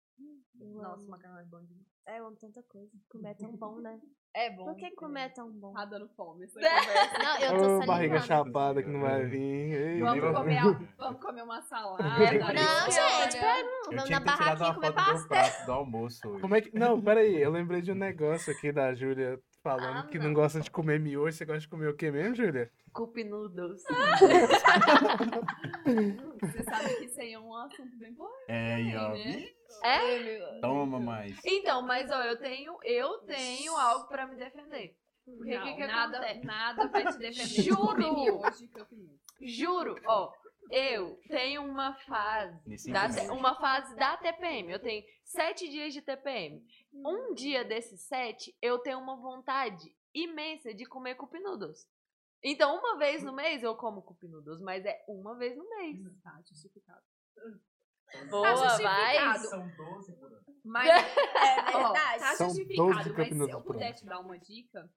Eu Nossa, amo. macarrão é bom demais. É, eu amo tanta coisa. Comer é tão bom, né? É bom. Por que comer é tão bom? Tá dando fome essa É. [LAUGHS] conversa. Não, eu tô barriga salivando. chapada que não vai vir. Ei, Vamos comer, [LAUGHS] a- vamos comer uma salada. Não, é, gente, pra, Eu vamos na barraquinha comer foto do almoço hoje. Como é que. Não, peraí, eu lembrei de um negócio aqui da Júlia falando Ah, que não não. gosta de comer miojo. Você gosta de comer o que mesmo, Júlia? Cup noodles. [LAUGHS] Você sabe que isso aí é um assunto bem bom. É, aí, ó. né? É? Toma mais. Então, mas ó, eu tenho, eu tenho algo pra me defender. Porque o Não, que que nada, acontece? nada vai te defender. [LAUGHS] Juro! hoje que eu fiz. Juro, ó, eu tenho uma fase, Nesse da, uma fase da TPM. Eu tenho sete dias de TPM. Um dia desses sete, eu tenho uma vontade imensa de comer cup noodles. Então, uma vez no mês eu como cupim noodles, mas é uma vez no mês. Tá justificado. Boa, vai. justificado. São 12 por ano. Mas É [LAUGHS] Ó, verdade. tá São justificado, 12 mas se eu puder te dar uma dica,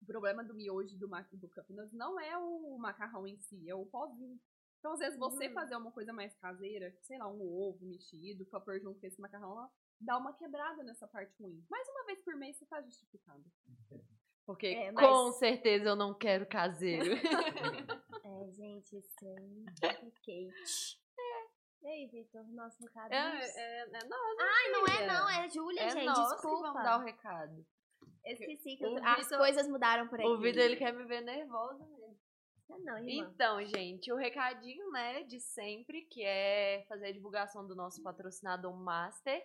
o problema do miojo e do, do Cup Noodles não é o macarrão em si, é o pozinho. Então, às vezes, você Hum. fazer uma coisa mais caseira, sei lá, um ovo mexido, pra pôr junto com esse macarrão, dá uma quebrada nessa parte ruim. Mais uma vez por mês, você tá justificado. Porque É, mas- com certeza eu não quero caseiro. [LAUGHS] [LAUGHS] É, gente, sem Kate. E aí, Vitor, nosso recado. É, é, é nós, Ai, não é filha. não, é Júlia, É gente, nós que desculpa. vamos dar o recado. Esqueci que eu- as coisas mudaram por aqui. O Vitor, ele quer me ver nervosa mesmo. Não, não, irmã. Então, gente, o recadinho, né, de sempre, que é fazer a divulgação do nosso patrocinador Master,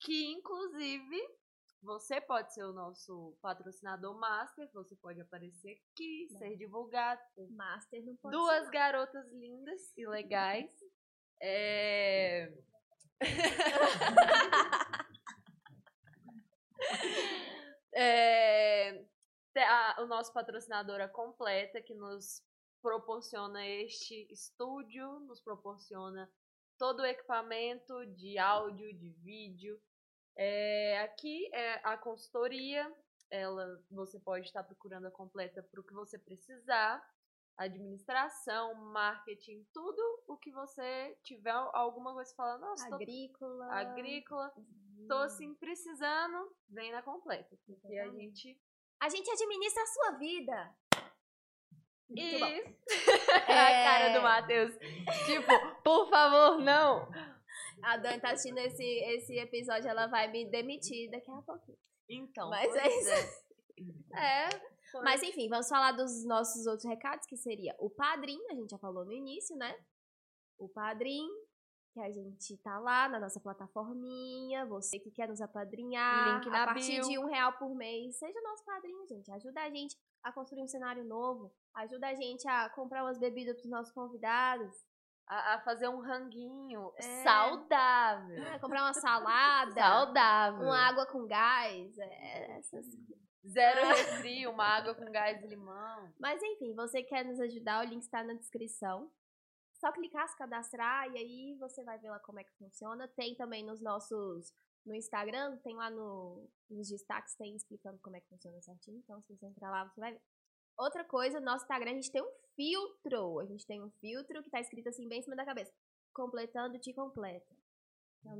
que inclusive você pode ser o nosso patrocinador Master, você pode aparecer aqui, ser divulgado. Master não pode Duas ser, garotas lindas e legais. [LAUGHS] É... [LAUGHS] É, a- o nosso patrocinador é completa que nos proporciona este estúdio, nos proporciona todo o equipamento de áudio, de vídeo. É, aqui é a consultoria, ela você pode estar procurando a completa para o que você precisar, administração, marketing, tudo o que você tiver alguma coisa falando, nossa, tô Agrícola. agrícola, tô assim precisando, vem na completa, porque a gente A gente administra a sua vida. e Muito [LAUGHS] a É. cara do Matheus, tipo, por favor, não. A Dani tá assistindo esse, esse episódio, ela vai me demitir daqui a pouquinho. Então, Mas é pois É, foi- [LAUGHS] Mas enfim, vamos falar dos nossos outros recados, que seria o Padrim, a gente já falou no início, né? O Padrim, que a gente tá lá na nossa plataforminha, você que quer nos apadrinhar, Link na a partir bio. de um real por mês, seja nosso padrinho, gente. Ajuda a gente a construir um cenário novo, ajuda a gente a comprar umas bebidas pros nossos convidados, a, a fazer um ranguinho É. saudável. né? comprar uma salada, Saudável. uma água com gás, é, essas Zero refri, uma água com gás de limão. Mas enfim, você quer nos ajudar, o link está na descrição. Só clicar, se cadastrar e aí você vai ver lá como é que funciona. Tem também nos nossos no Instagram, tem lá no, nos destaques, tem explicando como é que funciona certinho. Então, se você entrar lá, você vai ver. Outra coisa, no nosso Instagram a gente tem um filtro. A gente tem um filtro que tá escrito assim bem em cima da cabeça. Completando te completa. Então,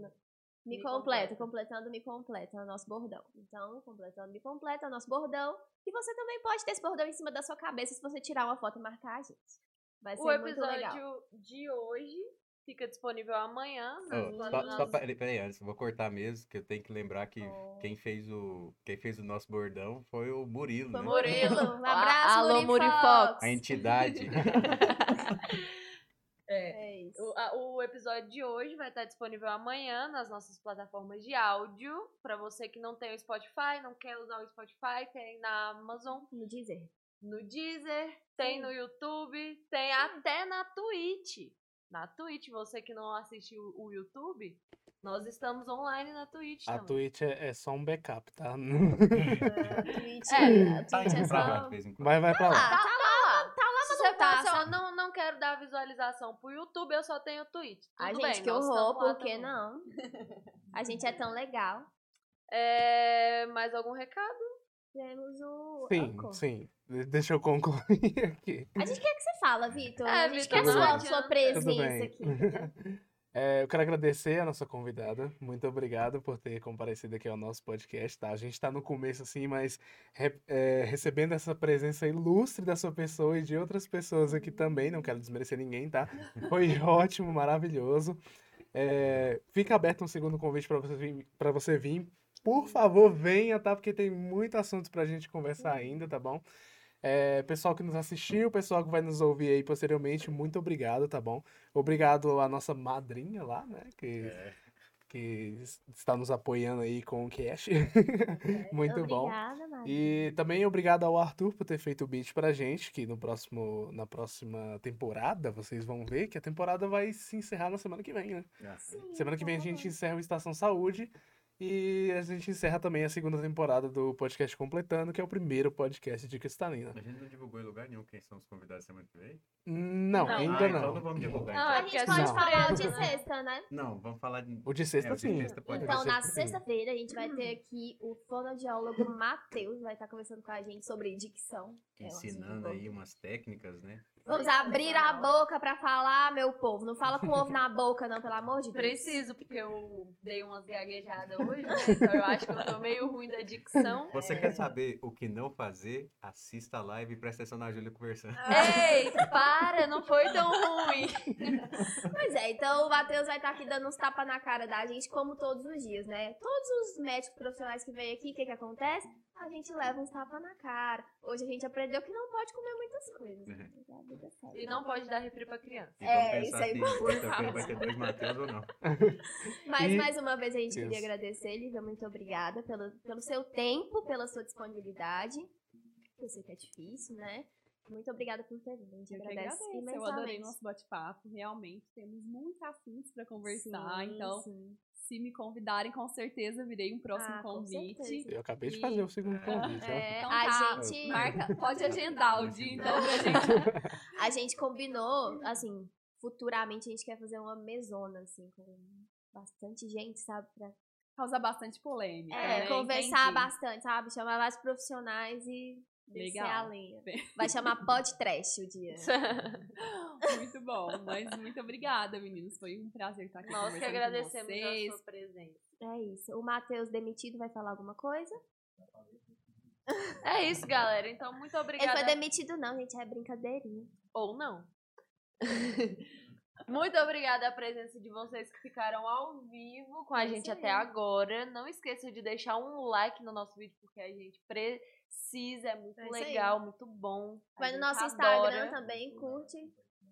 me, Me completa, completa. completando me completa, é o nosso bordão. Então, completando me completa, é o nosso bordão. E você também pode ter esse bordão em cima da sua cabeça se você tirar uma foto e marcar a gente. Vai ser O muito episódio legal. de hoje fica disponível amanhã. Nas só, nossas- só peraí, peraí, antes, vou cortar mesmo, que eu tenho que lembrar que Oh. quem fez o quem fez o nosso bordão foi o Murilo, Foi né? Murilo. [LAUGHS] Um abraço, Alô, Muri Muri Fox. Fox. A entidade. [LAUGHS] É isso. O, a- o episódio de hoje vai estar disponível amanhã nas nossas plataformas de áudio. Pra você que não tem o Spotify, não quer usar o Spotify, tem na Amazon, No dizer. no Deezer, tem Sim. no YouTube, tem até na Twitch. Na Twitch, você que não assiste o, YouTube, nós estamos online na Twitch A também. Twitch é, é só um backup, tá? A [LAUGHS] Twitch, É, a Tá Twitch é indo pra lá só... de vez em quando. Vai, vai pra lá. Ah, tá lá. Tá lá, mas você não tá, só- não, não quero dar visualização pro YouTube, eu só tenho Twitch. A Tudo gente, bem, que horror, por que não? A gente é tão legal. É, mais algum recado? Temos o... Sim, Anchor. sim. De- Deixa eu concluir [LAUGHS] aqui. A gente quer que você fala, Vitor. É, a gente Vitor, quer sua, sua presença bem. aqui. [LAUGHS] É, eu quero agradecer a nossa convidada. Muito obrigado por ter comparecido aqui ao nosso podcast, tá? A gente tá no começo, assim, mas re- é, recebendo essa presença ilustre da sua pessoa e de outras pessoas aqui também. Não quero desmerecer ninguém, tá? Foi [LAUGHS] ótimo, maravilhoso. É, fica aberto um segundo convite para você vir, para você vir. Por favor, venha, tá? Porque tem muito assunto pra gente conversar ainda, tá bom? É, pessoal que nos assistiu, pessoal que vai nos ouvir aí posteriormente, muito obrigado, tá bom? Obrigado à nossa madrinha lá, né? Que, É. que es- está nos apoiando aí com o cash. [LAUGHS] muito bom. Obrigada, Mari. E também obrigado ao Arthur por ter feito o beat pra gente, que no próximo, na próxima temporada vocês vão ver que a temporada vai se encerrar na semana que vem, né? Ah, Sim, Semana que vem a por gente encerra o Estação Saúde E a gente encerra também a segunda temporada do podcast Completando, que é o primeiro podcast de Cristalina. A gente não divulgou em lugar nenhum quem são os convidados semana que vem? Não, Não. ainda ah, não. Então não vamos divulgar. Não, então. A gente pode surpresa. falar o de sexta, né? Não, vamos falar de. O de sexta, É, o de sim. sexta pode Então, na sexta-feira, a gente vai ter aqui o fonoaudiólogo Matheus, vai estar conversando com a gente sobre dicção. É um Ensinando aí umas técnicas, né? Vamos abrir a boca pra falar, meu povo. Não fala com ovo na boca, não, pelo amor de Deus. Preciso, porque eu dei umas gaguejadas hoje, né? Então eu acho que eu tô meio ruim da dicção. Você quer saber o que não fazer? Assista a live e presta atenção na Júlia conversando. Ei, para, não foi tão ruim. Pois é, então o Matheus vai estar aqui dando uns tapas na cara da gente, como todos os dias, né? Todos os médicos profissionais que vêm aqui, o que que acontece? A gente leva uns tapas na cara. Hoje a gente aprendeu que não pode comer muitas coisas. né? Segue. E não pode dar refri pra criança. E É, isso é se importante. quinta-feira vai ter dois Matheus ou não. [LAUGHS] Mas E- mais uma vez a gente queria Isso. agradecer, Lívia. Muito obrigada pelo, pelo seu tempo, pela sua disponibilidade. Eu sei que é difícil, né? Muito obrigada por ter vindo. A gente Eu agradece. Eu adorei nosso bate-papo. Realmente temos muitos assuntos para conversar. Sim, então, sim. Se me convidarem, com certeza virei um próximo Ah, convite. Eu acabei de fazer o segundo convite. É, Então a tá, gente. Marca, [LAUGHS] pode agendar o dia, então, pra gente. [LAUGHS] A gente combinou, assim, futuramente a gente quer fazer uma mesona, assim, com bastante gente, sabe? Pra Causa bastante polêmica. é, né? conversar Entendi. bastante, sabe? Chamar vários profissionais e descer Legal. a lenha. Vai chamar pod trash o dia. [LAUGHS] Muito bom. Mas muito obrigada, meninos. Foi um prazer estar aqui Nós que agradecemos com a vocês. sua presença. É isso. O Matheus demitido vai falar alguma coisa? É isso, galera. Então, muito Ele obrigada. foi demitido, não, gente. É brincadeirinha. Ou não. [LAUGHS] Muito obrigada a presença de vocês que ficaram ao vivo com a É gente até agora. Não esqueçam de deixar um like no nosso vídeo, porque a gente precisa, é muito É legal, muito bom. A Vai no gente nosso adora. Instagram também, curte.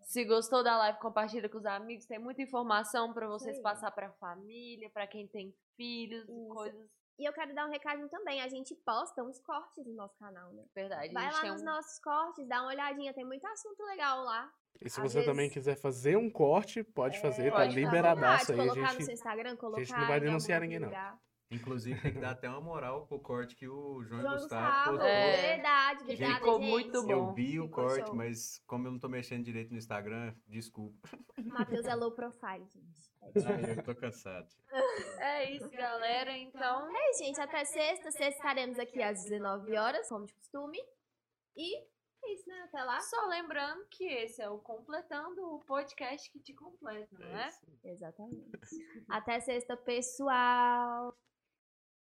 Se gostou da live, compartilha com os amigos. Tem muita informação pra vocês aí. passar pra família, pra quem tem filhos, Isso. coisas. E eu quero dar um recadinho também. A gente posta uns cortes no nosso canal, né? Verdade. Vai a gente lá nos um... nossos cortes, dá uma olhadinha. Tem muito assunto legal lá. E se Às você também vezes- quiser fazer um corte, pode fazer, tá pode, à liberadaço aí. A Colocar no seu gente, Instagram, colocar gente não vai denunciar ninguém, não. lugar. Inclusive, tem que dar até uma moral pro corte que o João, João Gustavo Gustavo, postou. É. verdade, obrigada, Ficou gente. muito bom. Eu vi o Ficou corte, show. mas como eu não tô mexendo direito no Instagram, desculpa. Matheus é low profile, gente. Ai, eu tô cansado. É isso, galera. Então, É, gente, até sexta. Sexta estaremos aqui às 19 horas, como de costume. E é isso, né? Até lá. só lembrando que esse é o Completando o podcast que te completa, não é? isso. Exatamente. Até sexta, pessoal.